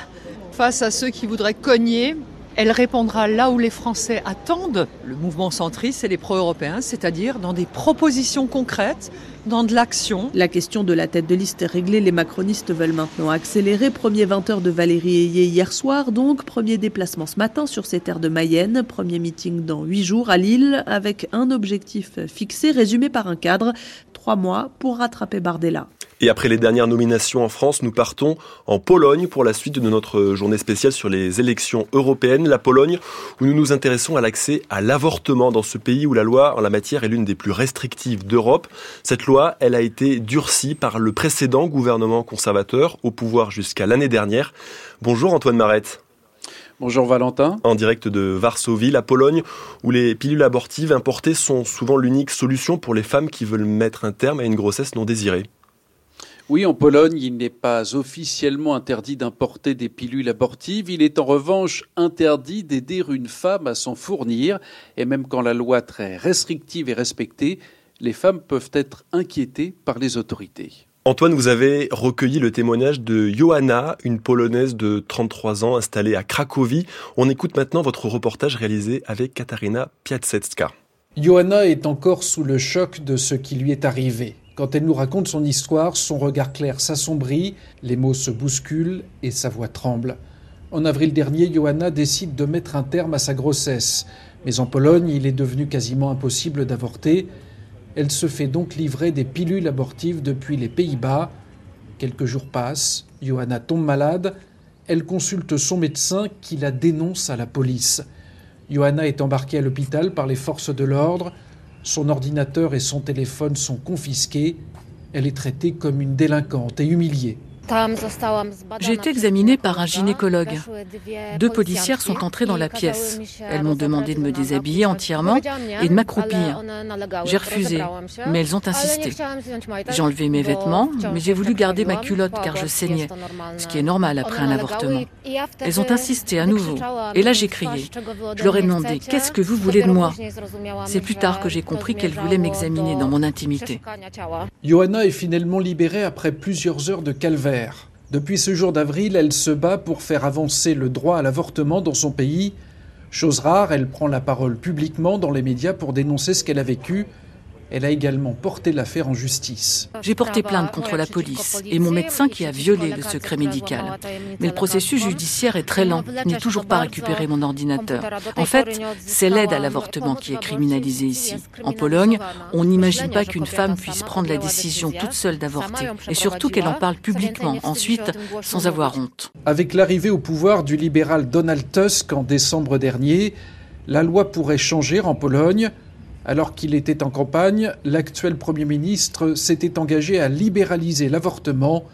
face à ceux qui voudraient cogner. Elle répondra là où les Français attendent le mouvement centriste et les pro-européens, c'est-à-dire dans des propositions concrètes, dans de l'action. La question de la tête de liste est réglée. Les macronistes veulent maintenant accélérer. Premier 20h de Valérie Ayé hier soir, donc. Premier déplacement ce matin sur ces terres de Mayenne. Premier meeting dans huit jours à Lille avec un objectif fixé, résumé par un cadre. Trois mois pour rattraper Bardella. Et après les dernières nominations en France, nous partons en Pologne pour la suite de notre journée spéciale sur les élections européennes. La Pologne, où nous nous intéressons à l'accès à l'avortement dans ce pays où la loi en la matière est l'une des plus restrictives d'Europe. Cette loi, elle a été durcie par le précédent gouvernement conservateur au pouvoir jusqu'à l'année dernière. Bonjour Antoine Marette. Bonjour Valentin. En direct de Varsovie, la Pologne, où les pilules abortives importées sont souvent l'unique solution pour les femmes qui veulent mettre un terme à une grossesse non désirée. Oui, en Pologne, il n'est pas officiellement interdit d'importer des pilules abortives. Il est en revanche interdit d'aider une femme à s'en fournir. Et même quand la loi très restrictive est respectée, les femmes peuvent être inquiétées par les autorités. Antoine, vous avez recueilli le témoignage de Johanna, une Polonaise de 33 ans installée à Cracovie. On écoute maintenant votre reportage réalisé avec Katarina Piasetska. Johanna est encore sous le choc de ce qui lui est arrivé. Quand elle nous raconte son histoire, son regard clair s'assombrit, les mots se bousculent et sa voix tremble. En avril dernier, Johanna décide de mettre un terme à sa grossesse. Mais en Pologne, il est devenu quasiment impossible d'avorter. Elle se fait donc livrer des pilules abortives depuis les Pays-Bas. Quelques jours passent, Johanna tombe malade. Elle consulte son médecin qui la dénonce à la police. Johanna est embarquée à l'hôpital par les forces de l'ordre. Son ordinateur et son téléphone sont confisqués. Elle est traitée comme une délinquante et humiliée. J'ai été examinée par un gynécologue. Deux policières sont entrées dans la pièce. Elles m'ont demandé de me déshabiller entièrement et de m'accroupir. J'ai refusé, mais elles ont insisté. J'ai enlevé mes vêtements, mais j'ai voulu garder ma culotte car je saignais, ce qui est normal après un avortement. Elles ont insisté à nouveau. Et là, j'ai crié. Je leur ai demandé Qu'est-ce que vous voulez de moi? C'est plus tard que j'ai compris qu'elles voulaient m'examiner dans mon intimité. Johanna est finalement libérée après plusieurs heures de calvaire. Depuis ce jour d'avril, elle se bat pour faire avancer le droit à l'avortement dans son pays. Chose rare, elle prend la parole publiquement dans les médias pour dénoncer ce qu'elle a vécu elle a également porté l'affaire en justice. J'ai porté plainte contre la police et mon médecin qui a violé le secret médical. Mais le processus judiciaire est très lent. Je n'ai toujours pas récupéré mon ordinateur. En fait, c'est l'aide à l'avortement qui est criminalisée ici. En Pologne, on n'imagine pas qu'une femme puisse prendre la décision toute seule d'avorter. Et surtout qu'elle en parle publiquement, ensuite, sans avoir honte. Avec l'arrivée au pouvoir du libéral Donald Tusk en décembre dernier, la loi pourrait changer en Pologne. Alors qu'il était en campagne, l'actuel Premier ministre s'était engagé à libéraliser l'avortement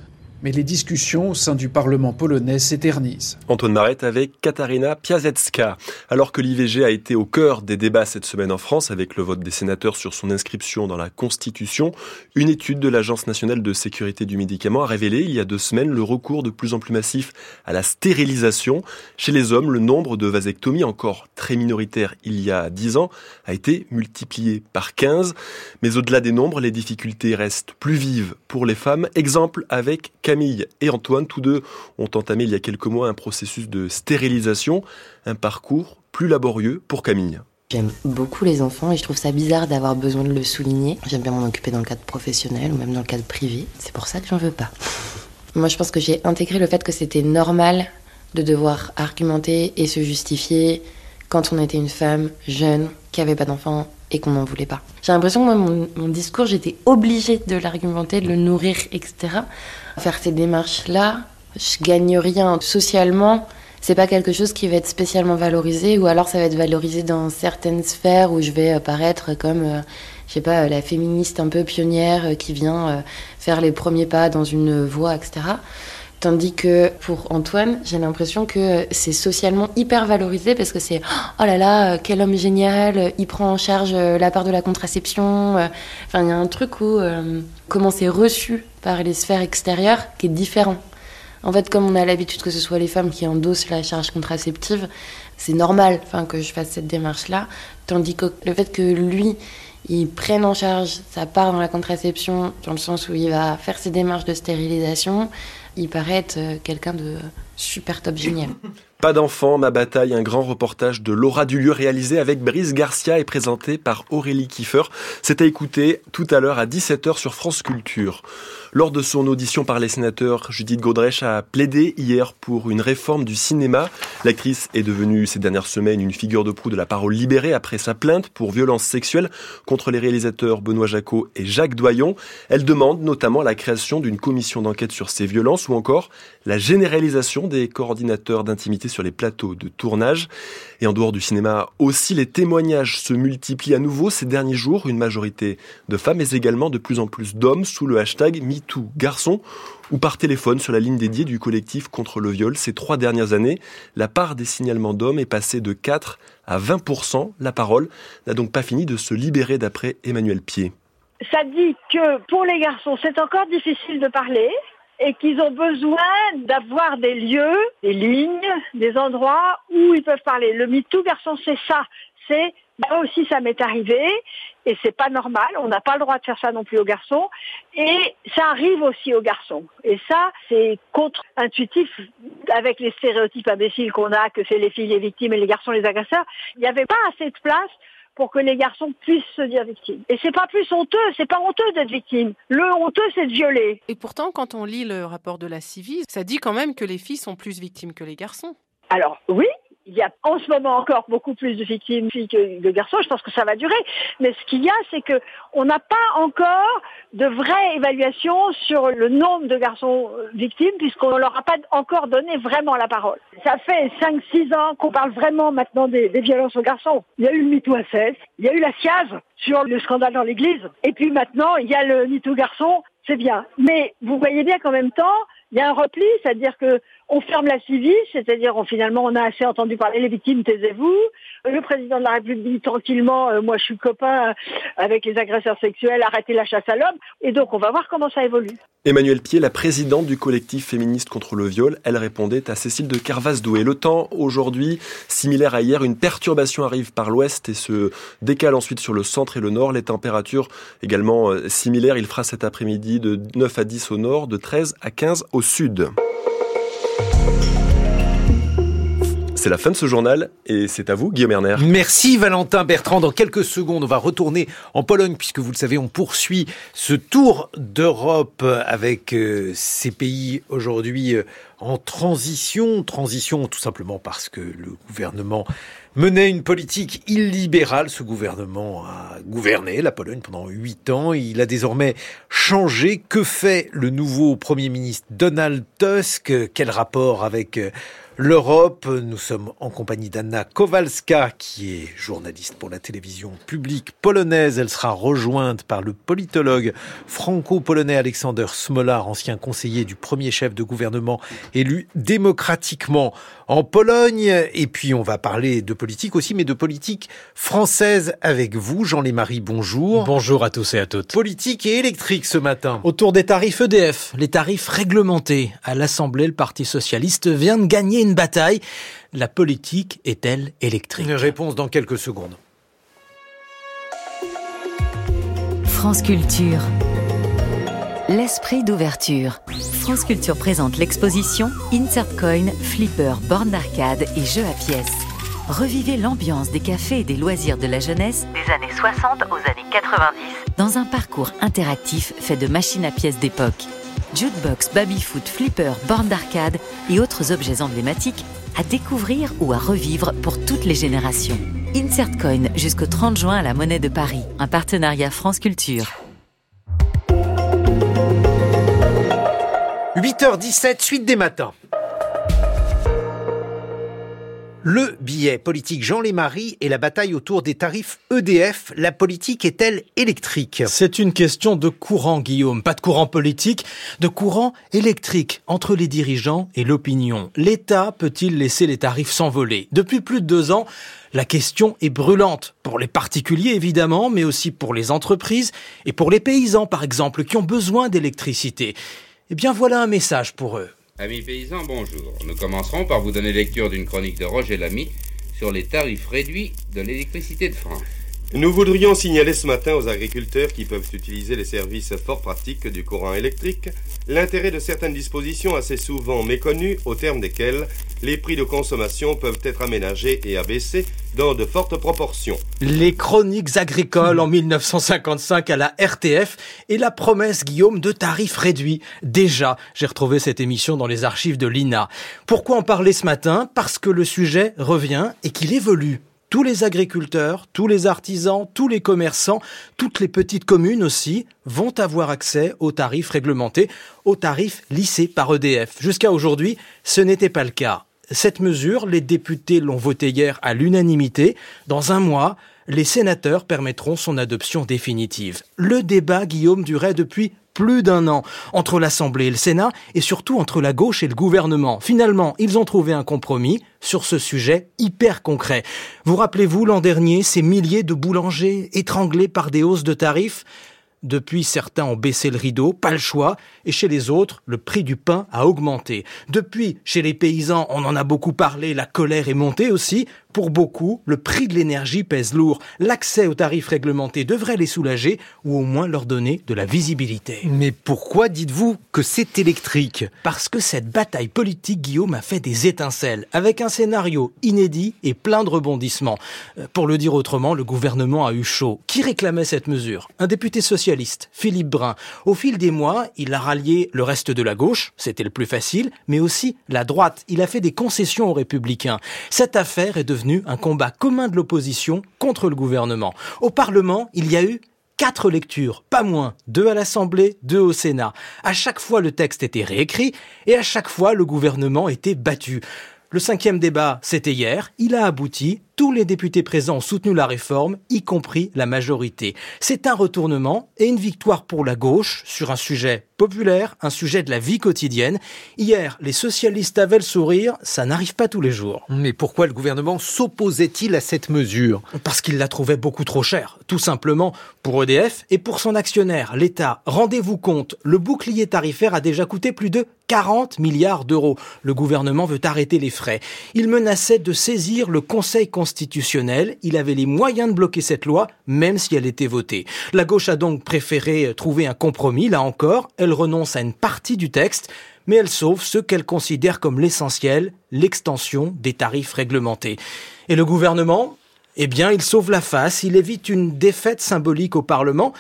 mais les discussions au sein du Parlement polonais s'éternisent. Antoine Marette avec Katarina Piasecka. Alors que l'IVG a été au cœur des débats cette semaine en France avec le vote des sénateurs sur son inscription dans la Constitution, une étude de l'Agence nationale de sécurité du médicament a révélé il y a deux semaines le recours de plus en plus massif à la stérilisation. Chez les hommes, le nombre de vasectomies, encore très minoritaire il y a dix ans, a été multiplié par 15. Mais au-delà des nombres, les difficultés restent plus vives pour les femmes. Exemple avec Camille et Antoine, tous deux, ont entamé il y a quelques mois un processus de stérilisation, un parcours plus laborieux pour Camille. J'aime beaucoup les enfants et je trouve ça bizarre d'avoir besoin de le souligner. J'aime bien m'en occuper dans le cadre professionnel ou même dans le cadre privé. C'est pour ça que j'en veux pas. Moi, je pense que j'ai intégré le fait que c'était normal de devoir argumenter et se justifier quand on était une femme jeune qui avait pas d'enfants et qu'on n'en voulait pas. J'ai l'impression que moi, mon, discours, j'étais obligée de l'argumenter, de le nourrir, etc. Faire ces démarches-là, je gagne rien. Socialement, c'est pas quelque chose qui va être spécialement valorisé, ou alors ça va être valorisé dans certaines sphères où je vais apparaître comme, euh, je sais pas, la féministe un peu pionnière euh, qui vient euh, faire les premiers pas dans une voie, etc. Tandis que pour Antoine, j'ai l'impression que c'est socialement hyper valorisé parce que c'est oh là là, quel homme génial, il prend en charge la part de la contraception. Enfin, il y a un truc où comment c'est reçu par les sphères extérieures qui est différent. En fait, comme on a l'habitude que ce soit les femmes qui endossent la charge contraceptive, c'est normal enfin, que je fasse cette démarche-là. Tandis que le fait que lui, il prenne en charge sa part dans la contraception, dans le sens où il va faire ses démarches de stérilisation, il paraît être euh, quelqu'un de super top génial. Pas d'enfant, ma bataille, un grand reportage de Laura Dulieu réalisé avec Brice Garcia et présenté par Aurélie Kiefer. À écouter tout à l'heure à 17h sur France Culture. Lors de son audition par les sénateurs, Judith Godrèche a plaidé hier pour une réforme du cinéma. L'actrice est devenue ces dernières semaines une figure de proue de la parole libérée après sa plainte pour violence sexuelle contre les réalisateurs Benoît Jacot et Jacques Doyon. Elle demande notamment la création d'une commission d'enquête sur ces violences ou encore la généralisation des coordinateurs d'intimité sur les plateaux de tournage. Et en dehors du cinéma aussi, les témoignages se multiplient à nouveau ces derniers jours. Une majorité de femmes, mais également de plus en plus d'hommes sous le hashtag MeTooGarçon ou par téléphone sur la ligne dédiée du collectif contre le viol. Ces trois dernières années, la part des signalements d'hommes est passée de 4 à 20%. La parole n'a donc pas fini de se libérer d'après Emmanuel Pied. Ça dit que pour les garçons, c'est encore difficile de parler et qu'ils ont besoin d'avoir des lieux, des lignes, des endroits où ils peuvent parler. Le MeToo garçon, c'est ça. C'est moi aussi ça m'est arrivé et c'est pas normal. On n'a pas le droit de faire ça non plus aux garçons et ça arrive aussi aux garçons. Et ça, c'est contre-intuitif avec les stéréotypes imbéciles qu'on a que c'est les filles les victimes et les garçons les agresseurs. Il n'y avait pas assez de place pour que les garçons puissent se dire victimes. Et c'est pas plus honteux, c'est pas honteux d'être victime. Le honteux, c'est de violer. Et pourtant, quand on lit le rapport de la CIVI, ça dit quand même que les filles sont plus victimes que les garçons. Alors oui, il y a en ce moment encore beaucoup plus de victimes filles que de garçons. Je pense que ça va durer. Mais ce qu'il y a, c'est que on n'a pas encore de vraie évaluation sur le nombre de garçons euh, victimes, puisqu'on ne leur a pas encore donné vraiment la parole. Ça fait 5-6 ans qu'on parle vraiment maintenant des, violences aux garçons. Il y a eu le MeToo à 16, il y a eu la SIAZ sur le scandale dans l'église, et puis maintenant il y a le MeToo garçon c'est bien. Mais vous voyez bien qu'en même temps, il y a un repli, c'est-à-dire que on ferme la civile, c'est-à-dire on, finalement on a assez entendu parler les victimes, taisez-vous. Le président de la République tranquillement, euh, moi je suis copain avec les agresseurs sexuels, arrêtez la chasse à l'homme. Et donc on va voir comment ça évolue. Emmanuel Pied, la présidente du collectif féministe contre le viol, elle répondait à Cécile de Carvas-Doué. Le temps aujourd'hui, similaire à hier, une perturbation arrive par l'ouest et se décale ensuite sur le centre et le nord. Les températures également euh, similaires. Il fera cet après-midi de 9 à 10 au nord, de 13 à 15 au sud. you C'est la fin de ce journal et c'est à vous, Guillaume Erner. Merci Valentin Bertrand. Dans quelques secondes, on va retourner en Pologne puisque vous le savez, on poursuit ce tour d'Europe avec euh, ces pays aujourd'hui euh, en transition. Transition tout simplement parce que le gouvernement menait une politique illibérale. Ce gouvernement a gouverné la Pologne pendant huit ans. Il a désormais changé. Que fait le nouveau Premier ministre Donald Tusk? Quel rapport avec euh, l'Europe. Nous sommes en compagnie d'Anna Kowalska, qui est journaliste pour la télévision publique polonaise. Elle sera rejointe par le politologue franco-polonais Alexander Smolar, ancien conseiller du premier chef de gouvernement élu démocratiquement en Pologne. Et puis, on va parler de politique aussi, mais de politique française avec vous. Jean-Lémarie, bonjour. Bonjour à tous et à toutes. Politique et électrique ce matin. Autour des tarifs EDF, les tarifs réglementés. À l'Assemblée, le Parti Socialiste vient de gagner une bataille. La politique est-elle électrique? Une réponse dans quelques secondes. France Culture. L'esprit d'ouverture. France Culture présente l'exposition Insert Coin, Flipper, borne d'arcade et jeux à pièces. Revivez l'ambiance des cafés et des loisirs de la jeunesse des années 60 aux années 90 dans un parcours interactif fait de machines à pièces d'époque. Jukebox, baby-foot, flipper, borne d'arcade et autres objets emblématiques à découvrir ou à revivre pour toutes les générations. Insert Coin jusqu'au 30 juin à la Monnaie de Paris, un partenariat France Culture. 8h17, suite des matins. Le billet politique Jean Lémarie et la bataille autour des tarifs EDF, la politique est-elle électrique? C'est une question de courant, Guillaume. Pas de courant politique, de courant électrique entre les dirigeants et l'opinion. L'État peut-il laisser les tarifs s'envoler? Depuis plus de deux ans, la question est brûlante. Pour les particuliers, évidemment, mais aussi pour les entreprises et pour les paysans, par exemple, qui ont besoin d'électricité. Eh bien voilà un message pour eux. Amis paysans, bonjour. Nous commencerons par vous donner lecture d'une chronique de Roger Lamy sur les tarifs réduits de l'électricité de France. Nous voudrions signaler ce matin aux agriculteurs qui peuvent utiliser les services fort pratiques du courant électrique l'intérêt de certaines dispositions assez souvent méconnues au terme desquelles les prix de consommation peuvent être aménagés et abaissés dans de fortes proportions. Les chroniques agricoles en 1955 à la RTF et la promesse, Guillaume, de tarifs réduits. Déjà, j'ai retrouvé cette émission dans les archives de l'INA. Pourquoi en parler ce matin? Parce que le sujet revient et qu'il évolue tous les agriculteurs, tous les artisans, tous les commerçants, toutes les petites communes aussi vont avoir accès aux tarifs réglementés, aux tarifs lissés par EDF. Jusqu'à aujourd'hui, ce n'était pas le cas. Cette mesure, les députés l'ont votée hier à l'unanimité. Dans un mois, les sénateurs permettront son adoption définitive. Le débat, Guillaume, durait depuis plus d'un an entre l'Assemblée et le Sénat et surtout entre la gauche et le gouvernement. Finalement, ils ont trouvé un compromis sur ce sujet hyper concret. Vous rappelez-vous l'an dernier ces milliers de boulangers étranglés par des hausses de tarifs? Depuis, certains ont baissé le rideau, pas le choix, et chez les autres, le prix du pain a augmenté. Depuis, chez les paysans, on en a beaucoup parlé, la colère est montée aussi. Pour beaucoup, le prix de l'énergie pèse lourd. L'accès aux tarifs réglementés devrait les soulager ou au moins leur donner de la visibilité. Mais pourquoi dites-vous que c'est électrique? Parce que cette bataille politique, Guillaume, a fait des étincelles, avec un scénario inédit et plein de rebondissements. Euh, pour le dire autrement, le gouvernement a eu chaud. Qui réclamait cette mesure? Un député socialiste, Philippe Brun. Au fil des mois, il a rallié le reste de la gauche, c'était le plus facile, mais aussi la droite. Il a fait des concessions aux républicains. Cette affaire est devenue un combat commun de l'opposition contre le gouvernement. Au Parlement, il y a eu quatre lectures, pas moins, deux à l'Assemblée, deux au Sénat. À chaque fois, le texte était réécrit et à chaque fois, le gouvernement était battu. Le cinquième débat, c'était hier. Il a abouti. Tous les députés présents ont soutenu la réforme, y compris la majorité. C'est un retournement et une victoire pour la gauche sur un sujet populaire, un sujet de la vie quotidienne. Hier, les socialistes avaient le sourire, ça n'arrive pas tous les jours. Mais pourquoi le gouvernement s'opposait-il à cette mesure? Parce qu'il la trouvait beaucoup trop chère, tout simplement pour EDF et pour son actionnaire, l'État. Rendez-vous compte, le bouclier tarifaire a déjà coûté plus de 40 milliards d'euros. Le gouvernement veut arrêter les frais. Il menaçait de saisir le Conseil constitutionnel. Il avait les moyens de bloquer cette loi, même si elle était votée. La gauche a donc préféré trouver un compromis, là encore. Elle renonce à une partie du texte, mais elle sauve ce qu'elle considère comme l'essentiel, l'extension des tarifs réglementés. Et le gouvernement? Eh bien, il sauve la face, il évite une défaite symbolique au Parlement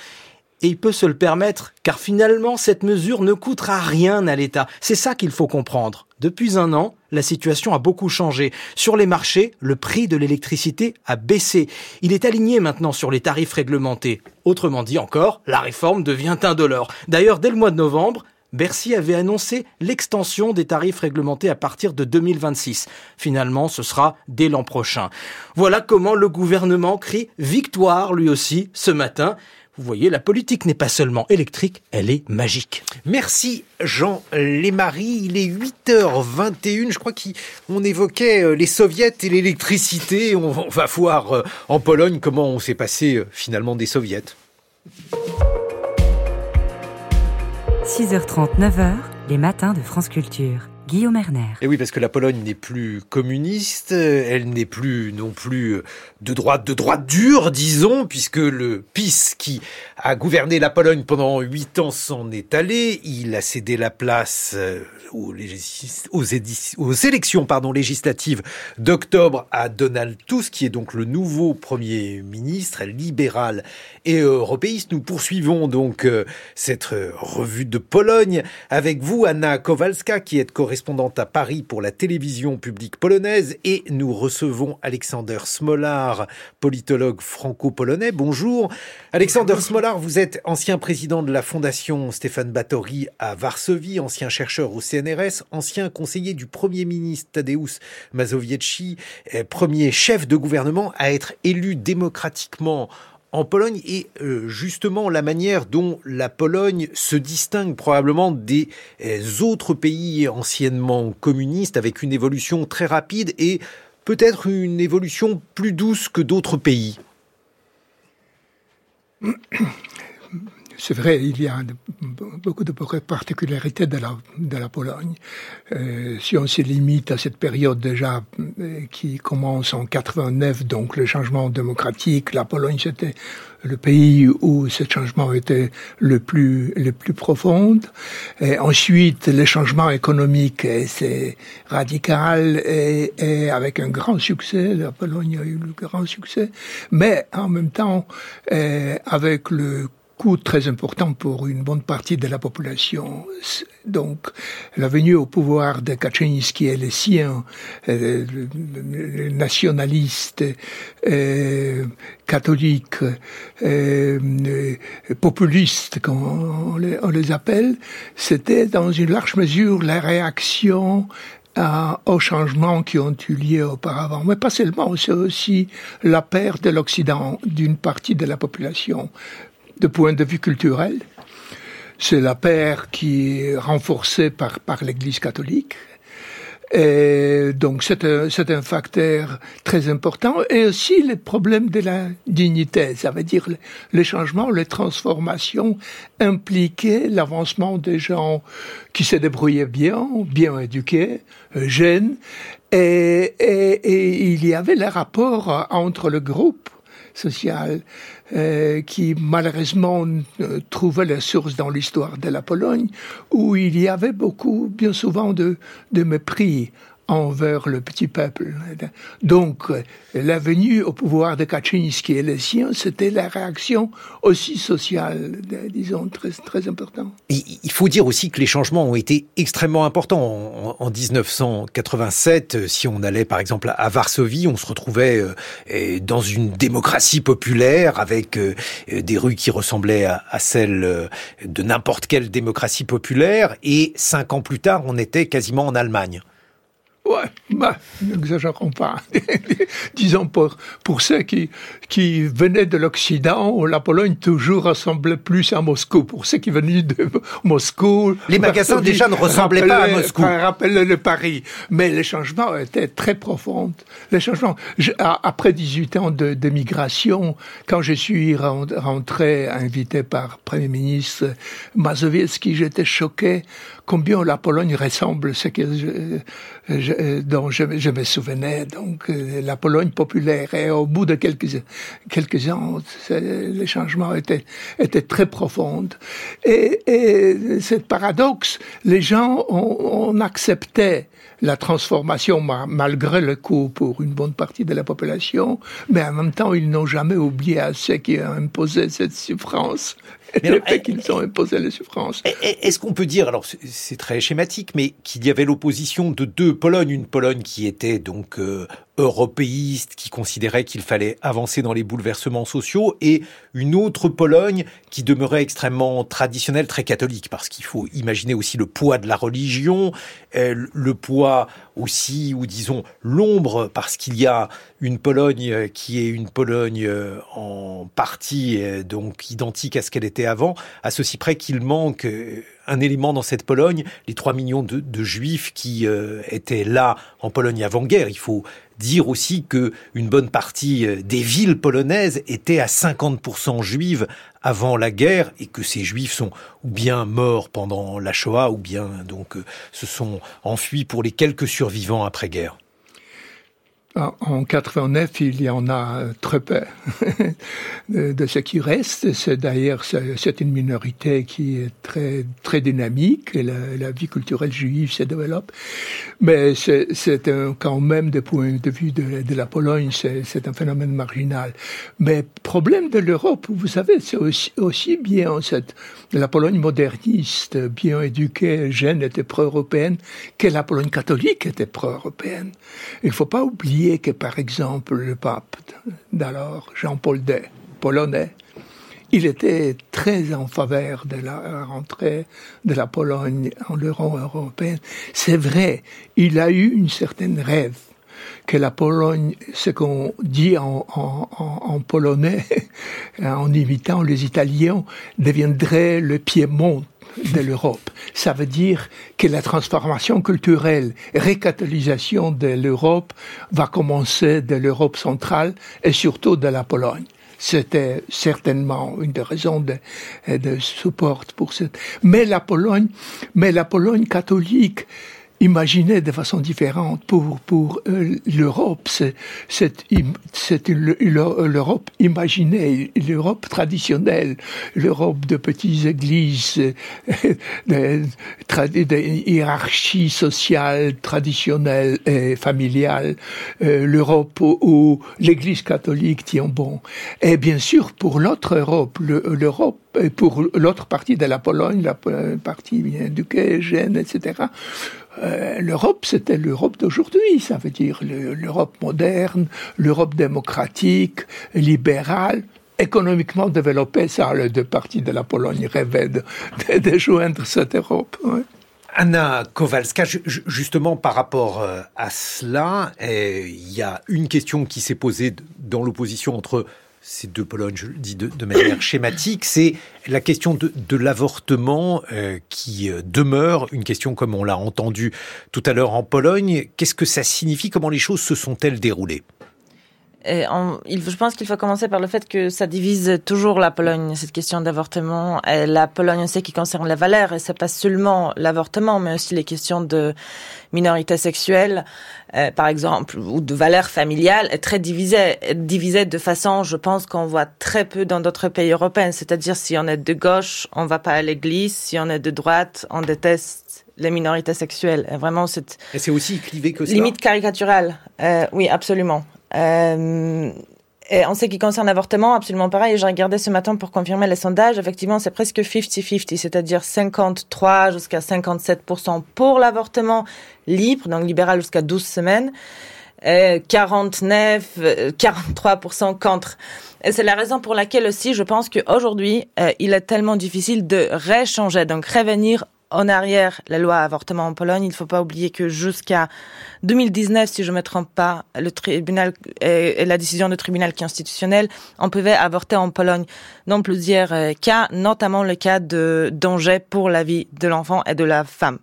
et il peut se le permettre, car finalement, cette mesure ne coûtera rien à l'État. C'est ça qu'il faut comprendre. Depuis un an, la situation a beaucoup changé. Sur les marchés, le prix de l'électricité a baissé. Il est aligné maintenant sur les tarifs réglementés. Autrement dit encore, la réforme devient indolore. D'ailleurs, dès le mois de novembre, Bercy avait annoncé l'extension des tarifs réglementés à partir de 2026. Finalement, ce sera dès l'an prochain. Voilà comment le gouvernement crie victoire lui aussi ce matin. Vous voyez, la politique n'est pas seulement électrique, elle est magique. Merci Jean Lémarie. Il est 8h21. Je crois qu'on évoquait euh, les soviets et l'électricité. On va voir euh, en Pologne comment on s'est passé euh, finalement des soviets. 6h30, 9h, les matins de France Culture. Guillaume. Et oui, parce que la Pologne n'est plus communiste, elle n'est plus non plus de droite, de droite dure, disons, puisque le PIS qui a gouverné la Pologne pendant huit ans s'en est allé. Il a cédé la place euh, aux, aux, aux élections pardon, législatives d'octobre à Donald Tusk, qui est donc le nouveau Premier ministre libéral et européiste. Nous poursuivons donc euh, cette revue de Pologne avec vous, Anna Kowalska, qui est correspondante correspondante à Paris pour la télévision publique polonaise et nous recevons Alexander Smolar, politologue franco-polonais. Bonjour. Alexander Smolar, vous êtes ancien président de la fondation Stéphane Batory à Varsovie, ancien chercheur au CNRS, ancien conseiller du Premier ministre Tadeusz Mazowiecki, eh, premier chef de gouvernement à être élu démocratiquement en Pologne et euh, justement la manière dont la Pologne se distingue probablement des euh, autres pays anciennement communistes avec une évolution très rapide et peut-être une évolution plus douce que d'autres pays. C'est vrai, il y a beaucoup de particularités de la, de la Pologne. Euh, si on se limite à cette période déjà euh, qui commence en 89, donc le changement démocratique, la Pologne c'était le pays où ce changement était le plus le plus profond. Et ensuite, le changement économique, c'est radical et, et, avec un grand succès. La Pologne a eu le grand succès, mais en même temps, euh, avec le coût très important pour une bonne partie de la population. Donc, la venue au pouvoir de Kaczynski et les siens, euh, nationalistes, euh, catholiques, euh, populistes, comme on les appelle, c'était dans une large mesure la réaction aux changements qui ont eu lieu auparavant. Mais pas seulement, c'est aussi la perte de l'Occident d'une partie de la population de point de vue culturel. C'est la paix qui est renforcée par, par l'Église catholique. Et donc c'est un, un facteur très important. Et aussi les problèmes de la dignité, ça veut dire les, changements, les transformations impliquaient l'avancement des gens qui se débrouillaient bien, bien éduqués, euh, jeunes. Et il y avait le rapport entre le groupe social euh, qui malheureusement euh, trouvait la source dans l'histoire de la Pologne, où il y avait beaucoup, bien souvent, de, de mépris envers le petit peuple. Donc, la venue au pouvoir de Kaczynski et les siens, c'était la réaction aussi sociale, disons, très, très importante. Il faut dire aussi que les changements ont été extrêmement importants. En, 1987, si on allait par exemple à Varsovie, on se retrouvait euh, dans une démocratie populaire avec euh, des rues qui ressemblaient à, celles euh, de n'importe quelle démocratie populaire. Et cinq ans plus tard, on était quasiment en Allemagne. Ouais, bah, n'exagérons pas. Disons pour, pour ceux qui, qui venaient de l'Occident, la Pologne toujours ressemblait plus à Moscou. Pour ceux qui venaient de Moscou... Les magasins déjà ne ressemblaient pas à Moscou. Rappelaient le Paris. Mais les changements étaient très profonds. Les changements... après 18 ans de, de migration, quand je suis rentré, invité par Premier ministre Mazowiecki, j'étais choqué combien la Pologne ressemble, ce que je, dont je, me souvenais. Donc, euh, la Pologne populaire. Et au bout de quelques, quelques ans, les changements étaient, très profonds. Et, et ce paradoxe, les gens ont, accepté la transformation malgré le coût pour une bonne partie de la population, mais en même temps, ils n'ont jamais oublié à ceux qui ont imposé cette souffrance le fait qu'ils ont imposé les souffrances. Est-ce qu'on peut dire, alors c'est très schématique, mais qu'il y avait l'opposition de deux Polognes, une Pologne qui était donc euh, européiste, qui considérait qu'il fallait avancer dans les bouleversements sociaux, et une autre Pologne qui demeurait extrêmement traditionnelle, très catholique, parce qu'il faut imaginer aussi le poids de la religion, euh, le poids aussi, ou disons l'ombre, parce qu'il y a une Pologne qui est une Pologne euh, en partie donc identique à ce qu'elle était avant, à ceci près qu'il manque euh, un élément dans cette Pologne, les 3 millions de, juifs qui euh, étaient là en Pologne avant-guerre. Il faut dire aussi que une bonne partie euh, des villes polonaises étaient à 50% juives avant la guerre et que ces juifs sont ou bien morts pendant la Shoah ou bien donc se sont enfuis pour les quelques survivants après-guerre. En 89, il y en a très peu de ce qui reste. C'est d'ailleurs c'est une minorité qui est très très dynamique. La, vie culturelle juive se développe, mais c'est quand même, du point de vue de, la Pologne, c'est un phénomène marginal. Mais problème de l'Europe, vous savez, c'est aussi, bien la Pologne moderniste, bien éduquée, jeune, était pro-européenne, que la Pologne catholique était pro-européenne. Il ne faut pas oublier que, par exemple, le pape d'alors, Jean-Paul II, polonais, il était très en faveur de la rentrée de la Pologne en l'Union européenne. C'est vrai, il a eu une certaine rêve que la Pologne, ce qu'on dit en, en, polonais, en imitant les Italiens, deviendrait le Piémont de l'Europe. Ça veut dire que la transformation culturelle, récatholisation de l'Europe va commencer de l'Europe centrale et surtout de la Pologne. C'était certainement une des raisons de, de support pour cette. Mais la Pologne, mais la Pologne catholique, imaginer de façon différente pour pour euh, l'Europe c'est l'Europe imaginée l'Europe traditionnelle l'Europe de petites églises de, de, hiérarchie sociale traditionnelle et familiale euh, l'Europe où, l'Église catholique tient bon. Et bien sûr pour l'autre Europe l'Europe pour l'autre partie de la Pologne la partie du Gênes etc euh, l'Europe, c'était l'Europe d'aujourd'hui, ça veut dire l'Europe moderne, l'Europe démocratique, libérale, économiquement développée. Ça, les deux parties de la Pologne rêvaient de, de, joindre cette Europe. Anna Kowalska, justement par rapport euh, à cela, eh, il y a une question qui s'est posée dans l'opposition entre ces deux Polognes, je le dis de, manière schématique, c'est la question de, l'avortement euh, qui euh, demeure une question comme on l'a entendu tout à l'heure en Pologne. Qu'est-ce que ça signifie? Comment les choses se sont-elles déroulées? Je pense qu'il faut commencer par le fait que ça divise toujours la Pologne, cette question d'avortement. La Pologne, sait, qui concerne les valeurs, et c'est pas seulement l'avortement, mais aussi les questions de minorité sexuelle, euh, par exemple, ou de valeurs familiales, est très divisée, divisée de façon, je pense, qu'on voit très peu dans d'autres pays européens. C'est-à-dire, si on est de gauche, on va pas à l'église, si on est de droite, on déteste les minorités sexuelles. Et vraiment, c'est. Et c'est aussi clivé que ça. Limite caricaturale. Euh, oui, absolument. Euh, et en ce qui concerne l'avortement, absolument pareil. J'ai regardé ce matin pour confirmer les sondages. Effectivement, c'est presque 50-50, c'est-à-dire 53 jusqu'à 57% pour l'avortement libre, donc libéral jusqu'à 12 semaines. Et 49, 43% contre. Et c'est la raison pour laquelle aussi je pense qu'aujourd'hui, euh, il est tellement difficile de réchanger, donc revenir en arrière la loi avortement en Pologne, il ne faut pas oublier que jusqu'à 2019, si je me trompe pas, et la décision du tribunal constitutionnel, on pouvait avorter en Pologne dans plusieurs euh, cas, notamment le cas de danger pour la vie de l'enfant et de la femme.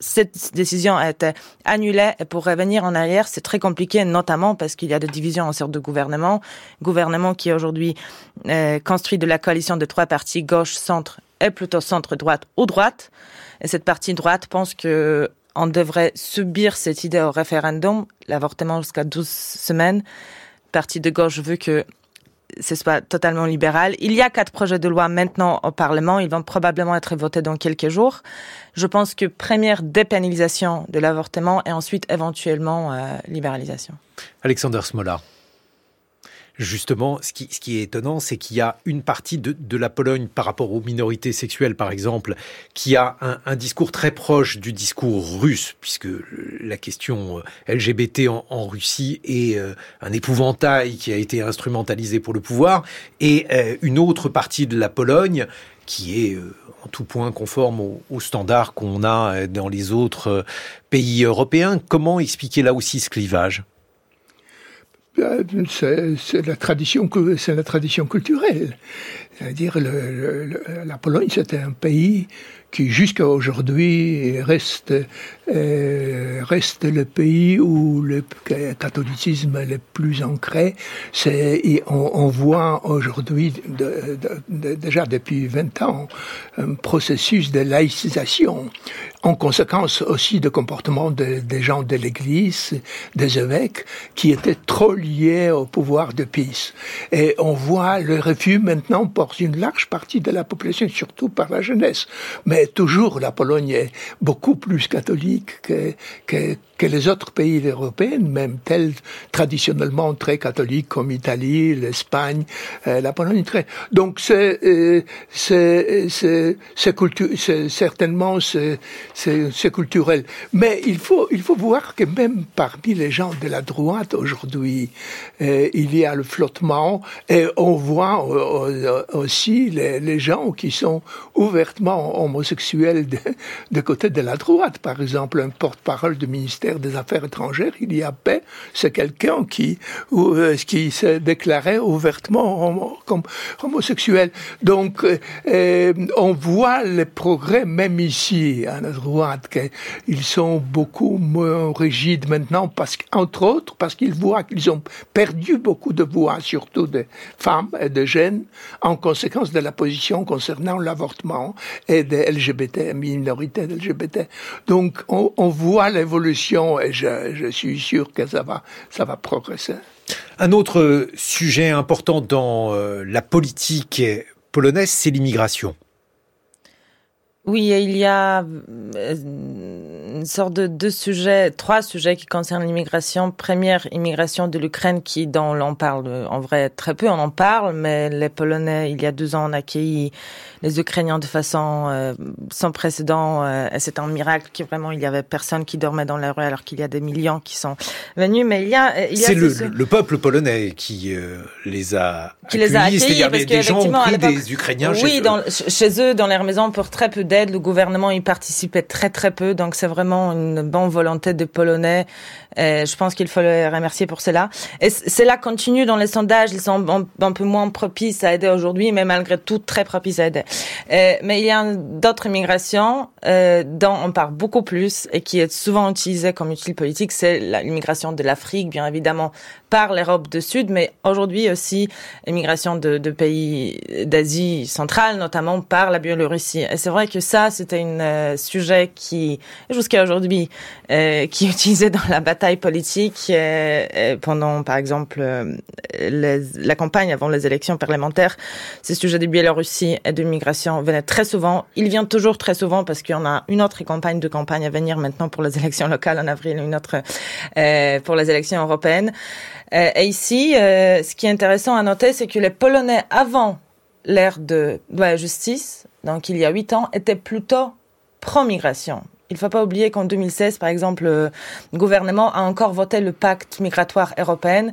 Cette décision a été annulée. Et pour revenir en arrière, c'est très compliqué, notamment parce qu'il y a des divisions en sorte de gouvernement. Gouvernement qui aujourd'hui euh, construit de la coalition de trois partis, gauche, centre et plutôt centre-droite ou droite. Et cette partie droite pense que on devrait subir cette idée au référendum, l'avortement jusqu'à 12 semaines. Partie de gauche veut que ce soit totalement libéral. Il y a quatre projets de loi maintenant au Parlement. Ils vont probablement être votés dans quelques jours. Je pense que première dépénalisation de l'avortement et ensuite éventuellement euh, libéralisation. Alexander Smola. Justement, ce qui, ce qui est étonnant, c'est qu'il y a une partie de, de, la Pologne par rapport aux minorités sexuelles, par exemple, qui a un, un, discours très proche du discours russe, puisque la question euh, LGBT en, en Russie est euh, un épouvantail qui a été instrumentalisé pour le pouvoir, et euh, une autre partie de la Pologne qui est en tout point conforme aux, aux standards qu'on a dans les autres pays européens. Comment expliquer là aussi ce clivage? C'est la tradition, c'est la tradition culturelle. C'est-à-dire, la Pologne, c'était un pays qui jusqu'à aujourd'hui reste euh, reste le pays où le catholicisme est le plus ancré. C'est on, on, voit aujourd'hui déjà depuis 20 ans un processus de laïcisation en conséquence aussi de comportement de, des gens de l'Église, des évêques, qui étaient trop liés au pouvoir de Pise. Et on voit le refus maintenant pour une large partie de la population, surtout par la jeunesse. Mais toujours, la Pologne est beaucoup plus catholique que, que, que les autres pays européens, même tels traditionnellement très catholiques comme l'Italie, l'Espagne, euh, la Pologne très. Donc c'est euh, certainement c'est culturel. Mais il faut, il faut voir que même parmi les gens de la droite aujourd'hui, euh, il y a le flottement et on voit euh, aussi les, les, gens qui sont ouvertement homosexuels de, de, côté de la droite. Par exemple, un porte-parole du ministère des Affaires étrangères, il y a paix, c'est quelqu'un qui, euh, qui se déclarait ouvertement homosexuel. Donc, euh, on voit les progrès même ici, à la droite, qu'ils sont beaucoup moins rigides maintenant, parce qu'entre autres, parce qu'ils voient qu'ils ont perdu beaucoup de voix, surtout des femmes et des jeunes, en conséquence de la position concernant l'avortement et des LGBT, minorités LGBT. Donc, on, on voit l'évolution et je, je suis sûr que ça va, ça va progresser. Un autre sujet important dans euh, la politique polonaise, c'est l'immigration. Oui, il y a euh, une sorte de deux sujets, trois sujets qui concernent l'immigration. Première, immigration de l'Ukraine, qui dont on parle en vrai très peu, on en parle, mais les Polonais, il y a deux ans, ont accueilli les Ukrainiens de façon euh, sans précédent. Euh, et c'est un miracle qui vraiment, il y avait personne qui dormait dans la rue alors qu'il y a des millions qui sont venus. Mais il y a, il y a c'est le, le, peuple polonais qui euh, les a qui accueillis, les a accueillis, c'est-à-dire des, des gens ont pris des Ukrainiens oui, chez dans, eux. chez eux, dans leurs maisons, pour très peu d'aide. Le gouvernement y participait très très peu, donc c'est vraiment une bonne volonté des Polonais. Et je pense qu'il faut les remercier pour cela. Et cela continue dans les sondages. Ils sont un, peu moins propices à aider aujourd'hui, mais malgré tout très propices à aider. Euh, mais il y a d'autres migrations euh, dont on parle beaucoup plus et qui est souvent utilisée comme utile politique, c'est l'immigration de l'Afrique, bien évidemment, par l'Europe du Sud, mais aujourd'hui aussi l'immigration de, de, pays d'Asie centrale, notamment par la Biélorussie. Et c'est vrai que ça, c'était un euh, sujet qui, jusqu'à aujourd'hui, euh, qui utilisé dans la bataille politique euh, pendant, par exemple, euh, la campagne avant les élections parlementaires. Ce sujet de Biélorussie et de migration venait très souvent. Il vient toujours très souvent parce qu'il y en a une autre campagne de campagne à venir maintenant pour les élections locales en avril, une autre euh, pour les élections européennes. Euh, et ici, euh, ce qui est intéressant à noter, c'est que les Polonais, avant l'ère de la justice, donc il y a huit ans, étaient plutôt pro-migration. Il ne faut pas oublier qu'en 2016, par exemple, le gouvernement a encore voté le pacte migratoire européen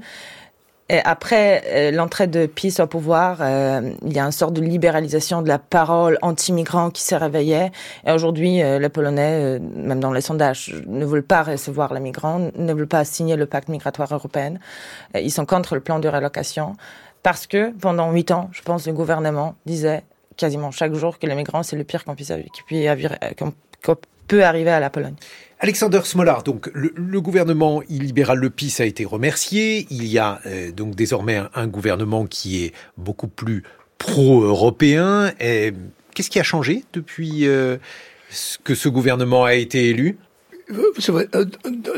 Et après euh, l'entrée de PiS au pouvoir, euh, il y a une sorte de libéralisation de la parole anti-migrant qui s'est réveillée. Et aujourd'hui, euh, les Polonais, même dans les sondages, ne veulent pas recevoir les migrants, ne veulent pas signer le pacte migratoire européen. Ils sont contre le plan de relocation parce que pendant huit ans, je pense, le gouvernement disait quasiment chaque jour que les migrants, c'est le pire qu'on puisse, qu'on peut arriver à la Pologne. Alexander Smolar, donc le, gouvernement illibéral Le PIS a été remercié. Il y a euh, donc désormais un, gouvernement qui est beaucoup plus pro-européen. Qu'est-ce qui a changé depuis euh, que ce gouvernement a été élu? Euh,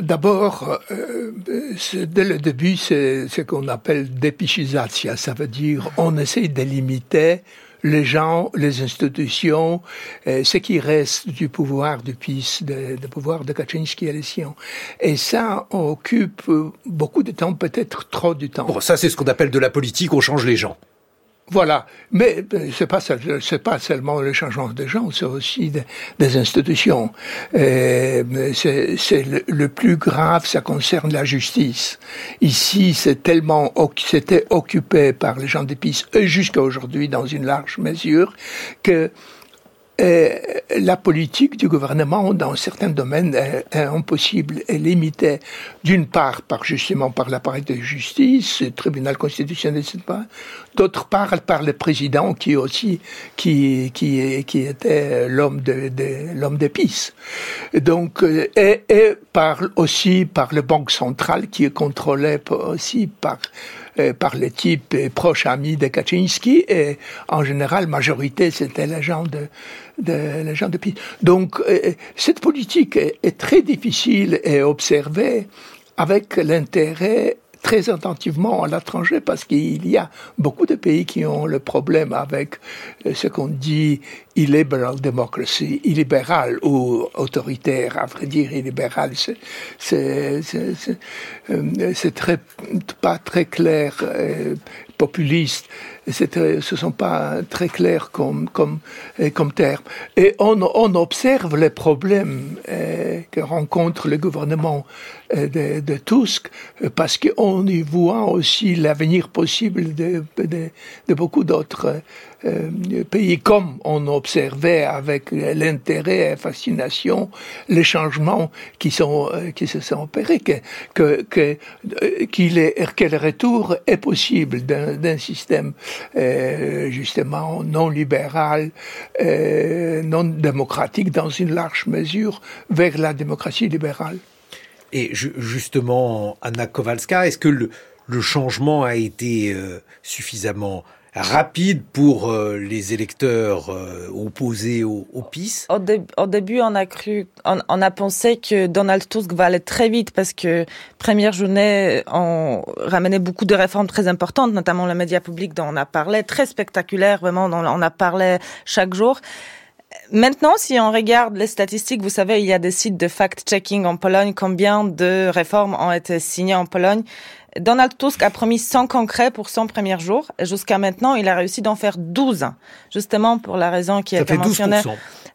D'abord, dès le début, c'est ce qu'on appelle dépichisatia. Ça veut dire on essaie de limiter les gens, les institutions, euh, ce qui reste du pouvoir du PIS, de pouvoir de Kaczynski et les siens. Et ça occupe beaucoup de temps, peut-être trop du temps. Bon, ça c'est ce qu'on appelle de la politique, on change les gens. Voilà, mais c'est pas pas seulement le changement des gens, c'est aussi des institutions. Euh, c'est le, le, plus grave, ça concerne la justice. Ici, c'est tellement c'était occupé par les gens d'épices jusqu'à aujourd'hui dans une large mesure que la politique du gouvernement dans certains domaines est, impossible et limitée, d'une part par justement par l'appareil de justice, le tribunal constitutionnel, etc., d'autre part par le président qui aussi qui qui qui était l'homme de, de l'homme d'épices. Donc et, et par aussi par le banque centrale qui est contrôlé aussi par euh, par les types proches amis de Kaczynski et en général majorité c'était les gens de, de gens de PIS. Donc euh, cette politique est, est très difficile à observer avec l'intérêt très attentivement à l'étranger parce qu'il y a beaucoup de pays qui ont le problème avec euh, ce qu'on dit illiberal democracy, illibéral ou autoritaire. À vrai dire, illibéral, c'est euh, très pas très clair, euh, populiste. Ce sont pas très clairs comme comme comme termes. Et on, on observe les problèmes que rencontre le gouvernement de, de Tusk parce qu'on y voit aussi l'avenir possible de, de, de beaucoup d'autres euh, pays, comme on observait avec l'intérêt et fascination les changements qui sont euh, qui se sont opérés, que que euh, qu'il est, que le retour est possible d'un système justement non libéral, non démocratique dans une large mesure vers la démocratie libérale. Et justement, Anna Kowalska, est-ce que le, le, changement a été suffisamment rapide pour euh, les électeurs euh, opposés au, au PIS au, au, début, on a cru, on, on, a pensé que Donald Tusk va aller très vite parce que première journée, on ramenait beaucoup de réformes très importantes, notamment le média public dont on a parlé, très spectaculaire, vraiment, dont on a parlé chaque jour. Maintenant, si on regarde les statistiques, vous savez, il y a des sites de fact-checking en Pologne, combien de réformes ont été signées en Pologne. Donald Tusk a promis 100 concrets pour son premier jour. Et jusqu'à maintenant, il a réussi d'en faire 12, justement pour la raison qui a été mentionnée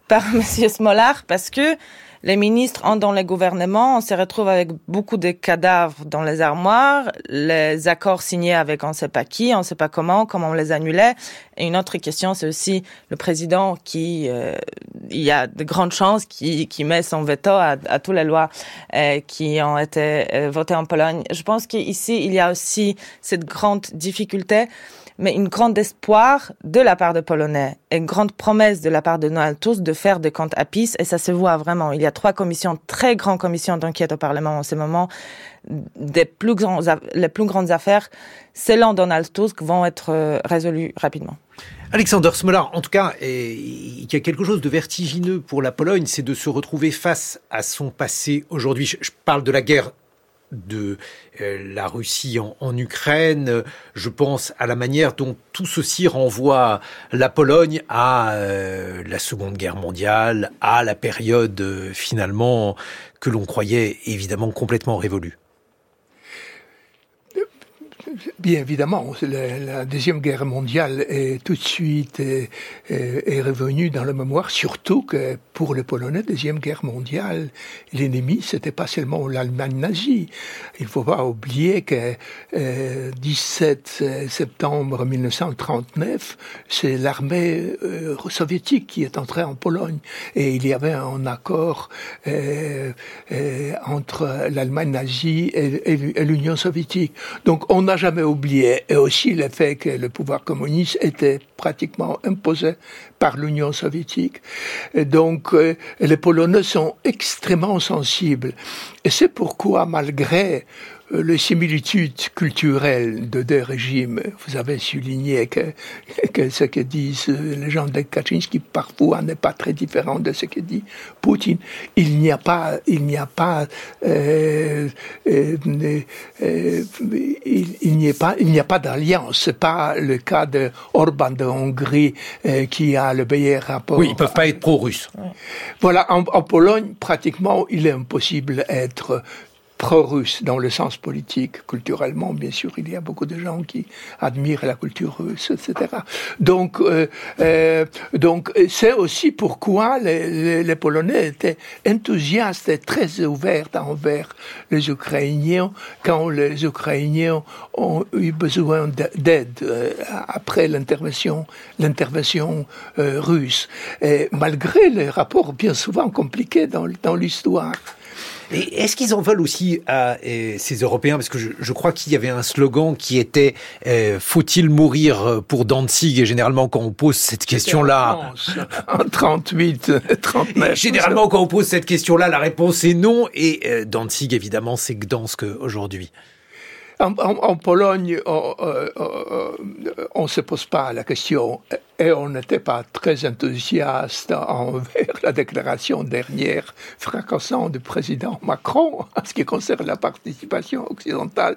par M. Smolar, parce que les ministres entrent dans le gouvernement, on se retrouve avec beaucoup de cadavres dans les armoires, les accords signés avec on ne sait pas qui, on ne sait pas comment, comment on les annulait. Et une autre question, c'est aussi le président qui, euh, il y a de grandes chances, qui, qui met son veto à, à toutes les lois euh, qui ont été euh, votées en Pologne. Je pense qu'ici, il y a aussi cette grande difficulté mais une grande espoir de la part des Polonais, une grande promesse de la part de Donald Tusk de faire des comptes à PIS, et ça se voit vraiment. Il y a trois commissions, très grandes commissions d'enquête au Parlement en ce moment. Des plus les plus grandes affaires, selon Donald Tusk, vont être euh, résolues rapidement. Alexander Smolar, en tout cas, il y a quelque chose de vertigineux pour la Pologne, c'est de se retrouver face à son passé aujourd'hui. Je parle de la guerre de euh, la Russie en, Ukraine. Je pense à la manière dont tout ceci renvoie la Pologne à euh, la Seconde Guerre mondiale, à la période euh, finalement que l'on croyait évidemment complètement révolue. Bien évidemment, la, Deuxième Guerre mondiale est tout de suite est, est, revenue dans la mémoire, surtout que pour les Polonais, Deuxième Guerre mondiale, l'ennemi, c'était pas seulement l'Allemagne nazie. Il faut pas oublier que euh, 17 septembre 1939, c'est l'armée euh, soviétique qui est entrée en Pologne. Et il y avait un accord euh, euh, entre l'Allemagne nazie et, et l'Union soviétique. Donc on n'a jamais oublié, et aussi le fait que le pouvoir communiste était pratiquement imposé par l'Union soviétique. Donc euh, les Polonais sont extrêmement sensibles. Et c'est pourquoi, malgré les similitudes culturelles de deux régimes. Vous avez souligné que, que ce que disent les gens de Kaczynski parfois n'est pas très différent de ce que dit Poutine. Il n'y a pas, il n'y a pas, euh, euh, euh il, n'y a pas, il n'y a pas d'alliance. C'est pas le cas de Orban de Hongrie euh, qui a le meilleur rapport. Oui, ils peuvent pas être pro-russes. Voilà, en, en Pologne, pratiquement, il est impossible d'être pro-russe dans le sens politique, culturellement, bien sûr, il y a beaucoup de gens qui admirent la culture russe, etc. Donc, euh, euh, donc c'est aussi pourquoi les, les, Polonais étaient enthousiastes et très ouverts envers les Ukrainiens quand les Ukrainiens ont eu besoin d'aide euh, après l'intervention, l'intervention euh, russe. Et malgré les rapports bien souvent compliqués dans, dans l'histoire. Et est-ce qu'ils en veulent aussi à ces Européens? Parce que je, je crois qu'il y avait un slogan qui était euh, Faut-il mourir pour Danzig? Et généralement, quand on pose cette question-là... En 38, 39... généralement, quand on pose cette question-là, la réponse est non. Et euh, Danzig, évidemment, c'est Gdansk aujourd'hui. En, Pologne, on ne se pose pas la question et on n'était pas très enthousiaste envers la déclaration dernière fracassante du président Macron en ce qui concerne la participation occidentale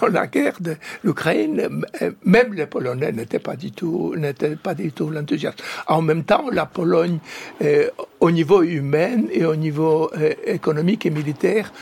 dans la guerre de l'Ukraine. Même les Polonais n'étaient pas du tout, n'étaient pas du tout l'enthousiasme. En même temps, la Pologne, euh, au niveau humain et au niveau euh, économique et militaire,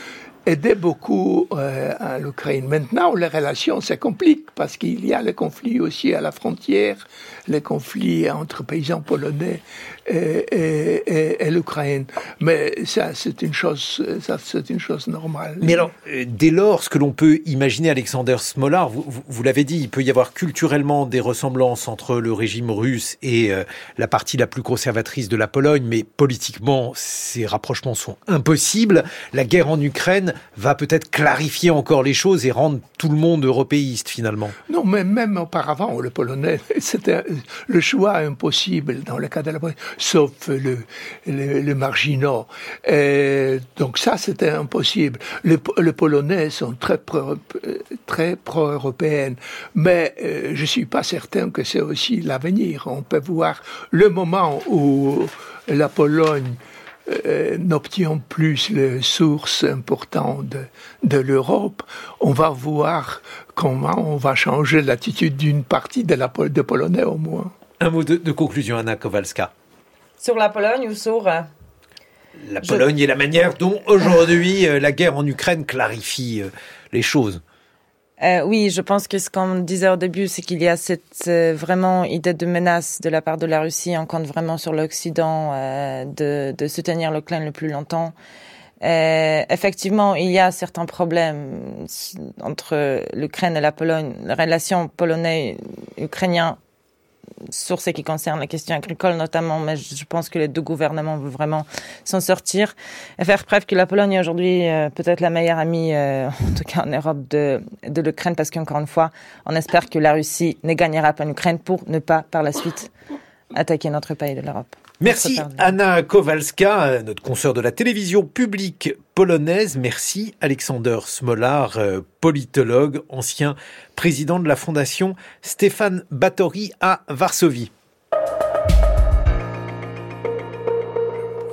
aidait beaucoup euh, à l'Ukraine. Maintenant, les relations se compliquent parce qu'il y a le conflit aussi à la frontière, les conflits entre paysans polonais et, et, et, l'Ukraine. Mais ça, c'est une chose, ça, c'est une chose normale. Mais alors, euh, dès lors, ce que l'on peut imaginer, Alexander Smolar, vous, vous, l'avez dit, il peut y avoir culturellement des ressemblances entre le régime russe et euh, la partie la plus conservatrice de la Pologne, mais politiquement, ces rapprochements sont impossibles. La guerre en Ukraine va peut-être clarifier encore les choses et rendre tout le monde européiste finalement. Non, mais même auparavant, le Polonais, c'était le choix impossible dans le cas de la Pologne sauf le, le, marginaux. Donc ça, c'était impossible. Les, Polonais sont très pro, très pro-européennes, mais euh, je suis pas certain que c'est aussi l'avenir. On peut voir le moment où la Pologne euh, n'obtient plus les sources importantes de, de l'Europe, on va voir comment on va changer l'attitude d'une partie de la de Polonais au moins. Un mot de, de conclusion, Anna Kowalska. Sur la Pologne ou sur... Euh, la Pologne je... et la manière dont aujourd'hui euh, la guerre en Ukraine clarifie euh, les choses. Euh, oui, je pense que ce qu'on disait au début, c'est qu'il y a cette euh, vraiment idée de menace de la part de la Russie. On compte vraiment sur l'Occident euh, de, de, soutenir l'Ukraine le plus longtemps. effectivement, il y a certains problèmes entre l'Ukraine et la Pologne. La relation polonais-ukrainien sur ce qui concerne la question agricole notamment, mais je pense que les deux gouvernements veulent vraiment s'en sortir et faire preuve que la Pologne est aujourd'hui euh, peut-être la meilleure amie, euh, en tout cas en Europe, de, l'Ukraine, parce qu'encore une fois, on espère que la Russie ne gagnera pas l'Ukraine pour ne pas par la suite attaquer notre pays de l'Europe. Merci Anna Kowalska, notre consoeur de la télévision publique polonaise. Merci Alexander Smolar, euh, politologue, ancien président de la fondation Stéphane Batory à Varsovie.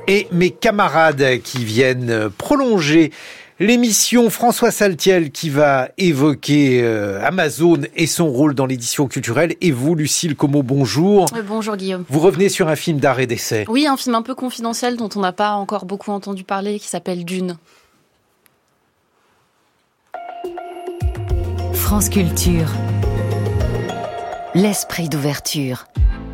Et mes camarades qui viennent prolonger L'émission François Saltiel qui va évoquer euh, Amazon et son rôle dans l'édition culturelle. Et vous, Lucille Como, bonjour. Euh, bonjour Guillaume. Vous revenez sur un film d'art et d'essai. Oui, un film un peu confidentiel dont on n'a pas encore beaucoup entendu parler qui s'appelle Dune. France Culture. L'esprit d'ouverture.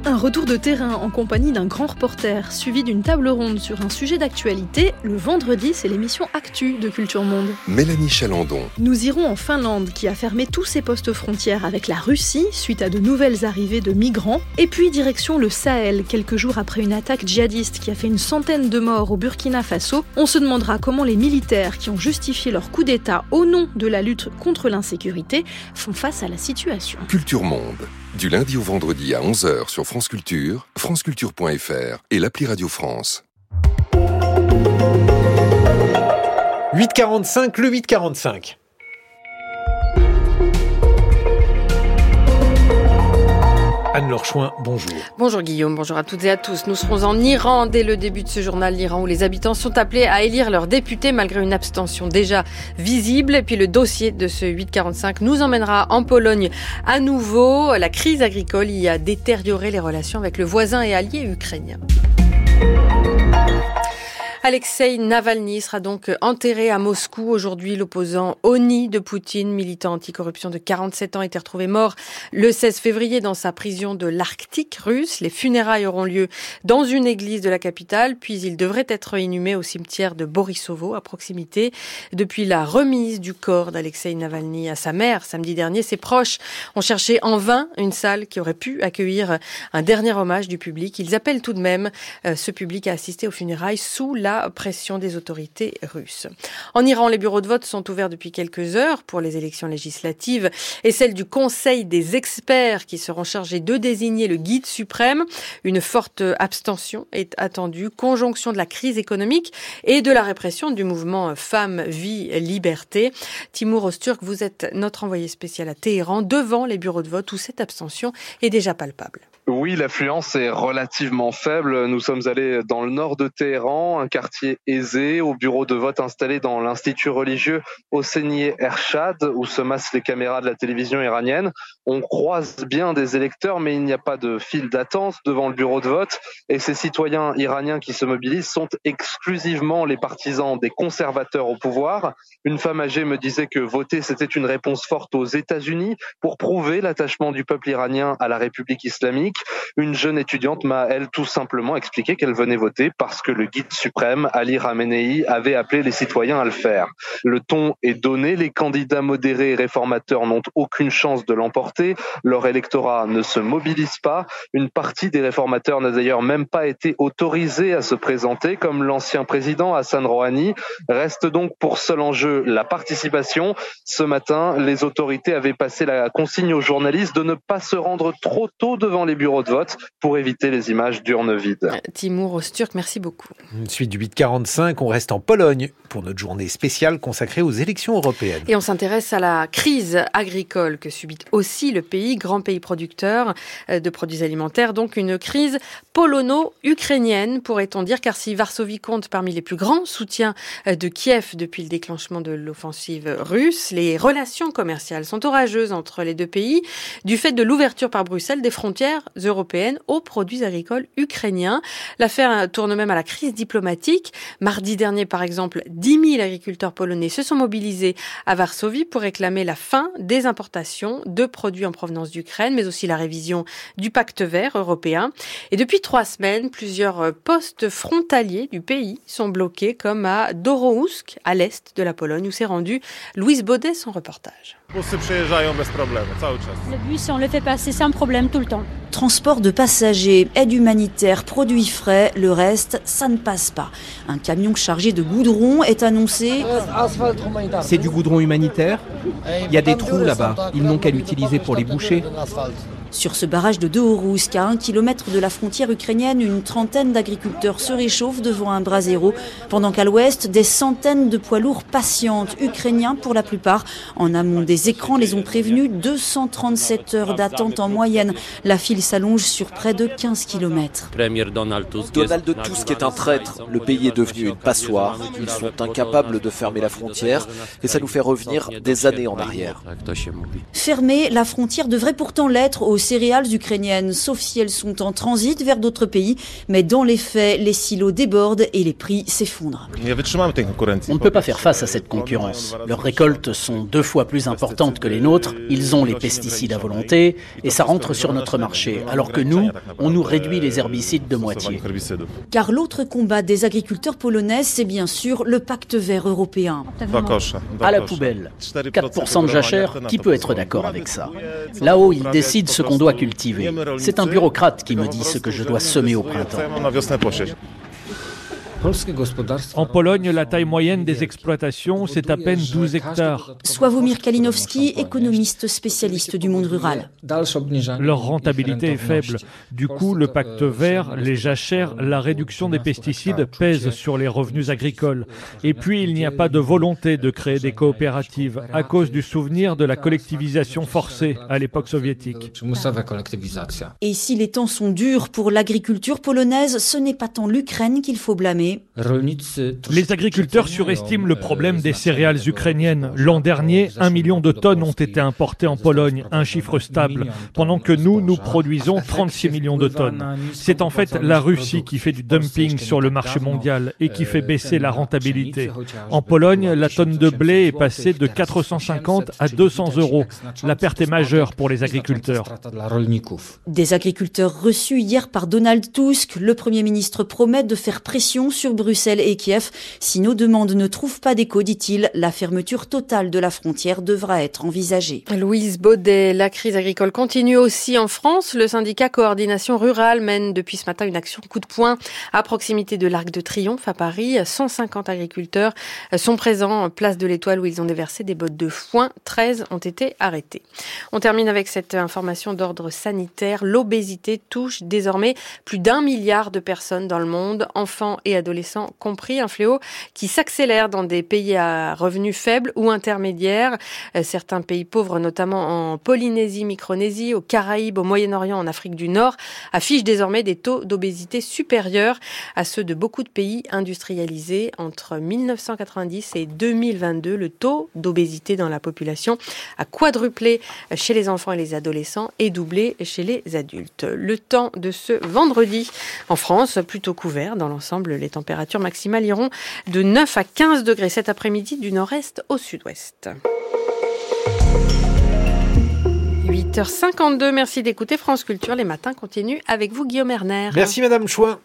Un retour de terrain en compagnie d'un grand reporter, suivi d'une table ronde sur un sujet d'actualité. Le vendredi, c'est l'émission Actu de Culture Monde. Mélanie Chalandon. Nous irons en Finlande, qui a fermé tous ses postes frontières avec la Russie suite à de nouvelles arrivées de migrants. Et puis direction le Sahel, quelques jours après une attaque djihadiste qui a fait une centaine de morts au Burkina Faso. On se demandera comment les militaires qui ont justifié leur coup d'État au nom de la lutte contre l'insécurité font face à la situation. Culture Monde. Du lundi au vendredi à 11h sur France Culture, franceculture.fr et l'appli Radio France. 845, le 845. Anne-Laure Chouin, bonjour. Bonjour Guillaume, bonjour à toutes et à tous. Nous serons en Iran dès le début de ce journal, l'Iran où les habitants sont appelés à élire leurs députés malgré une abstention déjà visible. Et puis le dossier de ce 845 nous emmènera en Pologne à nouveau. La crise agricole y a détérioré les relations avec le voisin et allié ukrainien. Alexei Navalny sera donc enterré à Moscou. Aujourd'hui, l'opposant Oni de Poutine, militant anticorruption de 47 ans, était retrouvé mort le 16 février dans sa prison de l'Arctique russe. Les funérailles auront lieu dans une église de la capitale, puis il devrait être inhumé au cimetière de Borisovo, à proximité. Depuis la remise du corps d'Alexei Navalny à sa mère samedi dernier, ses proches ont cherché en vain une salle qui aurait pu accueillir un dernier hommage du public. Ils appellent tout de même euh, ce public à assister aux funérailles sous la pression des autorités russes. En Iran, les bureaux de vote sont ouverts depuis quelques heures pour les élections législatives et celles du Conseil des experts qui seront chargés de désigner le guide suprême. Une forte abstention est attendue, conjonction de la crise économique et de la répression du mouvement Femmes, Vie, Liberté. Timur Osturk, vous êtes notre envoyé spécial à Téhéran devant les bureaux de vote où cette abstention est déjà palpable. Oui, l'affluence est relativement faible. Nous sommes allés dans le nord de Téhéran, un quartier aisé, au bureau de vote installé dans l'institut religieux Hosseini Ershad, où se massent les caméras de la télévision iranienne. On croise bien des électeurs, mais il n'y a pas de file d'attente devant le bureau de vote. Et ces citoyens iraniens qui se mobilisent sont exclusivement les partisans des conservateurs au pouvoir. Une femme âgée me disait que voter, c'était une réponse forte aux États-Unis pour prouver l'attachement du peuple iranien à la République islamique. Une jeune étudiante m'a, elle, tout simplement expliqué qu'elle venait voter parce que le guide suprême, Ali Khamenei, avait appelé les citoyens à le faire. Le ton est donné, les candidats modérés et réformateurs n'ont aucune chance de l'emporter, leur électorat ne se mobilise pas, une partie des réformateurs n'a d'ailleurs même pas été autorisée à se présenter, comme l'ancien président Hassan Rouhani. Reste donc pour seul enjeu la participation. Ce matin, les autorités avaient passé la consigne aux journalistes de ne pas se rendre trop tôt devant les bureaux de vote pour éviter les images d'urnes vides. Timur Osturk, merci beaucoup. Suite du 845, on reste en Pologne pour notre journée spéciale consacrée aux élections européennes. Et on s'intéresse à la crise agricole que subit aussi le pays, grand pays producteur euh, de produits alimentaires, donc une crise polono-ukrainienne, pourrait-on dire, car si Varsovie compte parmi les plus grands soutiens euh, de Kiev depuis le déclenchement de l'offensive russe, les relations commerciales sont orageuses entre les deux pays du fait de l'ouverture par Bruxelles des frontières européennes aux produits agricoles ukrainiens. L'affaire tourne même à la crise diplomatique. Mardi dernier, par exemple, 10 000 agriculteurs polonais se sont mobilisés à Varsovie pour réclamer la fin des importations de produits en provenance d'Ukraine, mais aussi la révision du pacte vert européen. Et depuis trois semaines, plusieurs postes frontaliers du pays sont bloqués, comme à Dorohusk, à l'est de la Pologne, où s'est rendu Louise Baudet, son reportage. Le bus, on le fait passer sans problème tout le temps. Transport de passagers, aide humanitaire, produits frais, le reste, ça ne passe pas. Un camion chargé de goudron est annoncé. C'est du goudron humanitaire Il y a des trous là-bas, ils n'ont qu'à l'utiliser pour les boucher. Sur ce barrage de Dohorousk, à un kilomètre de la frontière ukrainienne, une trentaine d'agriculteurs se réchauffent devant un brasero, pendant qu'à l'ouest, des centaines de poids lourds patientent, ukrainiens pour la plupart. En amont des écrans les ont prévenus, 237 heures d'attente en moyenne. La file s'allonge sur près de 15 kilomètres. Donald Tusk est un traître. Le pays est devenu une passoire. Ils sont incapables de fermer la frontière et ça nous fait revenir des années en arrière. Fermer la frontière devrait pourtant l'être au céréales ukrainiennes, sauf si elles sont en transit vers d'autres pays. Mais dans les faits, les silos débordent et les prix s'effondrent. On ne peut pas faire face à cette concurrence. Leurs récoltes sont deux fois plus importantes que les nôtres, ils ont les pesticides à volonté et ça rentre sur notre marché, alors que nous, on nous réduit les herbicides de moitié. Car l'autre combat des agriculteurs polonais, c'est bien sûr le pacte vert européen. À la poubelle. 4% de jachère, qui peut être d'accord avec ça? Là-haut, ils décident ce qu'on doit cultiver. C'est un bureaucrate qui me dit ce que je dois semer au printemps. En Pologne, la taille moyenne des exploitations, c'est à peine 12 hectares. Sławomir Kalinowski, économiste spécialiste du monde rural. Leur rentabilité est faible. Du coup, le pacte vert, les jachères, la réduction des pesticides pèsent sur les revenus agricoles. Et puis, il n'y a pas de volonté de créer des coopératives à cause du souvenir de la collectivisation forcée à l'époque soviétique. Et si les temps sont durs pour l'agriculture polonaise, ce n'est pas tant l'Ukraine qu'il faut blâmer. Les agriculteurs surestiment le problème des céréales ukrainiennes. L'an dernier, un million de tonnes ont été importées en Pologne, un chiffre stable, pendant que nous, nous produisons 36 millions de tonnes. C'est en fait la Russie qui fait du dumping sur le marché mondial et qui fait baisser la rentabilité. En Pologne, la tonne de blé est passée de 450 à 200 euros. La perte est majeure pour les agriculteurs. Des agriculteurs reçus hier par Donald Tusk, le Premier ministre promet de faire pression sur Bruxelles et Kiev. Si nos demandes ne trouvent pas d'écho, dit-il, la fermeture totale de la frontière devra être envisagée. Louise Baudet, la crise agricole continue aussi en France. Le syndicat Coordination Rurale mène depuis ce matin une action coup de poing à proximité de l'Arc de Triomphe à Paris. 150 agriculteurs sont présents en place de l'Étoile où ils ont déversé des bottes de foin. 13 ont été arrêtés. On termine avec cette information d'ordre sanitaire. L'obésité touche désormais plus d'un milliard de personnes dans le monde, enfants et adolescents compris, un fléau qui s'accélère dans des pays à revenus faibles ou intermédiaires. Euh, certains pays pauvres, notamment en Polynésie, Micronésie, aux Caraïbes, au Moyen-Orient, en Afrique du Nord, affichent désormais des taux d'obésité supérieurs à ceux de beaucoup de pays industrialisés. Entre 1990 et 2022, le taux d'obésité dans la population a quadruplé chez les enfants et les adolescents et doublé chez les adultes. Le temps de ce vendredi en France, plutôt couvert dans l'ensemble, les températures maximales iront de 9 à 15 degrés cet après-midi du nord-est au sud-ouest. 8h52, merci d'écouter France Culture. Les matins continuent avec vous, Guillaume Erner. Merci, Madame Chouin.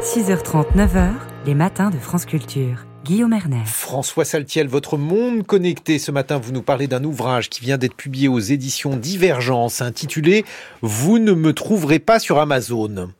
6h30, 9h, les matins de France Culture. Guillaume Erner. François Saltiel, votre monde connecté. Ce matin, vous nous parlez d'un ouvrage qui vient d'être publié aux éditions Divergence, intitulé Vous ne me trouverez pas sur Amazon.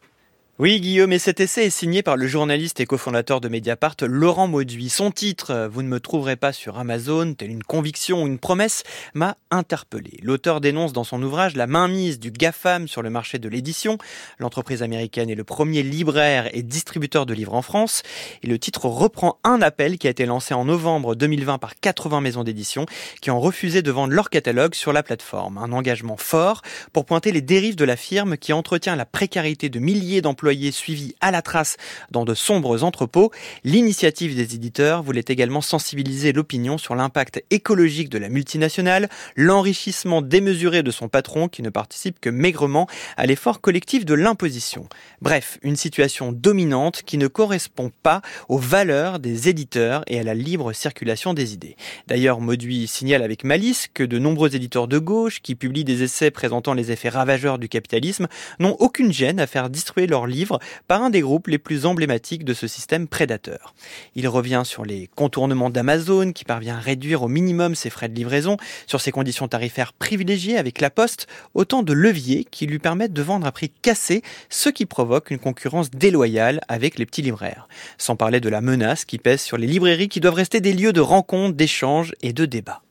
Oui, Guillaume, et cet essai est signé par le journaliste et cofondateur de Mediapart, Laurent Mauduit. Son titre, Vous ne me trouverez pas sur Amazon, telle une conviction ou une promesse, m'a interpellé. L'auteur dénonce dans son ouvrage la mainmise du GAFAM sur le marché de l'édition. L'entreprise américaine est le premier libraire et distributeur de livres en France. Et le titre reprend un appel qui a été lancé en novembre 2020 par 80 maisons d'édition qui ont refusé de vendre leur catalogue sur la plateforme. Un engagement fort pour pointer les dérives de la firme qui entretient la précarité de milliers d'emplois suivis à la trace dans de sombres entrepôts. L'initiative des éditeurs voulait également sensibiliser l'opinion sur l'impact écologique de la multinationale, l'enrichissement démesuré de son patron qui ne participe que maigrement à l'effort collectif de l'imposition. Bref, une situation dominante qui ne correspond pas aux valeurs des éditeurs et à la libre circulation des idées. D'ailleurs, Mauduit signale avec malice que de nombreux éditeurs de gauche qui publient des essais présentant les effets ravageurs du capitalisme n'ont aucune gêne à faire distribuer leurs livre par un des groupes les plus emblématiques de ce système prédateur. Il revient sur les contournements d'Amazon qui parvient à réduire au minimum ses frais de livraison, sur ses conditions tarifaires privilégiées avec la Poste, autant de leviers qui lui permettent de vendre à prix cassé, ce qui provoque une concurrence déloyale avec les petits libraires. Sans parler de la menace qui pèse sur les librairies qui doivent rester des lieux de rencontres, d'échanges et de débats.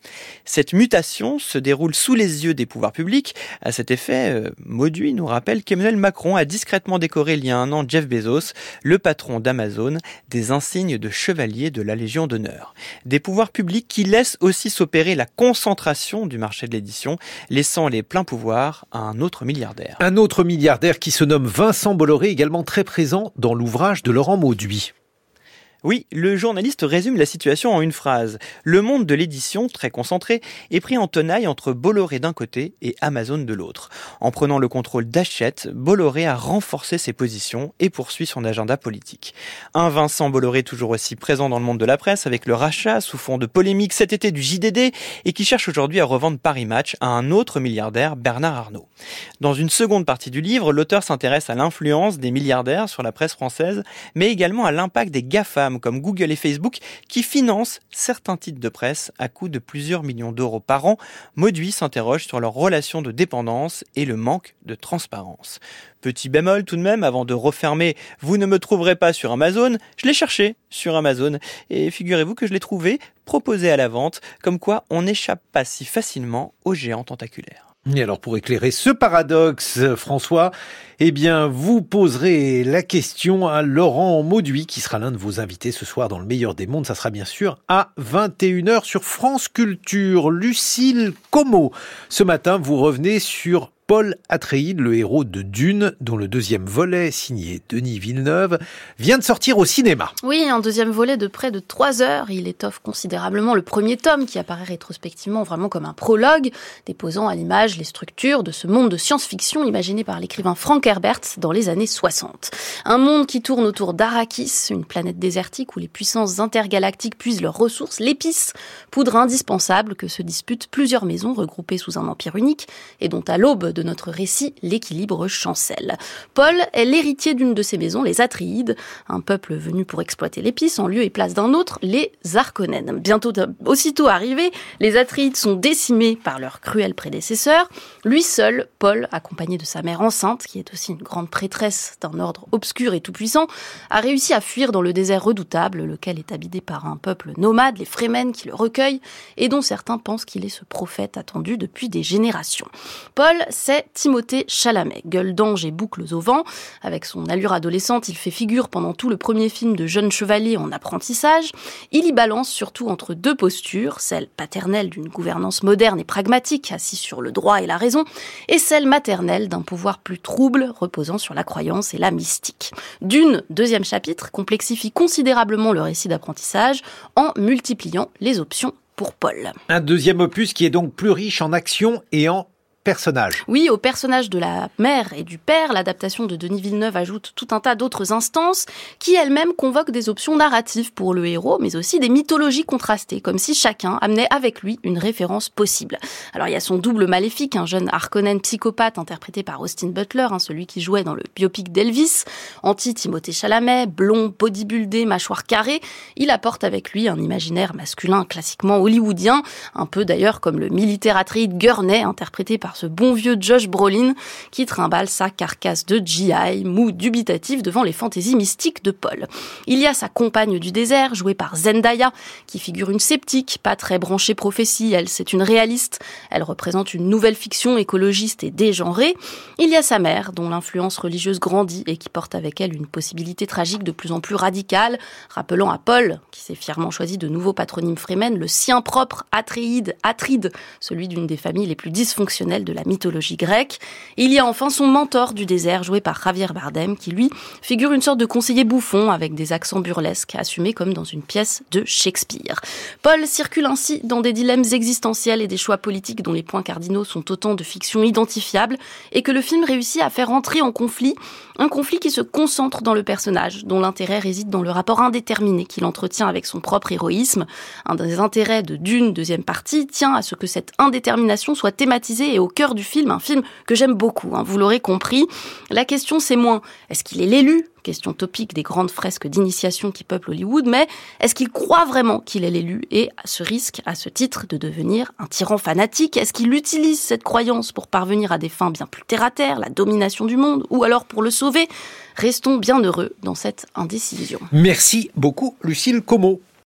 Cette mutation se déroule sous les yeux des pouvoirs publics. À cet effet, euh, Mauduit nous rappelle qu'Emmanuel Macron a discrètement décoré il y a un an Jeff Bezos, le patron d'Amazon, des insignes de chevalier de la Légion d'honneur. Des pouvoirs publics qui laissent aussi s'opérer la concentration du marché de l'édition, laissant les pleins pouvoirs à un autre milliardaire. Un autre milliardaire qui se nomme Vincent Bolloré, également très présent dans l'ouvrage de Laurent Mauduit. Oui, le journaliste résume la situation en une phrase. Le monde de l'édition, très concentré, est pris en tenaille entre Bolloré d'un côté et Amazon de l'autre. En prenant le contrôle d'Achette, Bolloré a renforcé ses positions et poursuit son agenda politique. Un Vincent Bolloré toujours aussi présent dans le monde de la presse avec le rachat sous fond de polémique cet été du JDD et qui cherche aujourd'hui à revendre Paris Match à un autre milliardaire, Bernard Arnault. Dans une seconde partie du livre, l'auteur s'intéresse à l'influence des milliardaires sur la presse française, mais également à l'impact des GAFAM comme Google et Facebook qui financent certains titres de presse à coût de plusieurs millions d'euros par an. Mauduit s'interroge sur leur relation de dépendance et le manque de transparence. Petit bémol tout de même, avant de refermer, vous ne me trouverez pas sur Amazon, je l'ai cherché sur Amazon et figurez-vous que je l'ai trouvé proposé à la vente, comme quoi on n'échappe pas si facilement aux géants tentaculaires. Et alors pour éclairer ce paradoxe, François, eh bien vous poserez la question à Laurent Mauduit, qui sera l'un de vos invités ce soir dans le meilleur des mondes. Ça sera bien sûr à 21h sur France Culture. Lucille Como, ce matin vous revenez sur Paul Atreides, le héros de Dune, dont le deuxième volet, signé Denis Villeneuve, vient de sortir au cinéma. Oui, un deuxième volet de près de trois heures. Il étoffe considérablement le premier tome, qui apparaît rétrospectivement vraiment comme un prologue, déposant à l'image les structures de ce monde de science-fiction imaginé par l'écrivain Frank Herbert dans les années 60. Un monde qui tourne autour d'Arrakis, une planète désertique où les puissances intergalactiques puisent leurs ressources, l'épice, poudre indispensable que se disputent plusieurs maisons regroupées sous un empire unique, et dont à l'aube de notre récit, l'équilibre chancelle. Paul est l'héritier d'une de ces maisons, les Atreides, un peuple venu pour exploiter l'épice en lieu et place d'un autre, les Arconènes. Bientôt, aussitôt arrivés, les Atreides sont décimés par leurs cruels prédécesseurs. Lui seul, Paul, accompagné de sa mère enceinte, qui est aussi une grande prêtresse d'un ordre obscur et tout-puissant, a réussi à fuir dans le désert redoutable, lequel est habité par un peuple nomade, les Fremen, qui le recueillent, et dont certains pensent qu'il est ce prophète attendu depuis des générations. Paul c'est Timothée Chalamet, gueule d'ange et boucles au vent. Avec son allure adolescente, il fait figure pendant tout le premier film de jeune chevalier en apprentissage. Il y balance surtout entre deux postures, celle paternelle d'une gouvernance moderne et pragmatique, assise sur le droit et la raison, et celle maternelle d'un pouvoir plus trouble, reposant sur la croyance et la mystique. D'une, deuxième chapitre, complexifie considérablement le récit d'apprentissage en multipliant les options pour Paul. Un deuxième opus qui est donc plus riche en action et en Oui, au personnage de la mère et du père, l'adaptation de Denis Villeneuve ajoute tout un tas d'autres instances qui elles-mêmes convoquent des options narratives pour le héros, mais aussi des mythologies contrastées, comme si chacun amenait avec lui une référence possible. Alors il y a son double maléfique, un jeune Harkonnen psychopathe interprété par Austin Butler, hein, celui qui jouait dans le biopic d'Elvis, anti-Timothée Chalamet, blond, bodybuildé, mâchoire carrée, il apporte avec lui un imaginaire masculin classiquement hollywoodien, un peu d'ailleurs comme le militaire Gurney interprété par ce bon vieux Josh Brolin qui trimballe sa carcasse de GI, mou dubitatif devant les fantaisies mystiques de Paul. Il y a sa compagne du désert, jouée par Zendaya, qui figure une sceptique, pas très branchée prophétie, elle c'est une réaliste, elle représente une nouvelle fiction écologiste et dégenrée. Il y a sa mère, dont l'influence religieuse grandit et qui porte avec elle une possibilité tragique de plus en plus radicale, rappelant à Paul, qui s'est fièrement choisi de nouveaux patronymes Fremen, le sien propre Atréide, Atride, celui d'une des familles les plus dysfonctionnelles de la mythologie grecque. il y a enfin son mentor du désert, joué par Javier Bardem, qui lui figure une sorte de conseiller bouffon avec des accents burlesques, assumés comme dans une pièce de Shakespeare. Paul circule ainsi dans des dilemmes existentiels et des choix politiques dont les points cardinaux sont autant de fictions identifiables, et que le film réussit à faire entrer en conflit, un conflit qui se concentre dans le personnage, dont l'intérêt réside dans le rapport indéterminé qu'il entretient avec son propre héroïsme. Un des intérêts de Dune, deuxième partie, tient à ce que cette indétermination soit thématisée et au cœur du film, un film que j'aime beaucoup, hein, vous l'aurez compris. La question c'est moins, est-ce qu'il est l'élu question topique des grandes fresques d'initiation qui peuplent Hollywood, mais est-ce qu'il croit vraiment qu'il est l'élu et ce risque, à ce titre, de devenir un tyran fanatique? Est-ce qu'il utilise cette croyance pour parvenir à des fins bien plus terre-à-terre, la domination du monde, ou alors pour le sauver? Restons bien heureux dans cette indécision. Merci beaucoup, Lucille Como.